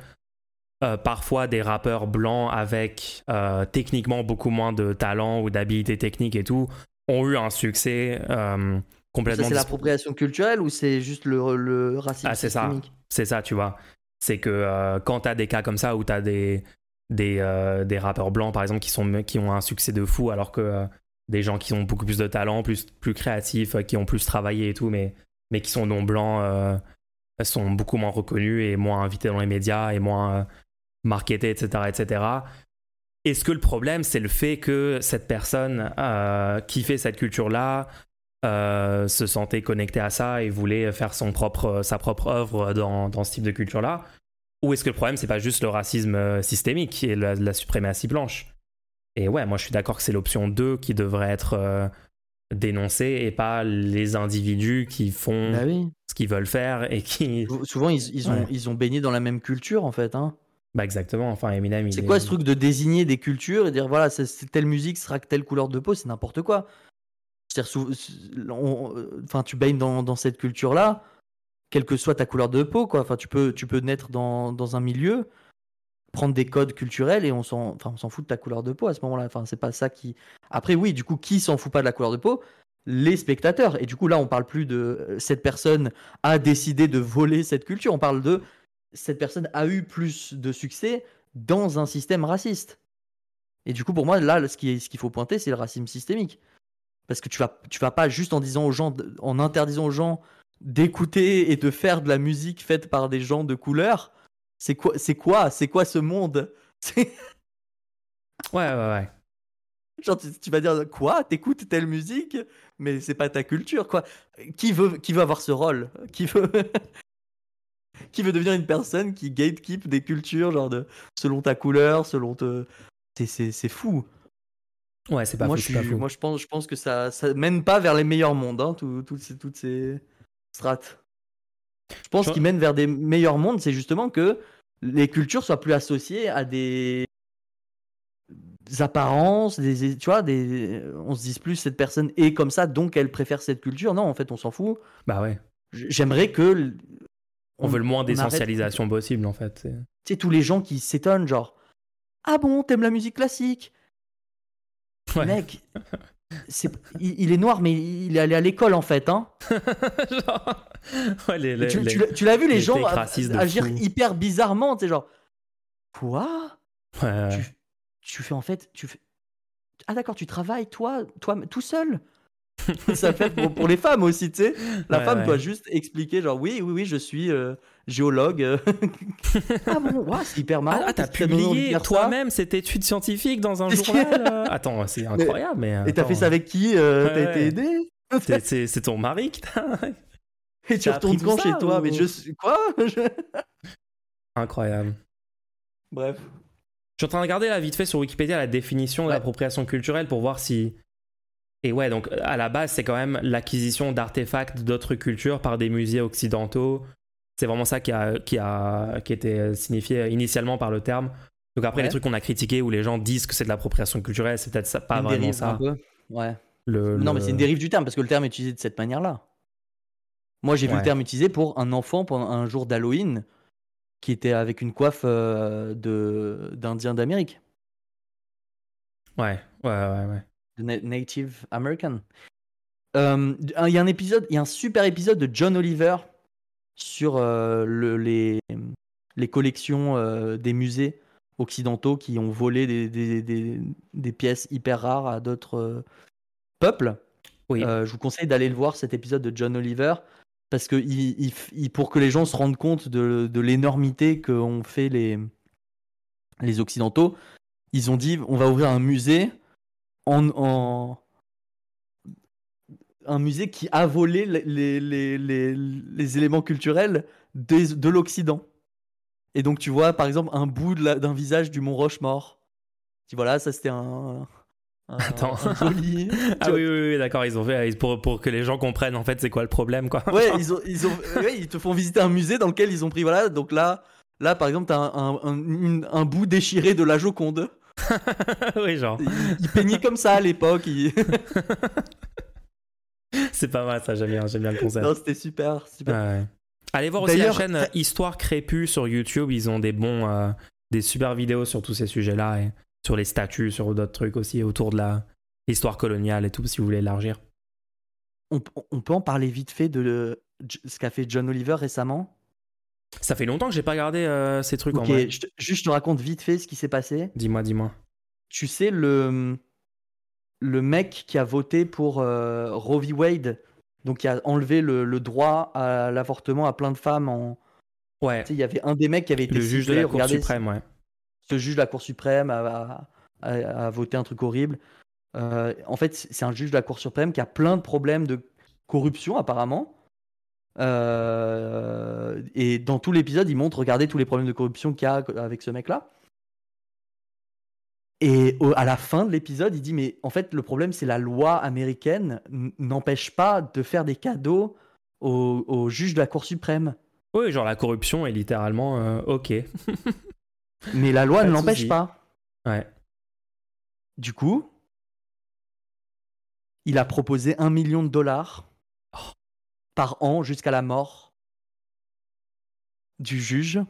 euh, parfois des rappeurs blancs avec euh, techniquement beaucoup moins de talent ou d'habilité technique et tout ont eu un succès c'est l'appropriation culturelle ou c'est juste le, le racisme Ah, c'est ça. C'est ça, tu vois. C'est que euh, quand tu as des cas comme ça où tu as des, des, euh, des, rappeurs blancs, par exemple, qui, sont, qui ont un succès de fou, alors que euh, des gens qui ont beaucoup plus de talent, plus, plus créatifs, qui ont plus travaillé et tout, mais, mais qui sont non blancs, sont beaucoup moins reconnus et moins invités dans les médias et moins marketés, etc. etc. Est-ce que le problème, c'est le fait que cette personne qui fait cette culture-là euh, se sentait connecté à ça et voulait faire son propre, sa propre œuvre dans, dans ce type de culture-là Ou est-ce que le problème, c'est pas juste le racisme euh, systémique et la, la suprématie blanche? Et ouais, moi je suis d'accord que c'est l'option 2 qui devrait être euh, dénoncée et pas les individus qui font bah ce qu'ils veulent faire et qui. Souvent, ils, ils ont, ils ont baigné dans la même culture en fait. Hein. Bah exactement, enfin Eminem. C'est quoi ce truc de désigner des cultures et dire voilà, telle musique sera telle couleur de peau, c'est n'importe quoi enfin, tu baignes dans, cette culture-là, quelle que soit ta couleur de peau, quoi. Enfin, tu peux, tu peux naître dans, un milieu, prendre des codes culturels et on s'en, enfin, on s'en fout de ta couleur de peau à ce moment-là. Enfin, c'est pas ça qui. Après, oui, du coup, qui s'en fout pas de la couleur de peau? Les spectateurs. Et du coup, là, on parle plus de cette personne a décidé de voler cette culture. On parle de cette personne a eu plus de succès dans un système raciste. Et du coup, pour moi, là, ce qu'il faut pointer, c'est le racisme systémique. Parce que tu vas, tu vas pas juste en disant aux gens, en interdisant aux gens d'écouter et de faire de la musique faite par des gens de couleur. C'est quoi, c'est quoi, c'est quoi ce monde? Ouais, ouais, ouais. Genre, tu, vas dire quoi? T'écoutes telle musique, mais c'est pas ta culture, quoi. Qui veut, qui veut avoir ce rôle? Qui veut, qui veut devenir une personne qui gatekeep des cultures, genre de selon ta couleur, selon te. C'est fou. Ouais, c'est pas, moi, fou, je pas fou. Moi, je pense, je pense que ça, ça mène pas vers les meilleurs mondes, hein, toutes, ces, toutes ces strates. Je pense qu'ils mènent vers des meilleurs mondes, c'est justement que les cultures soient plus associées à des apparences, des, tu vois, des, on se dise plus cette personne est comme ça, donc elle préfère cette culture. Non, en fait, on s'en fout. Bah ouais. J'aimerais que. On, veut le moins d'essentialisation possible, en fait. Tu sais, tous les gens qui s'étonnent, genre, ah bon, t'aimes la musique classique? Mec, il, il est noir, mais il est allé à l'école en fait. Hein. Genre, ouais, les- les- tu, les- tu l'as- vu, les, gens agir fou. hyper bizarrement. Tu sais, genre, quoi? Ouais, tu, tu fais en fait. Tu fais... Ah d'accord, tu travailles toi, toi tout seul? Ça fait pour, pour les femmes aussi, tu sais. La femme doit juste expliquer, genre, oui, oui, oui, je suis euh, géologue. ah bon, ouah, c'est hyper marrant. Ah, ah, t'as que publié toi-même cette étude scientifique dans un journal euh Attends, c'est incroyable, mais. Et t'as fait ça avec qui euh, Ouais, T'as été aidé c'est- C'est ton mari qui t'a. Et tu t'as retournes quand chez toi Mais je suis. Quoi Je- Incroyable. Bref. Je suis en train de regarder là vite fait sur Wikipédia la définition de l'appropriation culturelle pour voir si. Et ouais, donc à la base, c'est quand même l'acquisition d'artefacts d'autres cultures par des musées occidentaux. C'est vraiment ça qui a, qui a qui était signifié initialement par le terme. Donc après, Ouais. les trucs qu'on a critiqués où les gens disent que c'est de l'appropriation culturelle, c'est peut-être pas Une vraiment dérive, ça. un peu. Ouais. Le- Non, le- mais c'est une dérive du terme parce que le terme est utilisé de cette manière-là. Moi, j'ai vu le terme utilisé pour un enfant pendant un jour d'Halloween qui était avec une coiffe euh, de d'Indien d'Amérique, Ouais, ouais, ouais, ouais. Native American. Euh, Il y a un épisode, il y a un super épisode de John Oliver sur euh, le- les, les collections euh, des musées occidentaux qui ont volé des, des- des- des pièces hyper rares à d'autres euh, peuples. Oui. Je vous conseille d'aller le voir cet épisode de John Oliver parce que il, il pour que les gens se rendent compte de, de l'énormité qu'ont fait les, les occidentaux, ils ont dit on va ouvrir un musée en, en- un musée qui a volé les, les, les- les- éléments culturels des- de l'Occident. Et donc tu vois par exemple un bout d'un visage du mont Rochemort. Tu vois là, ça c'était un, un- Attends. un joli. Ah tu oui, oui, oui, d'accord, ils ont fait pour, pour que les gens comprennent en fait c'est quoi le problème, quoi. Ouais, ils, ont, ils, ont, ouais, ils te font visiter un musée dans lequel ils ont pris, voilà, donc là, là par exemple, t'as un, un, un, un bout déchiré de la Joconde. oui, genre, Ils, ils peignaient comme ça à l'époque. ils- c'est pas mal ça, j'aime bien, j'aime bien le concept. non, c'était super, super. Ouais. Allez voir aussi la chaîne euh, Histoire Crépue sur YouTube. Ils ont des bons, euh, des super vidéos sur tous ces sujets-là et sur les statues, sur d'autres trucs aussi autour de la histoire coloniale et tout, si vous voulez élargir. On, on peut en parler vite fait de ce qu'a fait John Oliver récemment? Ça fait longtemps que j'ai pas regardé euh, ces trucs en Ok, vrai. je te- juste je te raconte vite fait ce qui s'est passé. Dis-moi, dis-moi. Tu sais, le, le mec qui a voté pour euh, Roe v. Wade, donc qui a enlevé le, le droit à l'avortement à plein de femmes en, Ouais, Tu sais, il y avait un des mecs qui avait été le juge de la Cour suprême, ouais. Ce juge de la Cour suprême a, a- a- a voté un truc horrible. Euh, en fait, c'est un juge de la Cour suprême qui a plein de problèmes de corruption apparemment. Euh, et dans tout l'épisode, il montre, regardez tous les problèmes de corruption qu'il y a avec ce mec-là. Et au- à la fin de l'épisode, il dit mais en fait le problème c'est la loi américaine n'empêche pas de faire des cadeaux au, au juge de la Cour suprême. Oui, genre la corruption est littéralement euh, ok. Mais la loi Pas ne l'empêche pas. Ouais. Du coup, il a proposé un million de dollars Oh. par an jusqu'à la mort du juge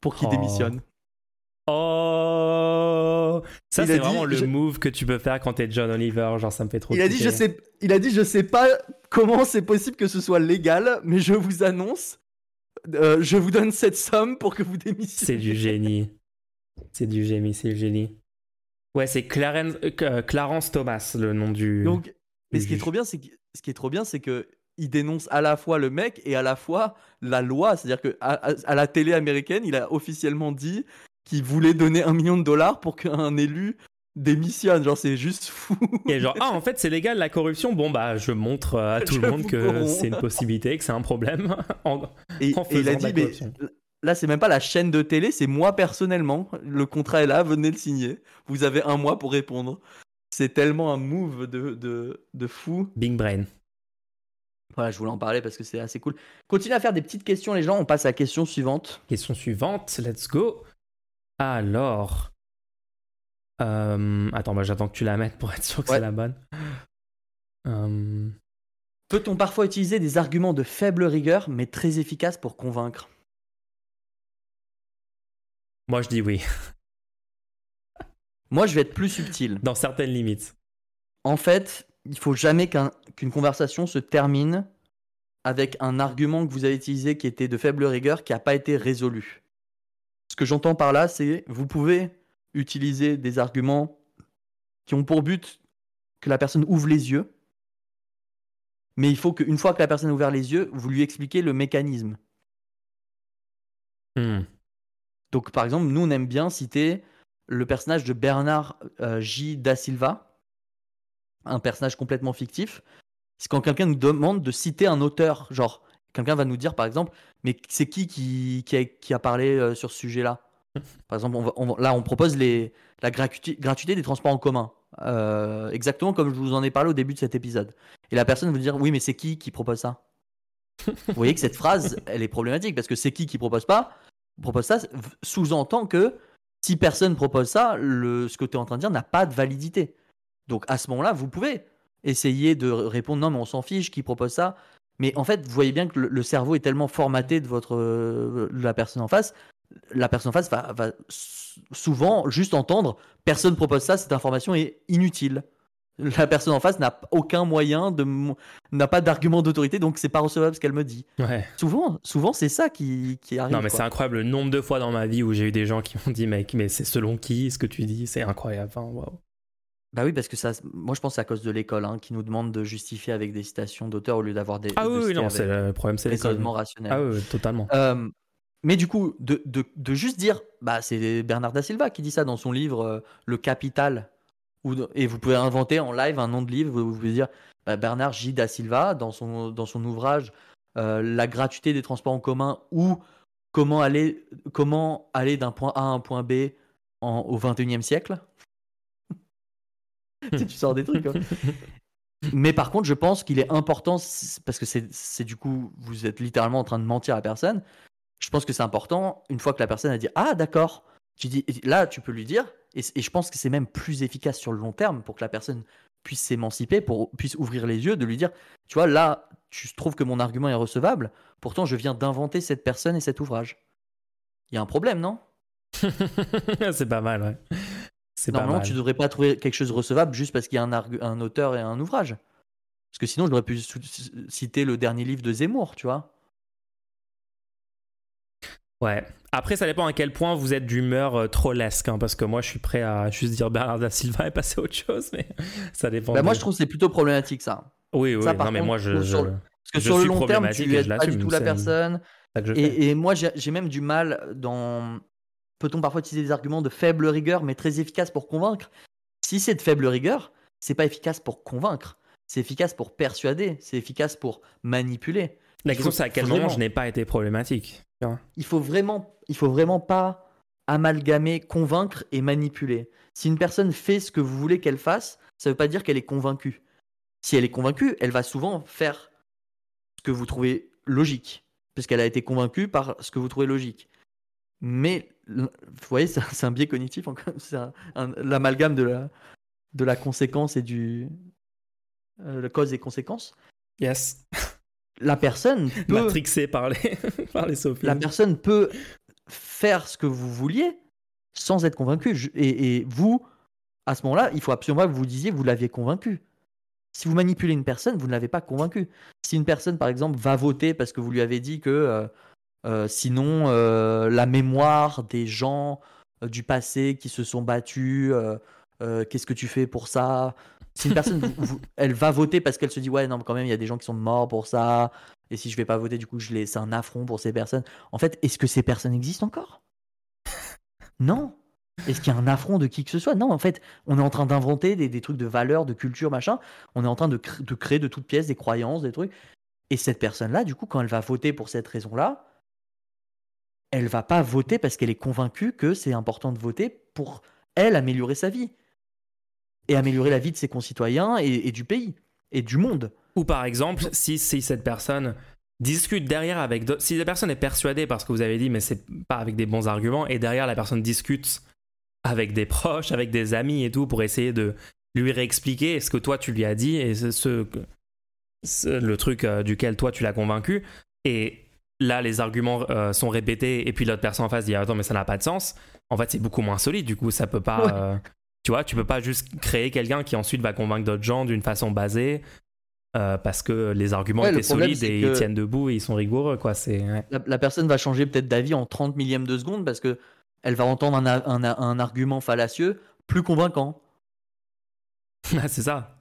pour qu'il Oh. démissionne. Oh Ça, c'est dit, vraiment le je- move que tu peux faire quand t'es John Oliver. Genre, ça me fait trop Il a dit je sais, il a dit je sais pas comment c'est possible que ce soit légal, mais je vous annonce, euh, je vous donne cette somme pour que vous démissionnez. C'est du génie. C'est du génie, c'est le génie. Ouais, c'est Clarence, euh, Clarence Thomas, le nom du. Donc, mais du ce qui est trop bien, c'est que ce qui est trop bien, c'est que il dénonce à la fois le mec et à la fois la loi. C'est-à-dire que à, à- à la télé américaine, il a officiellement dit qu'il voulait donner un million de dollars pour qu'un élu démissionne. Genre, c'est juste fou. Et genre, ah, en fait, c'est légal la corruption. Bon, bah, je montre euh, à tout Je le monde que c'est une possibilité, que c'est un problème. En- Et, En et il a faisant dit, mais là, c'est même pas la chaîne de télé, c'est moi personnellement. Le contrat est là, venez le signer. Vous avez un mois pour répondre. C'est tellement un move de, de, de fou. Big Brain. Voilà, je voulais en parler parce que c'est assez cool. Continuez à faire des petites questions, les gens. On passe à la question suivante. Question suivante, let's go. Alors. Euh, attends, bah, j'attends que tu la mettes pour être sûr que Ouais. c'est la bonne. Euh, Peut-on parfois utiliser des arguments de faible rigueur, mais très efficaces pour convaincre? Moi, je dis oui, Moi, je vais être plus subtil. dans certaines limites. En fait, il faut jamais qu'une conversation se termine avec un argument que vous avez utilisé qui était de faible rigueur qui n'a pas été résolu. Ce que j'entends par là, c'est vous pouvez utiliser des arguments qui ont pour but que la personne ouvre les yeux, mais il faut qu'une fois que la personne a ouvert les yeux, vous lui expliquez le mécanisme. Hmm. Donc, par exemple, nous, on aime bien citer le personnage de Bernard euh, J. Da Silva, un personnage complètement fictif. C'est quand quelqu'un nous demande de citer un auteur, genre, quelqu'un va nous dire, par exemple, mais c'est qui qui, a, parlé euh, sur ce sujet-là? Par exemple, là, on propose la gratuité, des transports en commun. Euh, exactement comme je vous en ai parlé au début de cet épisode. Et la personne va dire, oui, mais c'est qui qui propose ça? Vous voyez que cette phrase, elle est problématique, parce que c'est qui qui propose pas? Propose ça sous-entend que si personne propose ça, ce que tu es en train de dire n'a pas de validité. Donc à ce moment-là, vous pouvez essayer de répondre non, mais on s'en fiche, qui propose ça? Mais en fait, vous voyez bien que le, cerveau est tellement formaté de votre la personne en face, la personne en face va, va souvent juste entendre personne propose ça, cette information est inutile. La personne en face n'a aucun moyen de n'a pas d'argument d'autorité donc c'est pas recevable ce qu'elle me dit. Souvent souvent c'est ça qui, qui arrive non mais c'est incroyable le nombre de fois dans ma vie où j'ai eu des gens qui m'ont dit mec mais c'est selon qui ce que tu dis c'est incroyable enfin, bah oui parce que ça moi je pense c'est à cause de l'école hein, qui nous demande de justifier avec des citations d'auteurs au lieu d'avoir des ah oui, non c'est le problème c'est l'école rationnel ah oui totalement euh, mais du coup, de, de, de, juste dire, bah, c'est Bernard da Silva qui dit ça dans son livre euh, Le Capital, et vous pouvez inventer en live un nom de livre. Vous pouvez dire bah, Bernard J. da Silva dans son, dans son ouvrage euh, La gratuité des transports en commun ou comment aller, comment aller d'un point A à un point B en, au 21e siècle. tu sors des trucs. Hein. Mais par contre, je pense qu'il est important, parce que c'est du coup, vous êtes littéralement en train de mentir à la personne. Je pense que c'est important, une fois que la personne a dit Ah, d'accord, tu dis, là, tu peux lui dire et, je pense que c'est même plus efficace sur le long terme pour que la personne puisse s'émanciper, pour puisse ouvrir les yeux, de lui dire, tu vois, là, tu trouves que mon argument est recevable, pourtant je viens d'inventer cette personne et cet ouvrage. Il y a un problème, non? C'est pas mal, ouais. Normalement, tu devrais pas trouver quelque chose de recevable juste parce qu'il y a un, un auteur et un ouvrage. Parce que sinon, je devrais pu citer le dernier livre de Zemmour, tu vois. Ouais. Après, ça dépend à quel point vous êtes d'humeur euh, trollesque, hein, parce que moi, je suis prêt à juste dire Bernard da Silva et passer à autre chose, mais ça dépend. Bah, moi, je trouve que c'est plutôt problématique, ça. Oui, oui, non, mais moi, je. Parce que sur le long terme, tu n'aides pas du tout la personne. Et, et, moi, j'ai même du mal dans. Peut-on parfois utiliser des arguments de faible rigueur, mais très efficaces pour convaincre? Si c'est de faible rigueur, c'est pas efficace pour convaincre. C'est efficace pour persuader. C'est efficace pour manipuler. La question, c'est à quel moment je n'ai pas été problématique. Il faut vraiment, il faut vraiment pas amalgamer convaincre et manipuler. Si une personne fait ce que vous voulez qu'elle fasse, ça ne veut pas dire qu'elle est convaincue. Si elle est convaincue, elle va souvent faire ce que vous trouvez logique, puisqu'elle a été convaincue par ce que vous trouvez logique. Mais, vous voyez, c'est un biais cognitif, c'est l'amalgame de la, de la conséquence et du. Euh, la cause et conséquence. Yes la personne peut... Matrixé par les, par les La personne peut faire ce que vous vouliez sans être convaincu. Et, vous, à ce moment-là, il faut absolument que vous disiez vous l'aviez convaincu. Si vous manipulez une personne, vous ne l'avez pas convaincu. Si une personne, par exemple, va voter parce que vous lui avez dit que euh, sinon euh, la mémoire des gens du passé qui se sont battus, qu'est-ce que tu fais pour ça? Si une personne, elle va voter parce qu'elle se dit, ouais, non, quand même, il y a des gens qui sont morts pour ça. Et si je vais pas voter, du coup, je c'est un affront pour ces personnes. En fait, est-ce que ces personnes existent encore? Non. Est-ce qu'il y a un affront de qui que ce soit? Non, en fait, on est en train d'inventer des, trucs de valeur, de culture, machin. On est en train de, de créer de toutes pièces des croyances, des trucs. Et cette personne-là, du coup, quand elle va voter pour cette raison-là, elle va pas voter parce qu'elle est convaincue que c'est important de voter pour elle améliorer sa vie et améliorer la vie de ses concitoyens et, du pays et du monde. Ou par exemple, si, si cette personne discute derrière avec si la personne est persuadée parce que vous avez dit mais c'est pas avec des bons arguments et derrière la personne discute avec des proches, avec des amis et tout pour essayer de lui réexpliquer ce que toi tu lui as dit et ce, le truc euh, duquel toi tu l'as convaincu et là les arguments euh, sont répétés et puis l'autre personne en face dit attends mais ça n'a pas de sens en fait c'est beaucoup moins solide du coup ça peut pas euh, Tu vois, tu peux pas juste créer quelqu'un qui ensuite va convaincre d'autres gens d'une façon basée. euh, parce que les arguments Ouais, le étaient problème, solides et ils tiennent debout et ils sont rigoureux quoi c'est ouais. La, la personne va changer peut-être d'avis en 30 millièmes de seconde parce que elle va entendre un, un argument fallacieux plus convaincant. c'est ça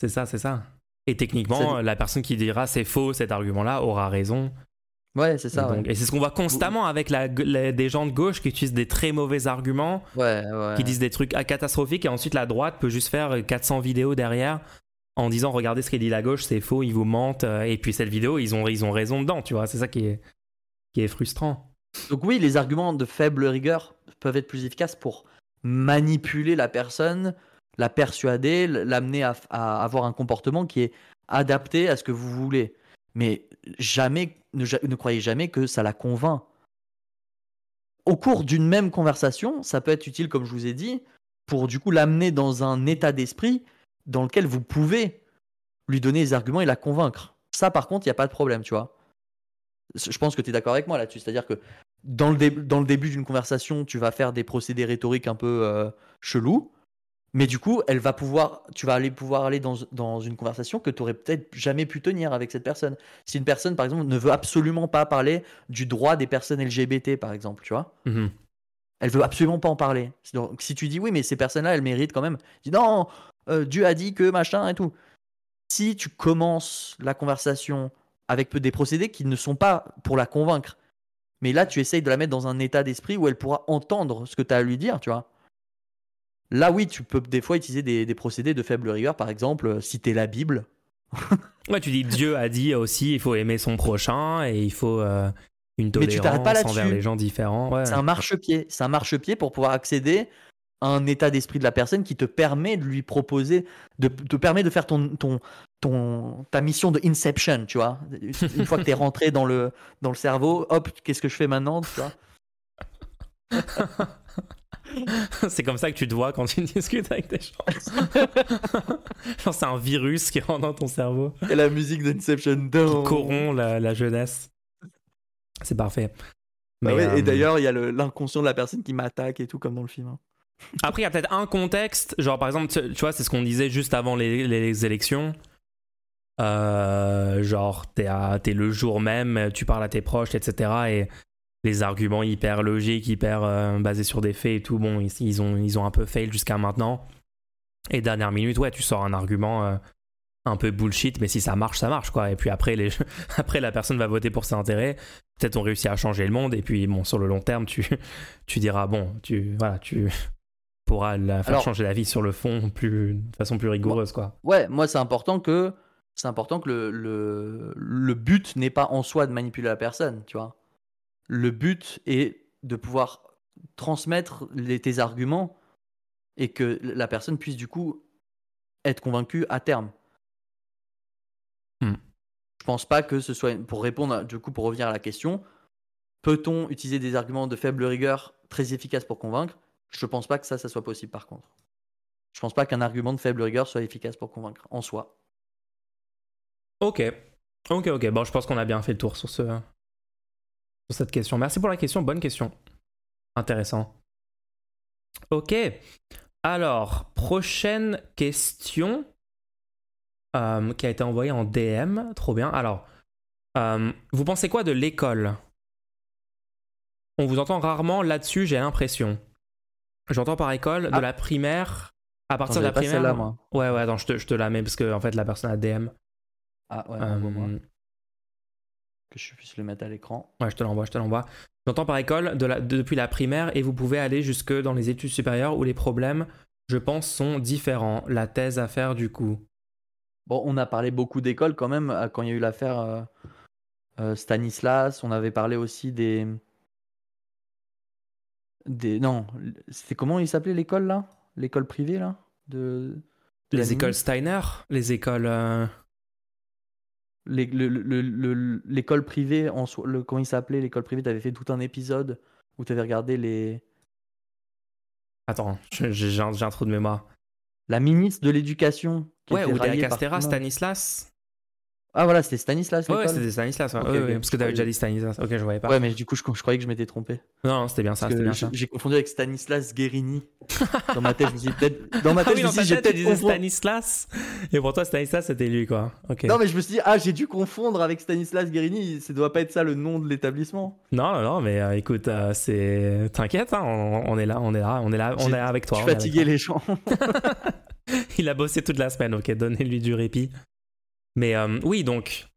c'est ça c'est ça et techniquement la personne qui dira c'est faux cet argument là aura raison Ouais, c'est ça. Et, donc- ouais. et c'est ce qu'on voit constamment avec la, des gens de gauche qui utilisent des très mauvais arguments Ouais, ouais. qui disent des trucs catastrophiques et ensuite la droite peut juste faire 400 vidéos derrière en disant regardez ce qu'il dit la gauche c'est faux ils vous mentent euh, et puis cette vidéo ils ont ils ont raison dedans tu vois c'est ça qui est qui est frustrant Donc oui, les arguments de faible rigueur peuvent être plus efficaces pour manipuler la personne, la persuader, l'amener à, avoir un comportement qui est adapté à ce que vous voulez. Mais jamais, ne, croyez jamais que ça la convainc. Au cours d'une même conversation, ça peut être utile, comme je vous ai dit, pour du coup l'amener dans un état d'esprit dans lequel vous pouvez lui donner les arguments et la convaincre. Ça, par contre, il n'y a pas de problème, tu vois. Je pense que tu es d'accord avec moi là-dessus. C'est-à-dire que dans le, dé- dans le début d'une conversation, tu vas faire des procédés rhétoriques un peu euh, chelous, mais du coup, elle va pouvoir, tu vas aller pouvoir aller dans, dans une conversation que tu aurais peut-être jamais pu tenir avec cette personne. Si une personne, par exemple, ne veut absolument pas parler du droit des personnes LGBT, par exemple, tu vois, Mhm. elle veut absolument pas en parler. Donc, si tu dis oui, mais ces personnes-là, elles méritent quand même, dis non, euh, Dieu a dit que machin et tout. Si tu commences la conversation avec des procédés qui ne sont pas pour la convaincre, mais là tu essayes de la mettre dans un état d'esprit où elle pourra entendre ce que tu as à lui dire, tu vois. Là, oui, tu peux des fois utiliser des, des procédés de faible rigueur, par exemple, euh, citer la Bible. ouais tu dis Dieu a dit aussi il faut aimer son prochain et il faut euh, une Mais tu t'arrêtes pas tolérance envers les gens différents ouais. C'est un marchepied. C'est un marchepied pour pouvoir accéder à un état d'esprit de la personne qui te permet de lui proposer, de te permet de faire ton, ton, ton, ta mission de Inception, tu vois. Une fois que tu es rentré dans le, dans le cerveau, hop, qu'est-ce que je fais maintenant, tu vois. c'est comme ça que tu te vois quand tu discutes avec des gens genre c'est un virus qui rentre dans ton cerveau Et la musique d'Inception. qui corrompt la, la jeunesse c'est parfait Bah Mais, ouais, euh, Et d'ailleurs, il y a l'inconscient de la personne qui m'attaque et tout, comme dans le film. hein. Après, il y a peut-être un contexte, genre par exemple, tu, tu vois, c'est ce qu'on disait juste avant les, les élections. Euh, genre, t'es, t'es le jour même, tu parles à tes proches, etc. Et les arguments hyper logiques, hyper euh, basés sur des faits et tout, bon, ils, ils ont, ils ont un peu fail jusqu'à maintenant. Et dernière minute, ouais, tu sors un argument euh, un peu bullshit, mais si ça marche, ça marche, quoi. Et puis après, les, après la personne va voter pour ses intérêts. Peut-être on réussit à changer le monde, et puis bon, sur le long terme, tu, tu diras, bon, tu, voilà, tu pourras la faire Alors- changer la vie sur le fond plus, de façon plus rigoureuse, quoi. Ouais, moi, c'est important que, c'est important que le, le, le but n'est pas en soi de manipuler la personne, tu vois. Le but est de pouvoir transmettre les, tes arguments et que la personne puisse du coup être convaincue à terme. Hmm. Je pense pas que ce soit pour répondre à- du coup pour revenir à la question, peut-on utiliser des arguments de faible rigueur très efficaces pour convaincre? Je pense pas que ça ça soit possible par contre. Je pense pas qu'un argument de faible rigueur soit efficace pour convaincre en soi. Ok. Ok, ok. Bon, je pense qu'on a bien fait le tour sur, ce, sur cette question. Merci pour la question. Bonne question. Intéressant. Ok. Alors, prochaine question euh, qui a été envoyée en DM. Trop bien. Alors, euh, vous pensez quoi de l'école? On vous entend rarement là-dessus, j'ai l'impression. J'entends par école de Ah. la primaire. À partir Attends, de la primaire. moi. Ouais, ouais, attends, je te, je te la mets parce que en fait, la personne a DM. Ah ouais, Euh, que je puisse le mettre à l'écran. Ouais, je te l'envoie, je te l'envoie. J'entends par école de la- de- depuis la primaire et vous pouvez aller jusque dans les études supérieures où les problèmes, je pense, sont différents. La thèse à faire du coup. Bon, on a parlé beaucoup d'écoles quand même euh, quand il y a eu l'affaire euh, euh, Stanislas. On avait parlé aussi des. des non, c'était comment il s'appelait l'école là? L'école privée là? De, Les écoles Steiner, les écoles. euh, L'école privée, en le, comment il s'appelait L'école privée, tu avais fait tout un épisode où tu avais regardé les. Attends, j'ai un, un trou de mémoire. La ministre de l'éducation. qui Ouais, était ou Castera. Stanislas. Ah voilà, c'était Stanislas. Ouais, c'était Stanislas. ouais. Parce que t'avais déjà dit Stanislas. Ok, je voyais pas. Ouais, mais du coup, je, je croyais que je m'étais trompé. Non, non, c'était bien ça. J'ai ça. j'ai confondu avec Stanislas Guérini. Dans ma tête, je me suis peut-être. Dans ma Ah tête, oui, je me suis j'ai peut-être disais. Stanislas. Et pour toi, Stanislas, c'était lui, quoi. Ok. Non, mais je me suis dit, ah, j'ai dû confondre avec Stanislas Guérini. Ça doit pas être ça le nom de l'établissement. Non, non, non, mais euh, écoute, euh, c'est. T'inquiète, hein, on, on est là, on est là, on est là, on est avec toi. je suis fatigué, les gens. Il a bossé toute la semaine, ok, donnez-lui du répit. Mais euh, oui, donc.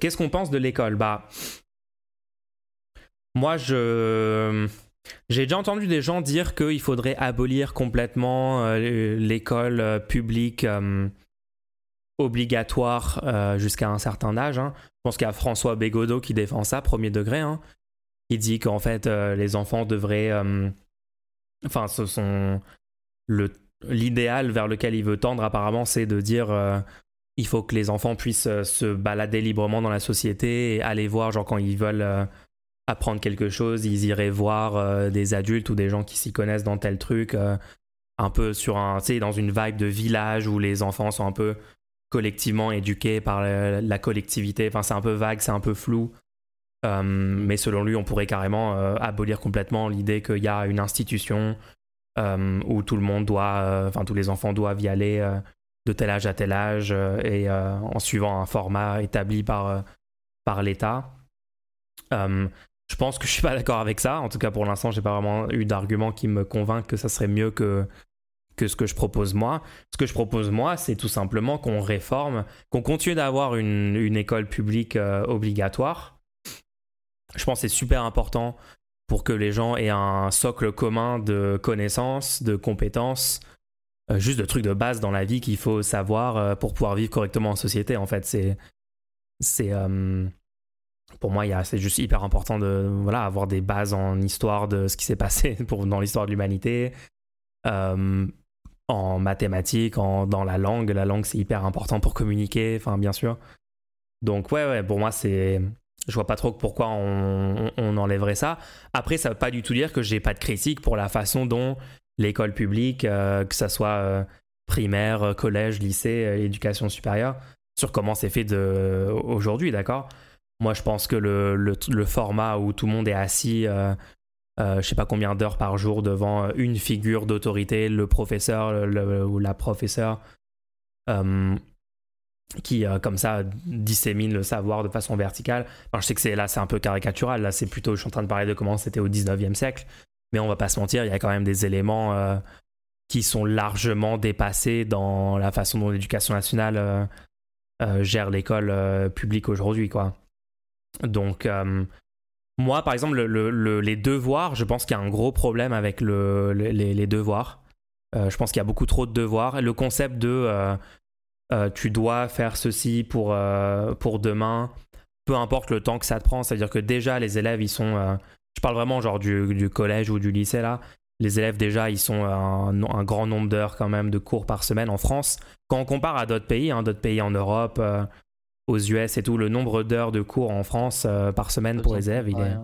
Qu'est-ce qu'on pense de l'école? Bah. Moi, je. J'ai déjà entendu des gens dire qu'il faudrait abolir complètement euh, l'école euh, publique obligatoire jusqu'à un certain âge. hein. Je pense qu'il y a François Bégodeau qui défend ça, premier degré. Hein, qui dit qu'en fait, les enfants devraient. Enfin, ce sont. L'idéal vers lequel il veut tendre, apparemment, c'est de dire. Il faut que les enfants puissent euh, se balader librement dans la société et aller voir, genre quand ils veulent euh, apprendre quelque chose, ils iraient voir euh, des adultes ou des gens qui s'y connaissent dans tel truc, un peu sur un, tu sais, dans une vibe de village où les enfants sont un peu collectivement éduqués par la, collectivité. Enfin, c'est un peu vague, c'est un peu flou. Mais selon lui, on pourrait carrément abolir complètement l'idée qu'il y a une institution où tout le monde doit, enfin tous les enfants doivent y aller de tel âge à tel âge euh, et euh, en suivant un format établi par, euh, par l'État. Je pense que je suis pas d'accord avec ça. En tout cas, pour l'instant, j'ai pas vraiment eu d'argument qui me convainc que ça serait mieux que, que ce que je propose moi. Ce que je propose moi, c'est tout simplement qu'on réforme, qu'on continue d'avoir une, une école publique obligatoire. Je pense que c'est super important pour que les gens aient un socle commun de connaissances, de compétences, euh, juste de trucs de base dans la vie qu'il faut savoir euh, pour pouvoir vivre correctement en société. En fait, c'est c'est euh, pour moi, c'est juste hyper important de voilà avoir des bases en histoire de ce qui s'est passé pour, dans l'histoire de l'humanité, en mathématiques, en, dans la langue. La langue, c'est hyper important pour communiquer. Enfin, bien sûr. Donc ouais, ouais. Pour moi, c'est je vois pas trop pourquoi on, on- on enlèverait ça. Après, ça veut pas du tout dire que j'ai pas de critique pour la façon dont l'école publique, euh, que ça soit euh, primaire, euh, collège, lycée, éducation supérieure, sur comment c'est fait aujourd'hui, d'accord? Moi, je pense que le, le, format où tout le monde est assis, je sais pas combien d'heures par jour devant une figure d'autorité, le professeur ou la professeure, qui comme ça dissémine le savoir de façon verticale. Je sais que là, c'est un peu caricatural. Là, c'est plutôt, je suis en train de parler de comment c'était au 19e siècle. Mais on va pas se mentir, il y a quand même des éléments euh, qui sont largement dépassés dans la façon dont l'éducation nationale euh, euh, gère l'école publique aujourd'hui, quoi. Donc, moi, par exemple, le- le- le- les devoirs, je pense qu'il y a un gros problème avec le- le- les, les devoirs. Je pense qu'il y a beaucoup trop de devoirs. Le concept de tu dois faire ceci pour, pour demain, peu importe le temps que ça te prend, c'est-à-dire que déjà, les élèves, ils sont. Je parle vraiment genre du, du collège ou du lycée, là. Les élèves, déjà, ils sont un, un grand nombre d'heures quand même de cours par semaine en France. Quand on compare à d'autres pays, hein, d'autres pays en Europe, euh, aux US et tout, le nombre d'heures de cours en France euh, par semaine pour les élèves, il est.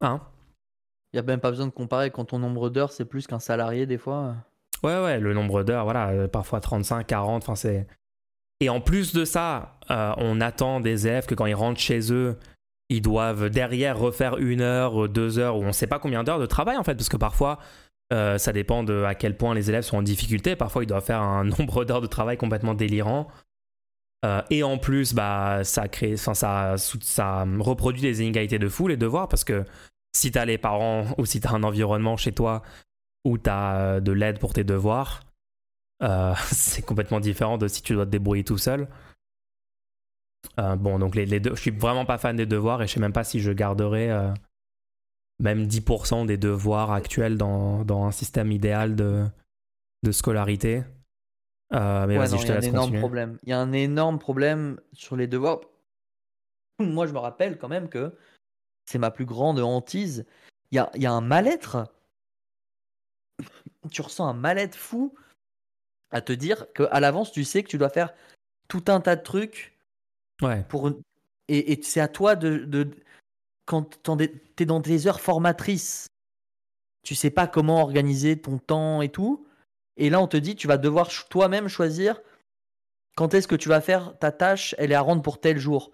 Hein Il n'y a même pas besoin de comparer quand ton nombre d'heures c'est plus qu'un salarié des fois. Ouais, ouais, le nombre d'heures, voilà, euh, parfois 35, 40, enfin c'est. Et en plus de ça, euh, on attend des élèves que quand ils rentrent chez eux, ils doivent derrière refaire une heure, deux heures, ou on ne sait pas combien d'heures de travail en fait, parce que parfois, euh, ça dépend de à quel point les élèves sont en difficulté. Parfois, ils doivent faire un nombre d'heures de travail complètement délirant. Euh, et en plus, bah, ça crée, ça, ça reproduit des inégalités de fou, les devoirs, parce que si tu as les parents ou si tu as un environnement chez toi où tu as de l'aide pour tes devoirs, euh, c'est complètement différent de si tu dois te débrouiller tout seul. Euh, bon, donc les, les deux, je suis vraiment pas fan des devoirs et je sais même pas si je garderai euh, même 10% des devoirs actuels dans, dans un système idéal de, de scolarité. Euh, mais Ouais, vas-y, je te y a un laisse continuer. problème. Il y a un énorme problème sur les devoirs. Moi, je me rappelle quand même que c'est ma plus grande hantise. Il y a, il y a un mal-être. Tu ressens un mal-être fou à te dire qu'à l'avance, tu sais que tu dois faire tout un tas de trucs Ouais, pour et, et c'est à toi de, de quand tu es dans des heures formatrices tu sais pas comment organiser ton temps et tout et là on te dit tu vas devoir toi-même choisir quand est-ce que tu vas faire ta tâche Elle est à rendre pour tel jour.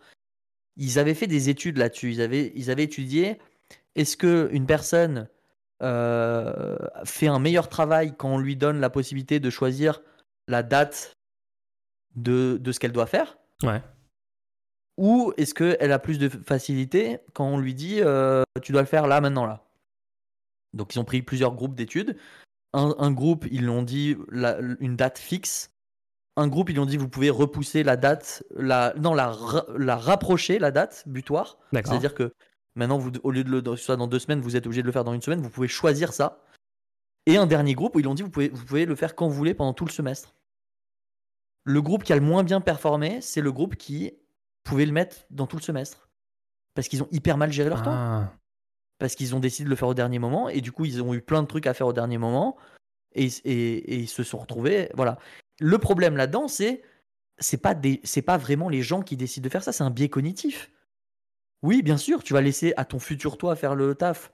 Ils avaient fait des études là-dessus. Ils avaient, ils avaient étudié est-ce que une personne euh, fait un meilleur travail quand on lui donne la possibilité de choisir la date de, de ce qu'elle doit faire? Ouais. Ou est-ce qu'elle a plus de facilité quand on lui dit euh, tu dois le faire là, maintenant, là? Donc ils ont pris plusieurs groupes d'études. Un, un groupe, ils l'ont dit la- une date fixe. Un groupe, ils ont dit vous pouvez repousser la date, la, non, la, ra- la rapprocher, la date butoir. C'est-à-dire que maintenant, vous, au lieu de le soit dans deux semaines, vous êtes obligé de le faire dans une semaine, vous pouvez choisir ça. Et un dernier groupe où ils ont dit vous pouvez, vous pouvez le faire quand vous voulez pendant tout le semestre. Le groupe qui a le moins bien performé, c'est le groupe qui le mettre dans tout le semestre. Parce qu'ils ont hyper mal géré leur temps. Ah. Parce qu'ils ont décidé de le faire au dernier moment. Et du coup, ils ont eu plein de trucs à faire au dernier moment. Et, et- et ils se sont retrouvés. Voilà. Le problème là-dedans, c'est c'est pas, des- c'est pas vraiment les gens qui décident de faire ça, c'est un biais cognitif. Oui, bien sûr, tu vas laisser à ton futur toi faire le taf.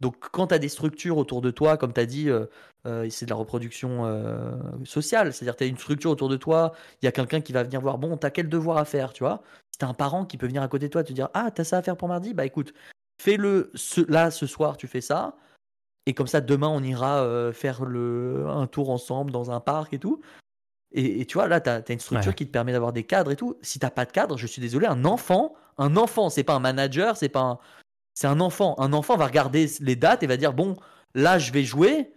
Donc, quand tu as des structures autour de toi, comme tu as dit, euh, euh, c'est de la reproduction euh, sociale, c'est-à-dire tu as une structure autour de toi, il y a quelqu'un qui va venir voir, bon, t'as quel devoir à faire, tu vois Si t'as un parent qui peut venir à côté de toi te dire, ah, t'as ça à faire pour mardi? Bah écoute, fais-le ce- là, ce soir, tu fais ça, et comme ça, demain, on ira faire le, un tour ensemble dans un parc et tout. Et, et tu vois, là, tu as, une structure Ouais. qui te permet d'avoir des cadres et tout. Si t'as pas de cadre, je suis désolé, un enfant, un enfant, c'est pas un manager, c'est pas un, c'est un enfant. Un enfant va regarder les dates et va dire bon, là, je vais jouer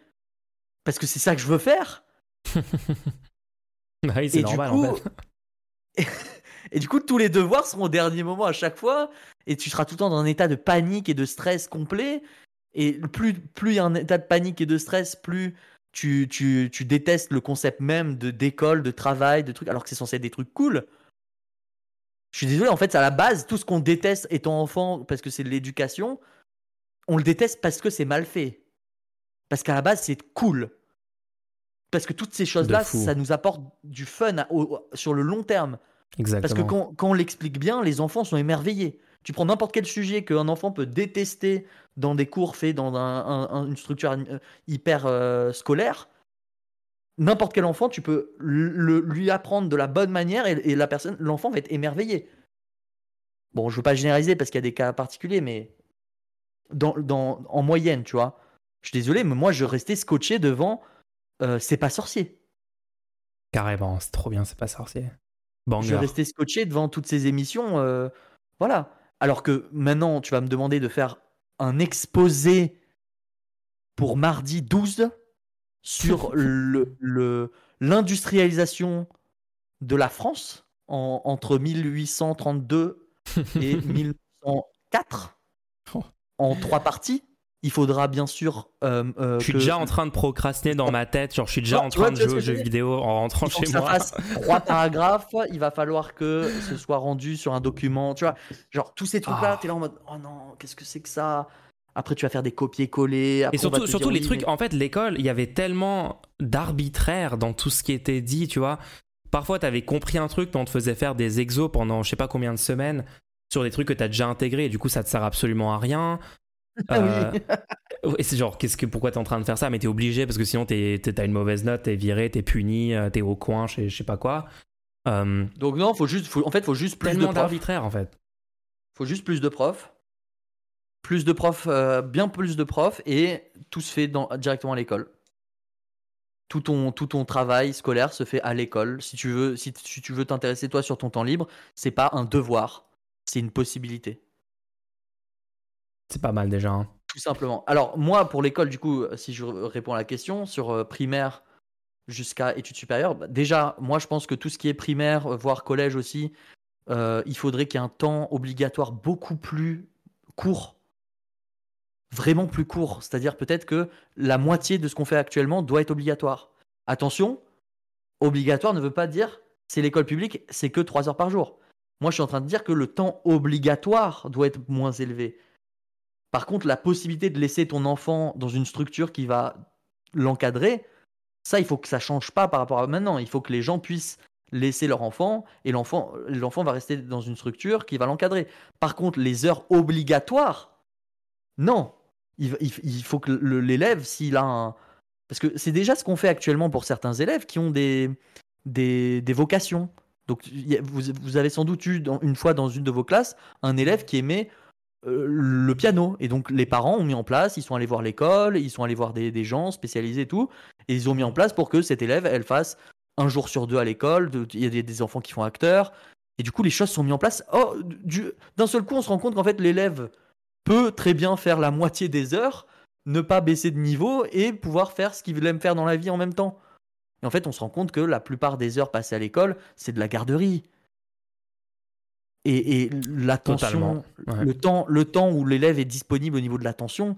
parce que c'est ça que je veux faire. Bah oui, c'est Et normal du coup, en fait. et du coup, tous les devoirs seront au dernier moment à chaque fois, et tu seras tout le temps dans un état de panique et de stress complet. Et plus plus il y a un état de panique et de stress, plus tu, tu, tu détestes le concept même de d'école, de travail, de trucs, alors que c'est censé être des trucs cool. Je suis désolé, en fait, à la base, tout ce qu'on déteste étant enfant, parce que c'est de l'éducation, on le déteste parce que c'est mal fait. Parce qu'à la base, c'est cool. Parce que toutes ces choses-là, ça nous apporte du fun à- au- sur le long terme. Parce Exactement. que quand, quand on l'explique bien, les enfants sont émerveillés. Tu prends n'importe quel sujet qu'un enfant peut détester dans des cours faits dans un- un- un- une structure euh, hyper euh, scolaire. N'importe quel enfant, tu peux le- lui apprendre de la bonne manière et, et la personne, l'enfant va être émerveillé. Bon, je veux pas généraliser parce qu'il y a des cas particuliers, mais dans, dans- en moyenne, tu vois. Je suis désolé, mais moi, je restais scotché devant euh, C'est pas sorcier. Carrément, c'est trop bien, c'est pas sorcier. Je restais scotché devant toutes ces émissions. euh, voilà. Alors que maintenant, tu vas me demander de faire un exposé pour mardi 12 sur le, le- l'industrialisation de la France en- entre 1832 et 1904 Oh. en trois parties. Il faudra bien sûr. euh, euh, Je suis que- déjà en train de procrastiner dans ma tête, genre je suis déjà Non, en vois, train de jouer aux jeux vidéo en rentrant il faut chez que ça moi. fasse trois paragraphes. Il va falloir que ce soit rendu sur un document. Tu vois, genre tous ces trucs-là, Ah. t'es là en mode oh non, qu'est-ce que c'est que ça? Après, tu vas faire des copier-coller. Et surtout, surtout les oui, trucs, mais- en fait, l'école, il y avait tellement d'arbitraire dans tout ce qui était dit, tu vois. Parfois, tu avais compris un truc, mais on te faisait faire des exos pendant je sais pas combien de semaines sur des trucs que tu as déjà intégrés, et du coup, ça te sert absolument à rien. Euh, et c'est genre, qu'est-ce que, pourquoi t'es en train de faire ça? Mais t'es obligé parce que sinon t'as une mauvaise note, t'es viré, t'es puni, euh, t'es au coin, je sais- pas quoi. Euh, Donc non, faut juste, faut- en fait, faut juste plus de tellement profs. d'arbitraire en fait. Faut juste plus de profs. Plus de profs, euh, bien plus de profs, et tout se fait dans, directement à l'école. Tout ton, tout ton travail scolaire se fait à l'école. Si tu veux, si, tu- si tu veux t'intéresser toi sur ton temps libre, c'est pas un devoir, c'est une possibilité. C'est pas mal déjà. hein. Tout simplement. Alors, moi, pour l'école, du coup, si je réponds à la question, sur euh, primaire jusqu'à études supérieures, bah, déjà, moi, je pense que tout ce qui est primaire, euh, voire collège aussi, euh, il faudrait qu'il y ait un temps obligatoire beaucoup plus court. Vraiment plus court. C'est-à-dire peut-être que la moitié de ce qu'on fait actuellement doit être obligatoire. Attention, obligatoire ne veut pas dire c'est l'école publique, c'est que 3 heures par jour. Moi, je suis en train de dire que le temps obligatoire doit être moins élevé. Par contre, la possibilité de laisser ton enfant dans une structure qui va l'encadrer, ça, il faut que ça change pas par rapport à maintenant. Il faut que les gens puissent laisser leur enfant et l'enfant, l'enfant va rester dans une structure qui va l'encadrer. Par contre, les heures obligatoires, non. Il, faut que l'élève, s'il a un, parce que c'est déjà ce qu'on fait actuellement pour certains élèves qui ont des des, vocations. Donc vous, avez sans doute eu une fois dans une de vos classes un élève qui aimait euh, le piano. Et donc les parents ont mis en place, ils sont allés voir l'école, ils sont allés voir des, des, gens spécialisés et tout, et ils ont mis en place pour que cet élève, elle fasse un jour sur deux à l'école, il y a des, des, enfants qui font acteurs, et du coup les choses sont mises en place. Oh, d'un seul coup on se rend compte qu'en fait l'élève peut très bien faire la moitié des heures, ne pas baisser de niveau et pouvoir faire ce qu'il aime faire dans la vie en même temps. Et en fait on se rend compte que la plupart des heures passées à l'école, c'est de la garderie et, l'attention, le, temps, le temps où l'élève est disponible au niveau de l'attention,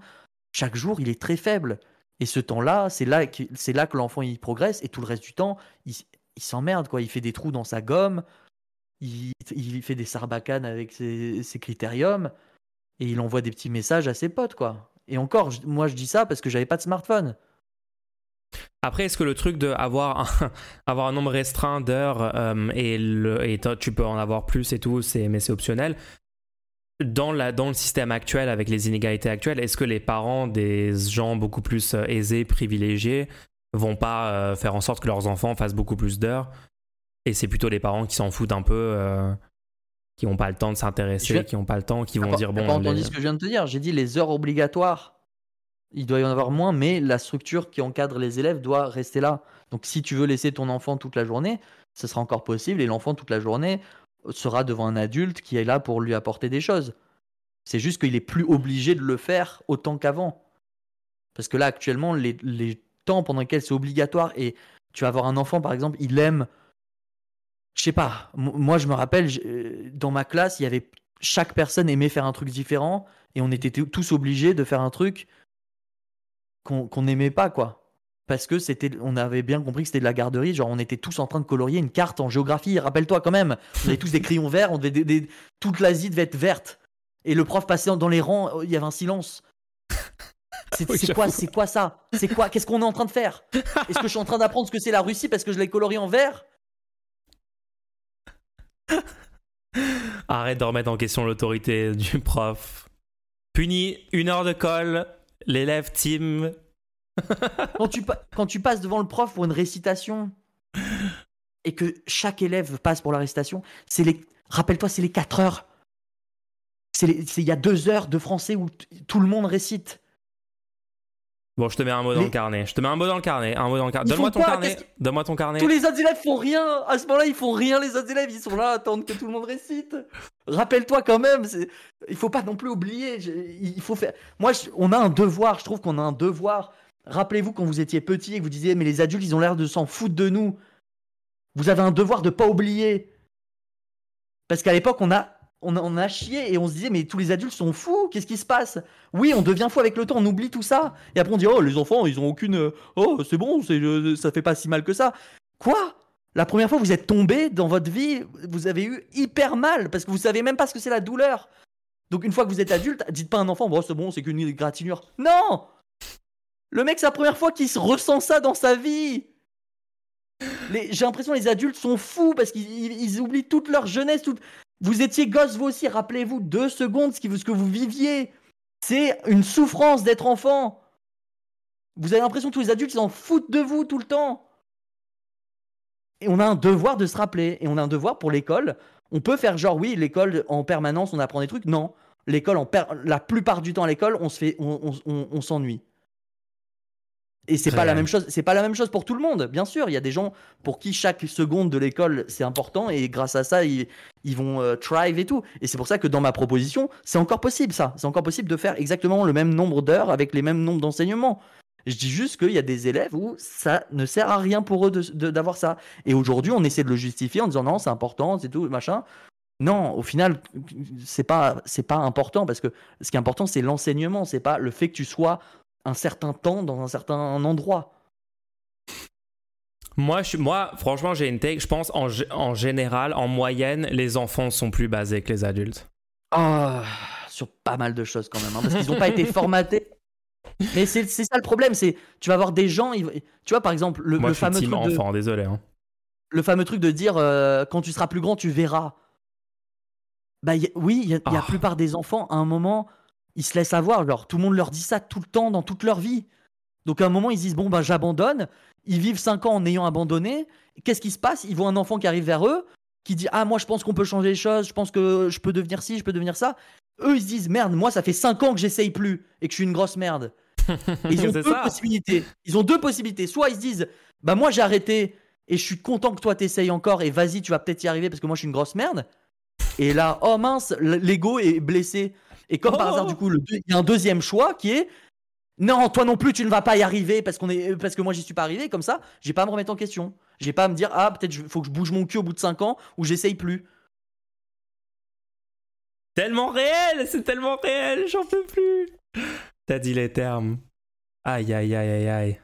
chaque jour, il est très faible. Et ce temps-là, c'est là, c'est là que l'enfant il progresse, et tout le reste du temps, il, s'emmerde, quoi. Il fait des trous dans sa gomme, il, il fait des sarbacanes avec ses, ses, critériums, et il envoie des petits messages à ses potes, quoi. Et encore, moi je dis ça parce que j'avais pas de smartphone. Après, est-ce que le truc un, avoir un nombre restreint d'heures euh, et, le, tu peux en avoir plus et tout, mais c'est optionnel. Dans le système actuel, avec les inégalités actuelles, est-ce que les parents des gens beaucoup plus euh, aisés, privilégiés, vont pas euh, faire en sorte que leurs enfants fassent beaucoup plus d'heures? Et c'est plutôt les parents qui s'en foutent un peu, qui n'ont pas le temps de s'intéresser, qui n'ont pas le temps, qui vont dire bon. pas entendu ce que je viens de te dire. J'ai dit les heures obligatoires il doit y en avoir moins, mais la structure qui encadre les élèves doit rester là. Donc si tu veux laisser ton enfant toute la journée, ce sera encore possible, et l'enfant toute la journée sera devant un adulte qui est là pour lui apporter des choses. C'est juste qu'il est plus obligé de le faire autant qu'avant. Parce que là, actuellement, les, temps pendant lesquels c'est obligatoire, et tu vas avoir un enfant, par exemple, il aime... Je sais pas, moi je me rappelle, euh, dans ma classe, il y avait chaque personne aimait faire un truc différent, et on était tous obligés de faire un truc qu'on n'aimait pas, quoi. Parce que c'était, on avait bien compris que c'était de la garderie. Genre, on était tous en train de colorier une carte en géographie. Rappelle-toi quand même, on avait tous des crayons verts. On devait, toute l'Asie devait être verte. Et le prof passait dans les rangs, il y avait un silence. C'est quoi, c'est quoi ça? C'est quoi? Qu'est-ce qu'on est en train de faire? Est-ce que je suis en train d'apprendre ce que c'est la Russie parce que je l'ai colorié en vert? Arrête de remettre en question l'autorité du prof. Puni, une heure de colle, L'élève team. quand, tu, passes devant le prof pour une récitation et que chaque élève passe pour la récitation, c'est les. Rappelle-toi, c'est les 4 heures. Il y a 2 heures de français où tout le monde récite. Bon, je te mets un mot dans le carnet. Je te mets un mot dans le carnet. Un mot dans le carnet. Donne-moi ton carnet. Donne-moi ton carnet. Tous les autres élèves font rien. À ce moment-là, ils font rien. Les autres élèves, ils sont là, à attendre que tout le monde récite. Rappelle-toi quand même. Il faut pas non plus oublier. Il faut faire. Moi, on a un devoir. Je trouve qu'on a un devoir. Rappelez-vous quand vous étiez petit et que vous disiez, mais les adultes, ils ont l'air de s'en foutre de nous. Vous avez un devoir de pas oublier. Parce qu'à l'époque, on a on, a chié et on se disait, mais tous les adultes sont fous, qu'est-ce qui se passe? Oui, on devient fou avec le temps, on oublie tout ça. Et après, on dit, oh, les enfants, ils ont aucune. Oh, c'est bon, ça fait pas si mal que ça. Quoi? La première fois, vous êtes tombé dans votre vie, vous avez eu hyper mal parce que vous savez même pas ce que c'est la douleur. Donc, une fois que vous êtes adulte, dites pas un enfant, bon, c'est bon, c'est qu'une gratinure. Non Le mec, c'est la première fois qu'il ressent ça dans sa vie. J'ai l'impression les adultes sont fous parce qu'ils oublient toute leur jeunesse, toute... Vous étiez gosse vous aussi, rappelez-vous deux secondes ce que vous viviez. C'est une souffrance d'être enfant. Vous avez l'impression que tous les adultes s'en foutent de vous tout le temps. Et on a un devoir de se rappeler. Et on a un devoir pour l'école. On peut faire genre, oui, l'école en permanence, on apprend des trucs. Non. L'école, la plupart du temps à l'école, on se on s'ennuie. Et c'est pas la même chose. C'est pas la même chose pour tout le monde, bien sûr. Il y a des gens pour qui chaque seconde de l'école c'est important et grâce à ça ils, ils vont euh, thrive et tout. Et c'est pour ça que dans ma proposition c'est encore possible ça. C'est encore possible de faire exactement le même nombre d'heures avec les mêmes nombres d'enseignements. Je dis juste qu'il y a des élèves où ça ne sert à rien pour eux d'avoir ça. Et aujourd'hui on essaie de le justifier en disant non c'est important c'est tout machin. Non, au final, c'est pas c'est pas important parce que ce qui est important c'est l'enseignement, c'est pas le fait que tu sois un certain temps dans un certain endroit. Moi, je, moi franchement, j'ai une take. Je pense en, en, général, en moyenne, les enfants sont plus basés que les adultes. Oh, sur pas mal de choses quand même, hein, parce qu'ils n'ont pas été formatés. Mais c'est ça le problème, c'est tu vas voir des gens, tu vois par exemple le, moi, le je fameux truc enfant, de, désolé. Hein. Le fameux truc de dire euh, quand tu seras plus grand, tu verras. Bah oui, il y a, la ah. plupart des enfants à un moment ils se laissent avoir. Alors, tout le monde leur dit ça tout le temps, dans toute leur vie. Donc à un moment, ils se disent bon, bah j'abandonne. Ils vivent 5 ans en ayant abandonné. Qu'est-ce qui se passe? Ils voient un enfant qui arrive vers eux, qui dit ah moi je pense qu'on peut changer les choses, je pense que je peux devenir ci, je peux devenir ça. Eux ils se disent merde, moi ça fait 5 ans que j'essaye plus et que je suis une grosse merde. ils ont deux possibilités. Ils ont deux possibilités. Soit ils se disent bah moi j'ai arrêté et je suis content que toi t'essayes encore et vas-y tu vas peut-être y arriver parce que moi je suis une grosse merde. Et là oh mince l'ego est blessé. Et comme par hasard du coup il y a un deuxième choix qui est non, toi non plus, tu ne vas pas y arriver parce, qu'on est, parce que moi, j'y suis pas arrivé. Comme ça, j'ai pas à me remettre en question. J'ai pas à me dire, ah, peut-être faut que je bouge mon cul au bout de 5 ans ou j'essaye plus. Tellement réel, c'est tellement réel, j'en peux plus. T'as dit les termes. Aïe, aïe, aïe, aïe, aïe.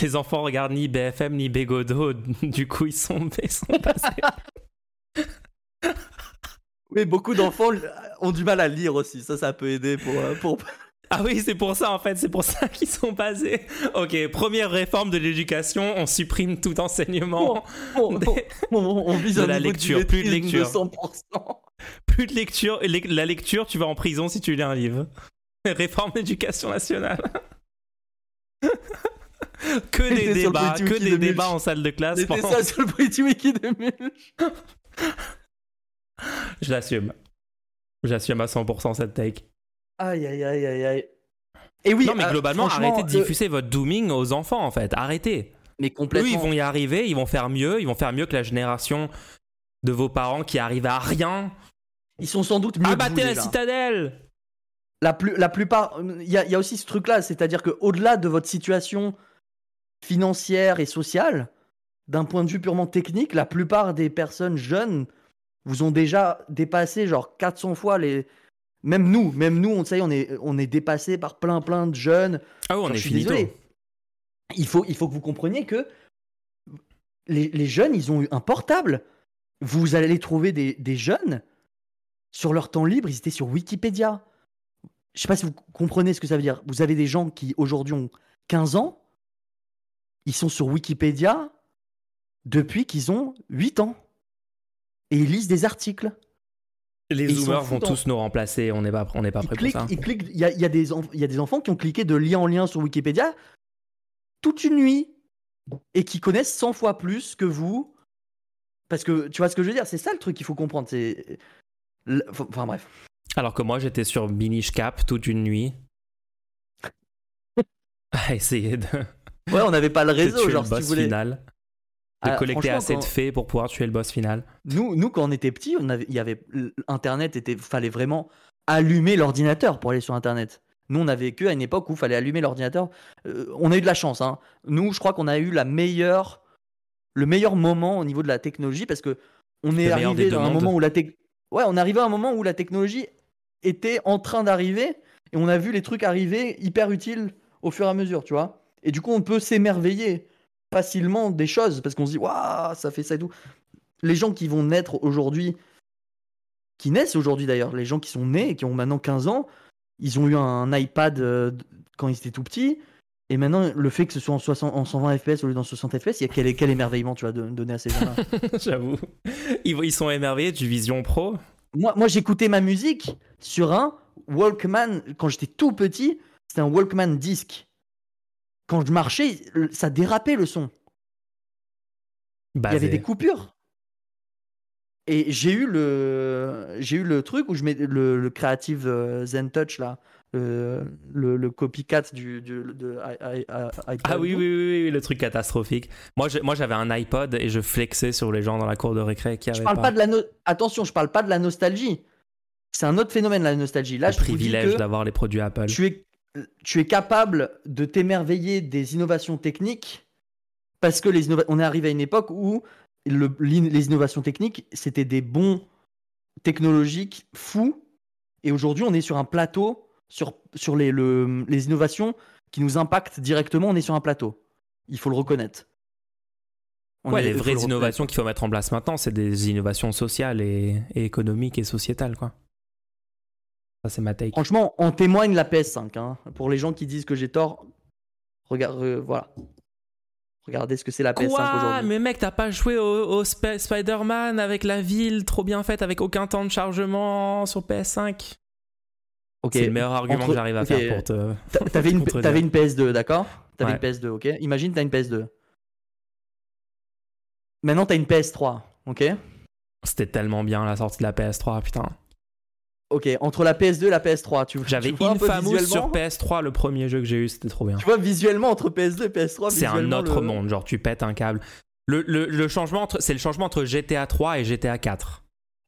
Les enfants regardent ni BFM ni Bégodo, du coup, ils sont, ils sont passés. oui, beaucoup d'enfants ont du mal à lire aussi. Ça, ça peut aider pour. Euh, pour... Ah oui, c'est pour ça en fait, c'est pour ça qu'ils sont basés. Ok, première réforme de l'éducation, on supprime tout enseignement. on vise de la lecture, plus de lecture. 100%. Plus de lecture. La lecture, tu vas en prison si tu lis un livre. Réforme d'éducation nationale. que des débats, que des débats en salle de classe. C'était ça sur le Pretty Wiki de Mulch. Je l'assume. J'assume à 100% cette take. Aïe, aïe, aïe, aïe, aïe. Et oui, non, mais euh, globalement, arrêtez de diffuser votre dooming aux enfants, en fait. Arrêtez. Mais complètement. Eux, ils vont y arriver, ils vont faire mieux, ils vont faire mieux que la génération de vos parents qui arrivent à rien. Ils sont sans doute mieux Abattez la citadelle la, plus, la plupart. Il y, y, a aussi ce truc-là, c'est-à-dire qu'au-delà de votre situation financière et sociale, d'un point de vue purement technique, la plupart des personnes jeunes vous ont déjà dépassé genre 400 fois les, même nous, même nous, on, ça on est, on est dépassé par plein plein de jeunes. Ah oui, on est je suis désolé. Il faut, il faut que vous compreniez que les, jeunes, ils ont eu un portable. Vous allez trouver des, des jeunes sur leur temps libre, ils étaient sur Wikipédia. Je sais pas si vous comprenez ce que ça veut dire. Vous avez des gens qui aujourd'hui ont 15 ans, ils sont sur Wikipédia depuis qu'ils ont 8 ans. Et ils lisent des articles. Les zoomers vont tous nous remplacer, on n'est pas, on pas prêt pour ça. Il y, a, y, a des y a des enfants qui ont cliqué de lien en lien sur Wikipédia toute une nuit et qui connaissent 100 fois plus que vous. Parce que tu vois ce que je veux dire, c'est ça le truc qu'il faut comprendre. C'est... Enfin bref. Alors que moi j'étais sur Minish Cap toute une nuit. à essayer de. Ouais, on n'avait pas le réseau, genre si tu voulais. Final de ah, collecter assez de faits pour pouvoir tuer le boss final. Nous, nous quand on était petits, on avait, il y avait Internet était, fallait vraiment allumer l'ordinateur pour aller sur Internet. Nous, on avait que à une époque où il fallait allumer l'ordinateur. Euh, on a eu de la chance. Hein. Nous, je crois qu'on a eu la meilleure, le meilleur moment au niveau de la technologie parce que on est arrivé à un moment où la ouais, on arrivé à un moment où la technologie était en train d'arriver et on a vu les trucs arriver hyper utiles au fur et à mesure, tu vois. Et du coup, on peut s'émerveiller facilement des choses parce qu'on se dit waouh ça fait ça et tout. Les gens qui vont naître aujourd'hui, qui naissent aujourd'hui d'ailleurs, les gens qui sont nés et qui ont maintenant 15 ans, ils ont eu un iPad euh, quand ils étaient tout petits. Et maintenant, le fait que ce soit en, 60, en 120 FPS au lieu d'en 60 FPS, il y a quel, quel émerveillement tu vas donner à ces gens-là J'avoue. Ils, sont émerveillés du Vision Pro Moi, moi j'écoutais ma musique sur un Walkman quand j'étais tout petit. C'était un Walkman disque quand je marchais, ça dérapait le son. Il y avait des coupures. Et j'ai eu le j'ai eu le truc où je mets le, le Creative euh, Zen Touch là, le, le, copycat du, de. Ah oui, oui, oui, oui, le truc catastrophique. Moi, moi, j'avais un iPod et je flexais sur les gens dans la cour de récré qui avaient je parle pas. de la attention, je parle pas de la nostalgie. C'est un autre phénomène la nostalgie. Là, le privilège d'avoir les produits Apple. Tu es tu es capable de t'émerveiller des innovations techniques parce que les on est arrivé à une époque où les innovations techniques, c'était des bons technologiques fous. Et aujourd'hui, on est sur un plateau, sur, sur les, les innovations qui nous impactent directement, on est sur un plateau. Il faut le reconnaître. ouais, les vraies innovations qu'il faut mettre en place maintenant, c'est des innovations sociales et, et économiques et sociétales, quoi. Ça, c'est ma take. Franchement, on témoigne la PS5. Hein. Pour les gens qui disent que j'ai tort, regarde, euh, voilà. Regardez ce que c'est la PS5 aujourd'hui. Mais mec, t'as pas joué au, Spider-Man avec la ville trop bien faite, avec aucun temps de chargement sur PS5 Ok. C'est le meilleur argument Entre- que j'arrive à faire pour te. T'a- T'avais une, Contredire. t'avais une PS2, d'accord? T'avais Ouais. une PS2, ok Imagine, t'as une PS2. Maintenant, t'as une PS3, ok? C'était tellement bien la sortie de la PS3, putain. Ok, entre la PS2 et la PS3, tu, J'avais tu vois peu Infamous sur visuellement PS3, le premier jeu que j'ai eu, c'était trop bien. Tu vois visuellement entre PS2 et PS3, C'est un autre le- monde, genre tu pètes un câble. Le, le, le changement entre, c'est le changement entre GTA 3 et GTA 4.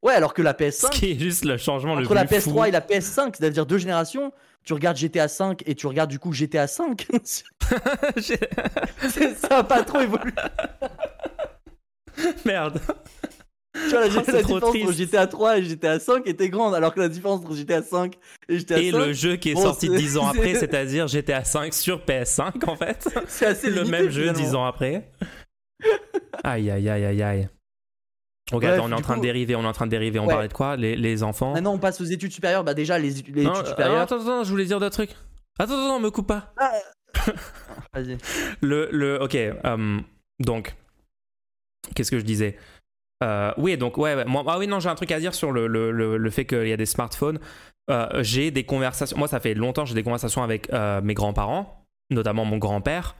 Ouais, alors que la Ce PS5, qui est juste le changement entre le la plus PS3 fou. et la PS5, c'est-à-dire deux générations, tu regardes GTA 5 et tu regardes du coup GTA 5. J'ai- ça a pas trop évolué. Merde. Tu vois, la, Oh, la différence triste. entre GTA 3 et GTA 5 était grande, alors que la différence entre GTA 5 et GTA Et 5, le jeu qui est Bon, sorti c'est- 10 ans après, c'est-à-dire GTA 5 sur PS5 en fait. c'est assez le limité, même jeu finalement. 10 ans après. Aïe aïe aïe aïe aïe. Bref, attends, on est en train coup- de dériver, on est en train de dériver. On Ouais. parlait de quoi les, les enfants? Maintenant, on passe aux études supérieures. Bah, déjà, les, les Non, études euh, supérieures. Attends, attends, je voulais dire d'autres trucs. Attends, attends, me coupe pas. Vas-y. Le, le, ok, euh, donc, qu'est-ce que je disais? Euh, Oui, donc, ouais, moi, ah oui, non, j'ai un truc à dire sur le, le, le, le fait qu'il y a des smartphones. Euh, j'ai des conversations, moi, ça fait longtemps, j'ai des conversations avec euh, mes grands-parents, notamment mon grand-père,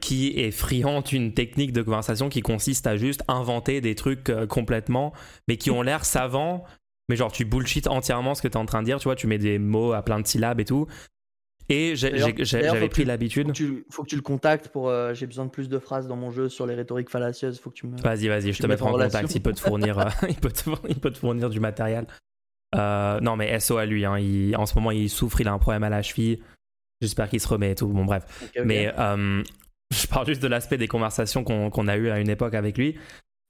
qui est friand d'une technique de conversation qui consiste à juste inventer des trucs complètement, mais qui ont l'air savants. Mais genre, tu bullshit entièrement ce que tu es en train de dire, tu vois, tu mets des mots à plein de syllabes et tout. Et j'avais pris tu- l'habitude. Faut que, tu, faut que tu le contactes pour. euh, J'ai besoin de plus de phrases dans mon jeu sur les rhétoriques fallacieuses. Faut que tu me. Vas-y, vas-y, je te me mettrai en contact. Il peut te fournir, euh, il, peut te, il peut te fournir du matériel. Euh, non, mais SO à lui. hein, il- en ce moment, il souffre, il a un problème à la cheville. J'espère qu'il se remet et tout. Bon, bref. Mais je parle juste de l'aspect des conversations qu'on qu'on a eues à une époque avec lui.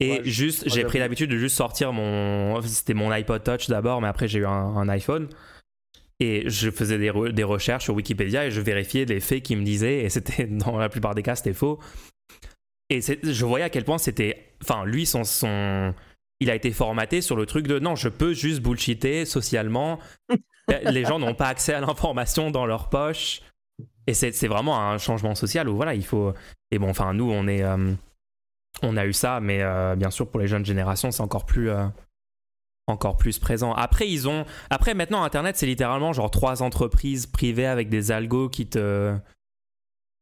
Et Ouais, juste, j'ai pris l'habitude de juste sortir mon. C'était mon iPod Touch d'abord, mais après, j'ai eu un, un iPhone. Et je faisais des, re- des recherches sur Wikipédia et je vérifiais les faits qu'il me disait. Et c'était, dans la plupart des cas, c'était faux. Et je voyais à quel point c'était. Enfin, lui, son, son. Il a été formaté sur le truc de non, je peux juste bullshiter socialement. les gens n'ont pas accès à l'information dans leur poche. Et c'est c'est vraiment un changement social où voilà, il faut. Et bon, enfin, nous, on est. euh, on a eu ça, mais euh, bien sûr, pour les jeunes générations, c'est encore plus. euh, encore plus présent. Après, ils ont. Après, maintenant, Internet, c'est littéralement genre trois entreprises privées avec des algos qui te.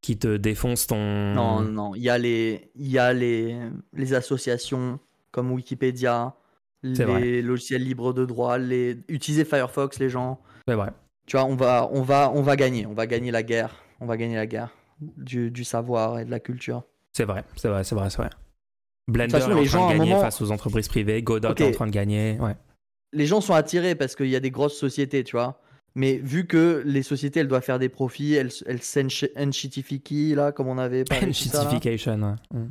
qui te défoncent ton. Non, non. Il y a les, il y a les, les associations comme Wikipédia, vrai. les logiciels libres de droit, les utiliser Firefox, les gens. C'est vrai. Tu vois, on va, on va, on va gagner. On va gagner la guerre. On va gagner la guerre du, du savoir et de la culture. C'est vrai, c'est vrai, c'est vrai, c'est vrai. Blender façon, est en les train gens, de gagner moment- face aux entreprises privées, Godot est en train de gagner. Ouais. les gens sont attirés parce qu'il y a des grosses sociétés, tu vois. Mais vu que les sociétés, elles doivent faire des profits, elles, elles s'enchitifient, là, comme on avait parlé. ouais. Mm.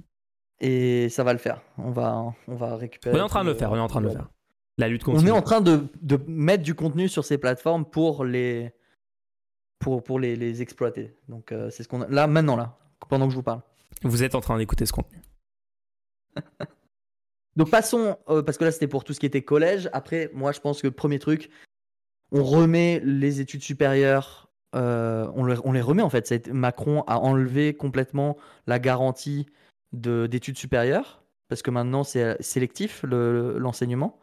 Et ça va le faire. On va, on va récupérer. On est en train de le faire, on est en train de le faire. La lutte On continue. est en train de, de mettre du contenu sur ces plateformes pour les, pour, pour les, les exploiter. Donc euh, c'est ce qu'on a là maintenant là, pendant que je vous parle. Vous êtes en train d'écouter ce contenu. Donc passons, euh, parce que là c'était pour tout ce qui était collège. Après, moi je pense que le premier truc, on remet les études supérieures, euh, on, le- on les remet en fait. Ça a été- Macron a enlevé complètement la garantie de- d'études supérieures, parce que maintenant c'est euh, sélectif le- l'enseignement.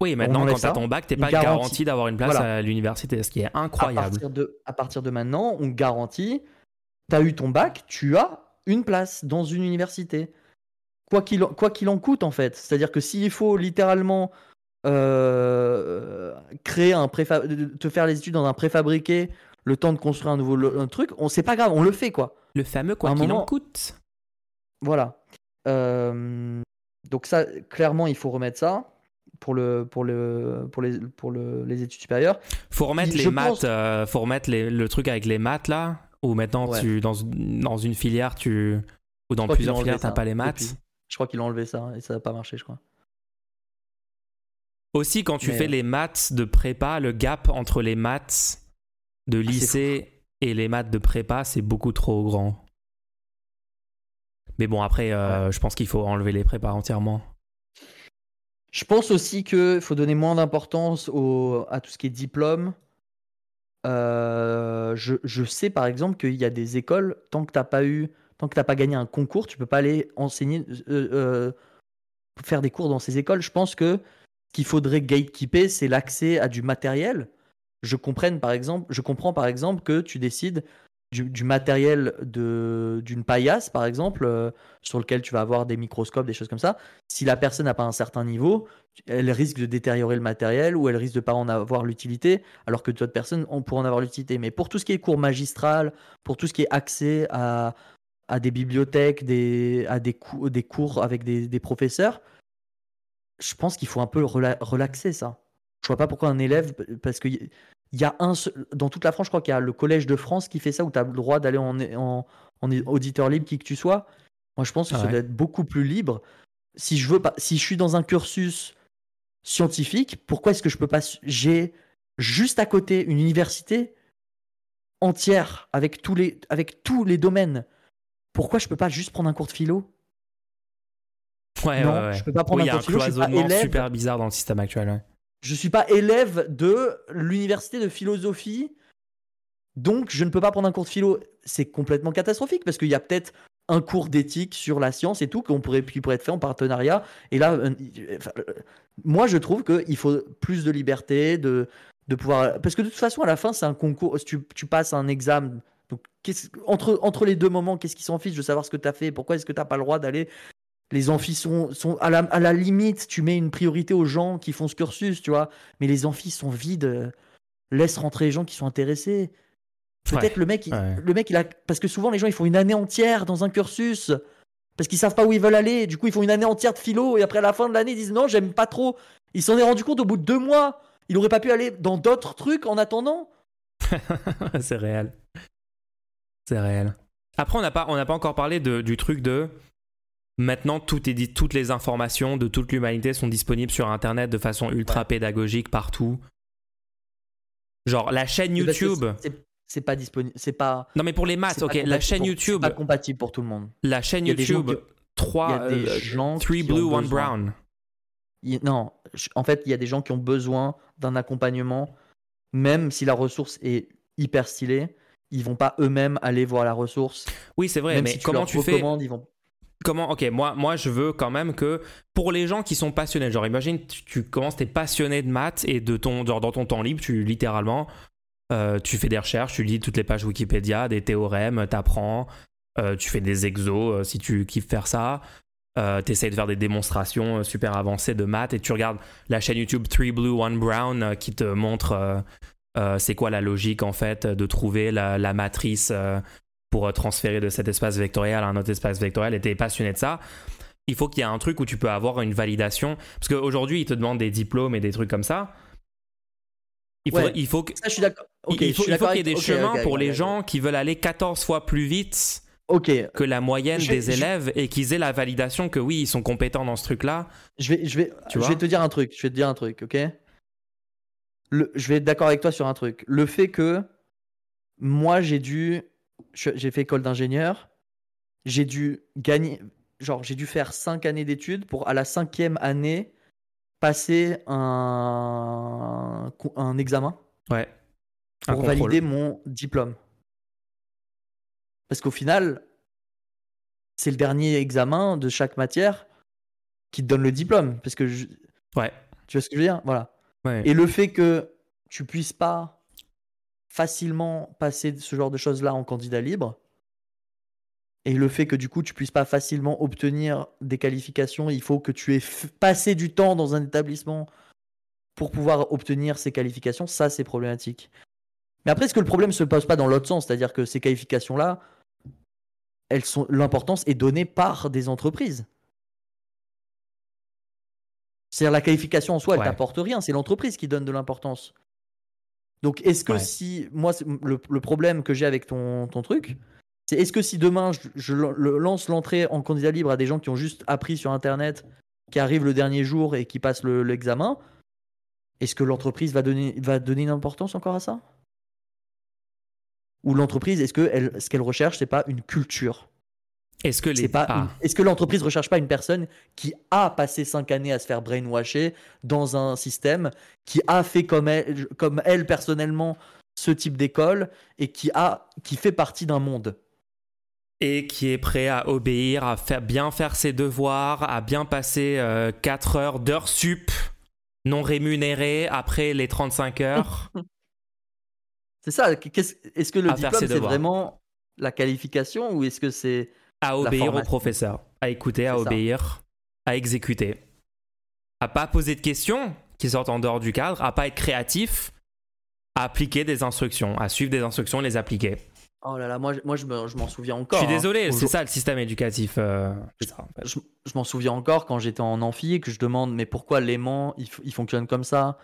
Oui, maintenant, quand t'as ça. ton bac, t'es pas garantie. garanti d'avoir une place Voilà. à l'université, ce qui est à incroyable. partir de, à partir de maintenant, on garantit, tu as eu ton bac, tu as une place dans une université. Quoi qu'il en, quoi qu'il en coûte, en fait. C'est-à-dire que s'il faut littéralement euh, créer un préfa- te faire les études dans un préfabriqué, le temps de construire un nouveau un truc, on c'est pas grave, on le fait, quoi. Le fameux quoi qu'il en coûte. Voilà. Euh, donc ça, clairement, il faut remettre ça pour, le, pour, le, pour, les, pour le- les études supérieures. Faut remettre Je les pense- maths, euh, faut remettre les- le truc avec les maths là, ou maintenant Ouais. tu dans, dans une filière tu ou dans plusieurs filières t'as pas les maths. depuis. Je crois qu'ils l'ont enlevé ça et ça n'a pas marché, je crois. Aussi quand tu Mais- fais les maths de prépa, le gap entre les maths de Ah, lycée et les maths de prépa, c'est beaucoup trop grand. Mais bon après, euh, je pense qu'il faut enlever les prépas entièrement. Je pense aussi qu'il faut donner moins d'importance au- à tout ce qui est diplôme. Euh, je, je sais par exemple qu'il y a des écoles, tant que tu n'as pas eu, tant que t'as pas gagné un concours, tu peux pas aller enseigner, euh, euh, faire des cours dans ces écoles. Je pense que ce qu'il faudrait gatekeeper, c'est l'accès à du matériel. je comprenne par exemple, je comprends par exemple que tu décides du, matériel d'une paillasse, par exemple, euh, sur lequel tu vas avoir des microscopes, des choses comme ça, si la personne n'a pas un certain niveau, elle risque de détériorer le matériel ou elle risque de pas en avoir l'utilité, alors que d'autres personnes on pourrait en avoir l'utilité. Mais pour tout ce qui est cours magistral, pour tout ce qui est accès à, à des bibliothèques, des, à des, des cours avec des, des professeurs, je pense qu'il faut un peu relaxer ça. Je vois pas pourquoi un élève, parce que il y a un dans toute la France, je crois qu'il y a le Collège de France qui fait ça où tu as le droit d'aller en, en, auditeur libre qui que tu sois. Moi, je pense que ça doit être beaucoup plus libre. Si je veux pas, si je suis dans un cursus scientifique, pourquoi est-ce que je peux pas j'ai juste à côté une université entière avec tous les avec tous les domaines. Pourquoi je peux pas juste prendre un cours de philo? Ouais, non, ouais, je peux pas prendre un cours de philo. Il y a un cloisonnement super bizarre dans le système actuel. Je suis pas élève de l'université de philosophie, donc je ne peux pas prendre un cours de philo. C'est complètement catastrophique parce qu'il y a peut-être un cours d'éthique sur la science et tout qu'on pourrait, qui pourrait être fait en partenariat. Et là, euh, euh, moi, je trouve qu'il faut plus de liberté, de, de pouvoir. Parce que de toute façon, à la fin, c'est un concours. Tu, tu passes un examen. Donc, entre, entre les deux moments, qu'est-ce qui s'en fiche de savoir ce que tu as fait? Pourquoi est-ce que tu n'as pas le droit d'aller? Les amphis sont, sont à, la, à, la, limite, tu mets une priorité aux gens qui font ce cursus, tu vois. Mais les amphis sont vides. Laisse rentrer les gens qui sont intéressés. Peut-être le mec, le mec, il a, parce que souvent les gens ils font une année entière dans un cursus parce qu'ils savent pas où ils veulent aller. Du coup, ils font une année entière de philo et après à la fin de l'année, ils disent non, j'aime pas trop. Il s'en est rendu compte au bout de deux mois. Il aurait pas pu aller dans d'autres trucs en attendant. c'est réel. C'est réel. Après, on n'a pas, on n'a pas encore parlé de, du truc de Maintenant, tout est dit, toutes les informations de toute l'humanité sont disponibles sur Internet de façon ultra pédagogique partout. Genre la chaîne YouTube. C'est pas disponible, c'est pas. Non mais pour les maths, ok. La chaîne YouTube. C'est pas compatible pour tout le monde. La chaîne YouTube. 3 euh, blue, one brown. non, en fait, il y a des gens qui ont besoin d'un accompagnement, même si la ressource est hyper stylée, ils vont pas eux-mêmes aller voir la ressource. Oui, c'est vrai, mais comment tu fais ils vont comment ok moi moi je veux quand même que pour les gens qui sont passionnés genre imagine tu, tu commences t'es passionné de maths et de ton dans, ton temps libre tu littéralement euh, tu fais des recherches tu lis toutes les pages Wikipédia des théorèmes t'apprends euh, tu fais des exos euh, si tu kiffes faire ça euh, t'essayes de faire des démonstrations super avancées de maths et tu regardes la chaîne YouTube 3 Blue 1 Brown qui te montre c'est quoi la logique en fait de trouver la, la matrice pour euh, transférer de cet espace vectoriel à un autre espace vectoriel? Et tu es passionné de ça, il faut qu'il y ait un truc où tu peux avoir une validation. Parce qu'aujourd'hui, ils te demandent des diplômes et des trucs comme ça. Il faut, il faut que, ça, je suis d'accord. il faut, qu'il y ait des chemins pour les gens qui veulent aller 14 fois plus vite que la moyenne des élèves et qu'ils aient la validation que oui, ils sont compétents dans ce truc-là. Je vais, je vais, je vais te dire un truc. Je vais te dire un truc, ok? Le, Je vais être d'accord avec toi sur un truc. Le fait que moi, j'ai dû j'ai fait école d'ingénieur. J'ai dû gagner, genre, j'ai dû faire cinq années d'études pour, à la cinquième année, passer un, un examen. Ouais. pour valider mon diplôme. Parce qu'au final, c'est le dernier examen de chaque matière qui te donne le diplôme. Parce que ouais. Tu vois ce que je veux dire? Voilà. Et le fait que tu puisses pas facilement passer ce genre de choses-là en candidat libre. Et le fait que du coup tu puisses pas facilement obtenir des qualifications, il faut que tu aies passé du temps dans un établissement pour pouvoir obtenir ces qualifications, ça c'est problématique. Mais après, est-ce que le problème se pose pas dans l'autre sens? C'est-à-dire que ces qualifications-là, l'importance est donnée par des entreprises. C'est-à-dire la qualification en soi, elle t'apporte rien, c'est l'entreprise qui donne de l'importance. Donc, est-ce que si. Moi, le, problème que j'ai avec ton, ton truc, c'est est-ce que si demain je, lance l'entrée en candidat libre à des gens qui ont juste appris sur Internet, qui arrivent le dernier jour et qui passent l'examen, est-ce que l'entreprise va donner, va donner une importance encore à ça? Ou l'entreprise, est-ce que elle, ce qu'elle recherche, c'est pas une culture? Est-ce que les... que l'entreprise recherche pas une personne qui a passé cinq années à se faire brainwasher dans un système, qui a fait comme elle, comme elle personnellement ce type d'école et qui a qui fait partie d'un monde? Et qui est prêt à obéir, à faire, bien faire ses devoirs, à bien passer euh, 4 heures d'heures sup non rémunérées après les 35 heures? C'est ça. Est-ce que le diplôme, c'est vraiment la qualification ou est-ce que c'est. À obéir au professeur, à écouter, à ça. obéir, à exécuter. À pas poser de questions qui sortent en dehors du cadre, à pas être créatif, à appliquer des instructions, à suivre des instructions et les appliquer. Oh là là, moi, je- moi je me- je m'en souviens Je encore. suis hein. désolé, c'est ça le système éducatif. euh, c'est ça, en fait. Je, je m'en souviens encore quand j'étais en amphi et que je demande mais pourquoi l'aimant il, fonctionne comme ça?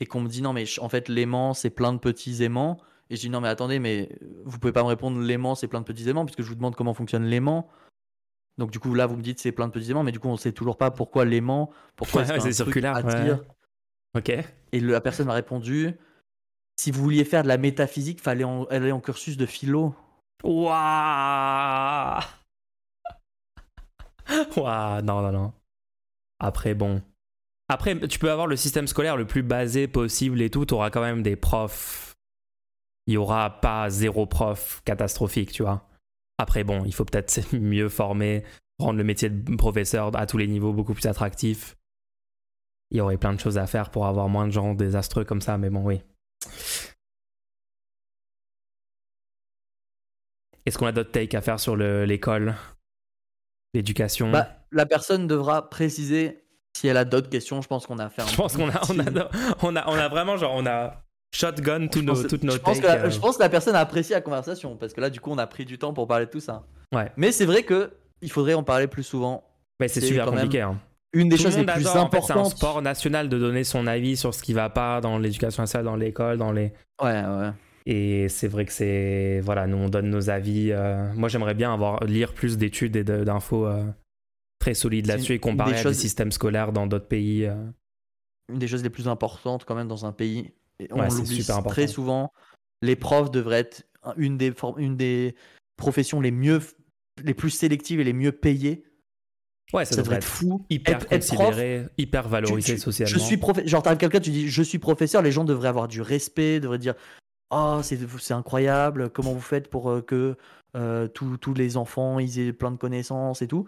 Et qu'on me dit non mais en fait l'aimant c'est plein de petits aimants et je dis non mais attendez mais vous pouvez pas me répondre l'aimant c'est plein de petits aimants puisque je vous demande comment fonctionne l'aimant donc du coup là vous me dites c'est plein de petits aimants mais du coup on sait toujours pas pourquoi l'aimant pourquoi Ouais, c'est circulaire, ouais. Ok. et le- la personne m'a répondu si vous vouliez faire de la métaphysique fallait en- aller en cursus de philo Waouh Waouh, non, non, non. Après, bon. Après, tu peux avoir le système scolaire le plus basé possible et tout, tu auras quand même des profs. Il y aura pas zéro prof catastrophique, tu vois. Après, bon, il faut peut-être mieux former, rendre le métier de professeur à tous les niveaux beaucoup plus attractif. Il y aurait plein de choses à faire pour avoir moins de gens désastreux comme ça, mais bon, oui. Est-ce qu'on a d'autres takes à faire sur le- l'école? L'éducation? Bah, la personne devra préciser si elle a d'autres questions je pense qu'on a fait un Je pense qu'on a, on a, on a, on a vraiment, genre, on a shotgun Je nos, toutes nos je pense, que la, euh. je pense que la personne a apprécié la conversation parce que là, du coup, on a pris du temps pour parler de tout ça. Ouais. Mais c'est vrai que il faudrait en parler plus souvent. Mais c'est super compliqué. hein. Une des Tout choses les plus adore, en fait, c'est un importantes. sport national de donner son avis sur ce qui va pas dans l'éducation nationale, dans l'école, dans les. Ouais, ouais. Et c'est vrai que c'est. Voilà, nous, on donne nos avis. euh, Moi, j'aimerais bien avoir, lire plus d'études et d'infos euh, très solides là-dessus et comparer des à choses- des systèmes scolaires dans d'autres pays. euh. Une des choses les plus importantes quand même dans un pays. Et on Ouais, l'oublie important. très souvent. Les profs devraient être une des, for- une des professions les mieux, les plus sélectives et les mieux payées. Ouais, ça, Ça devrait être fou. hyper Être- être prof, considéré, hyper valorisé tu- socialement. Je suis professeur. Genre, t'arrives quelqu'un, tu dis je suis professeur, les gens devraient avoir du respect, devraient dire Oh, c'est incroyable, comment vous faites pour euh, que euh, tous les enfants ils aient plein de connaissances et tout.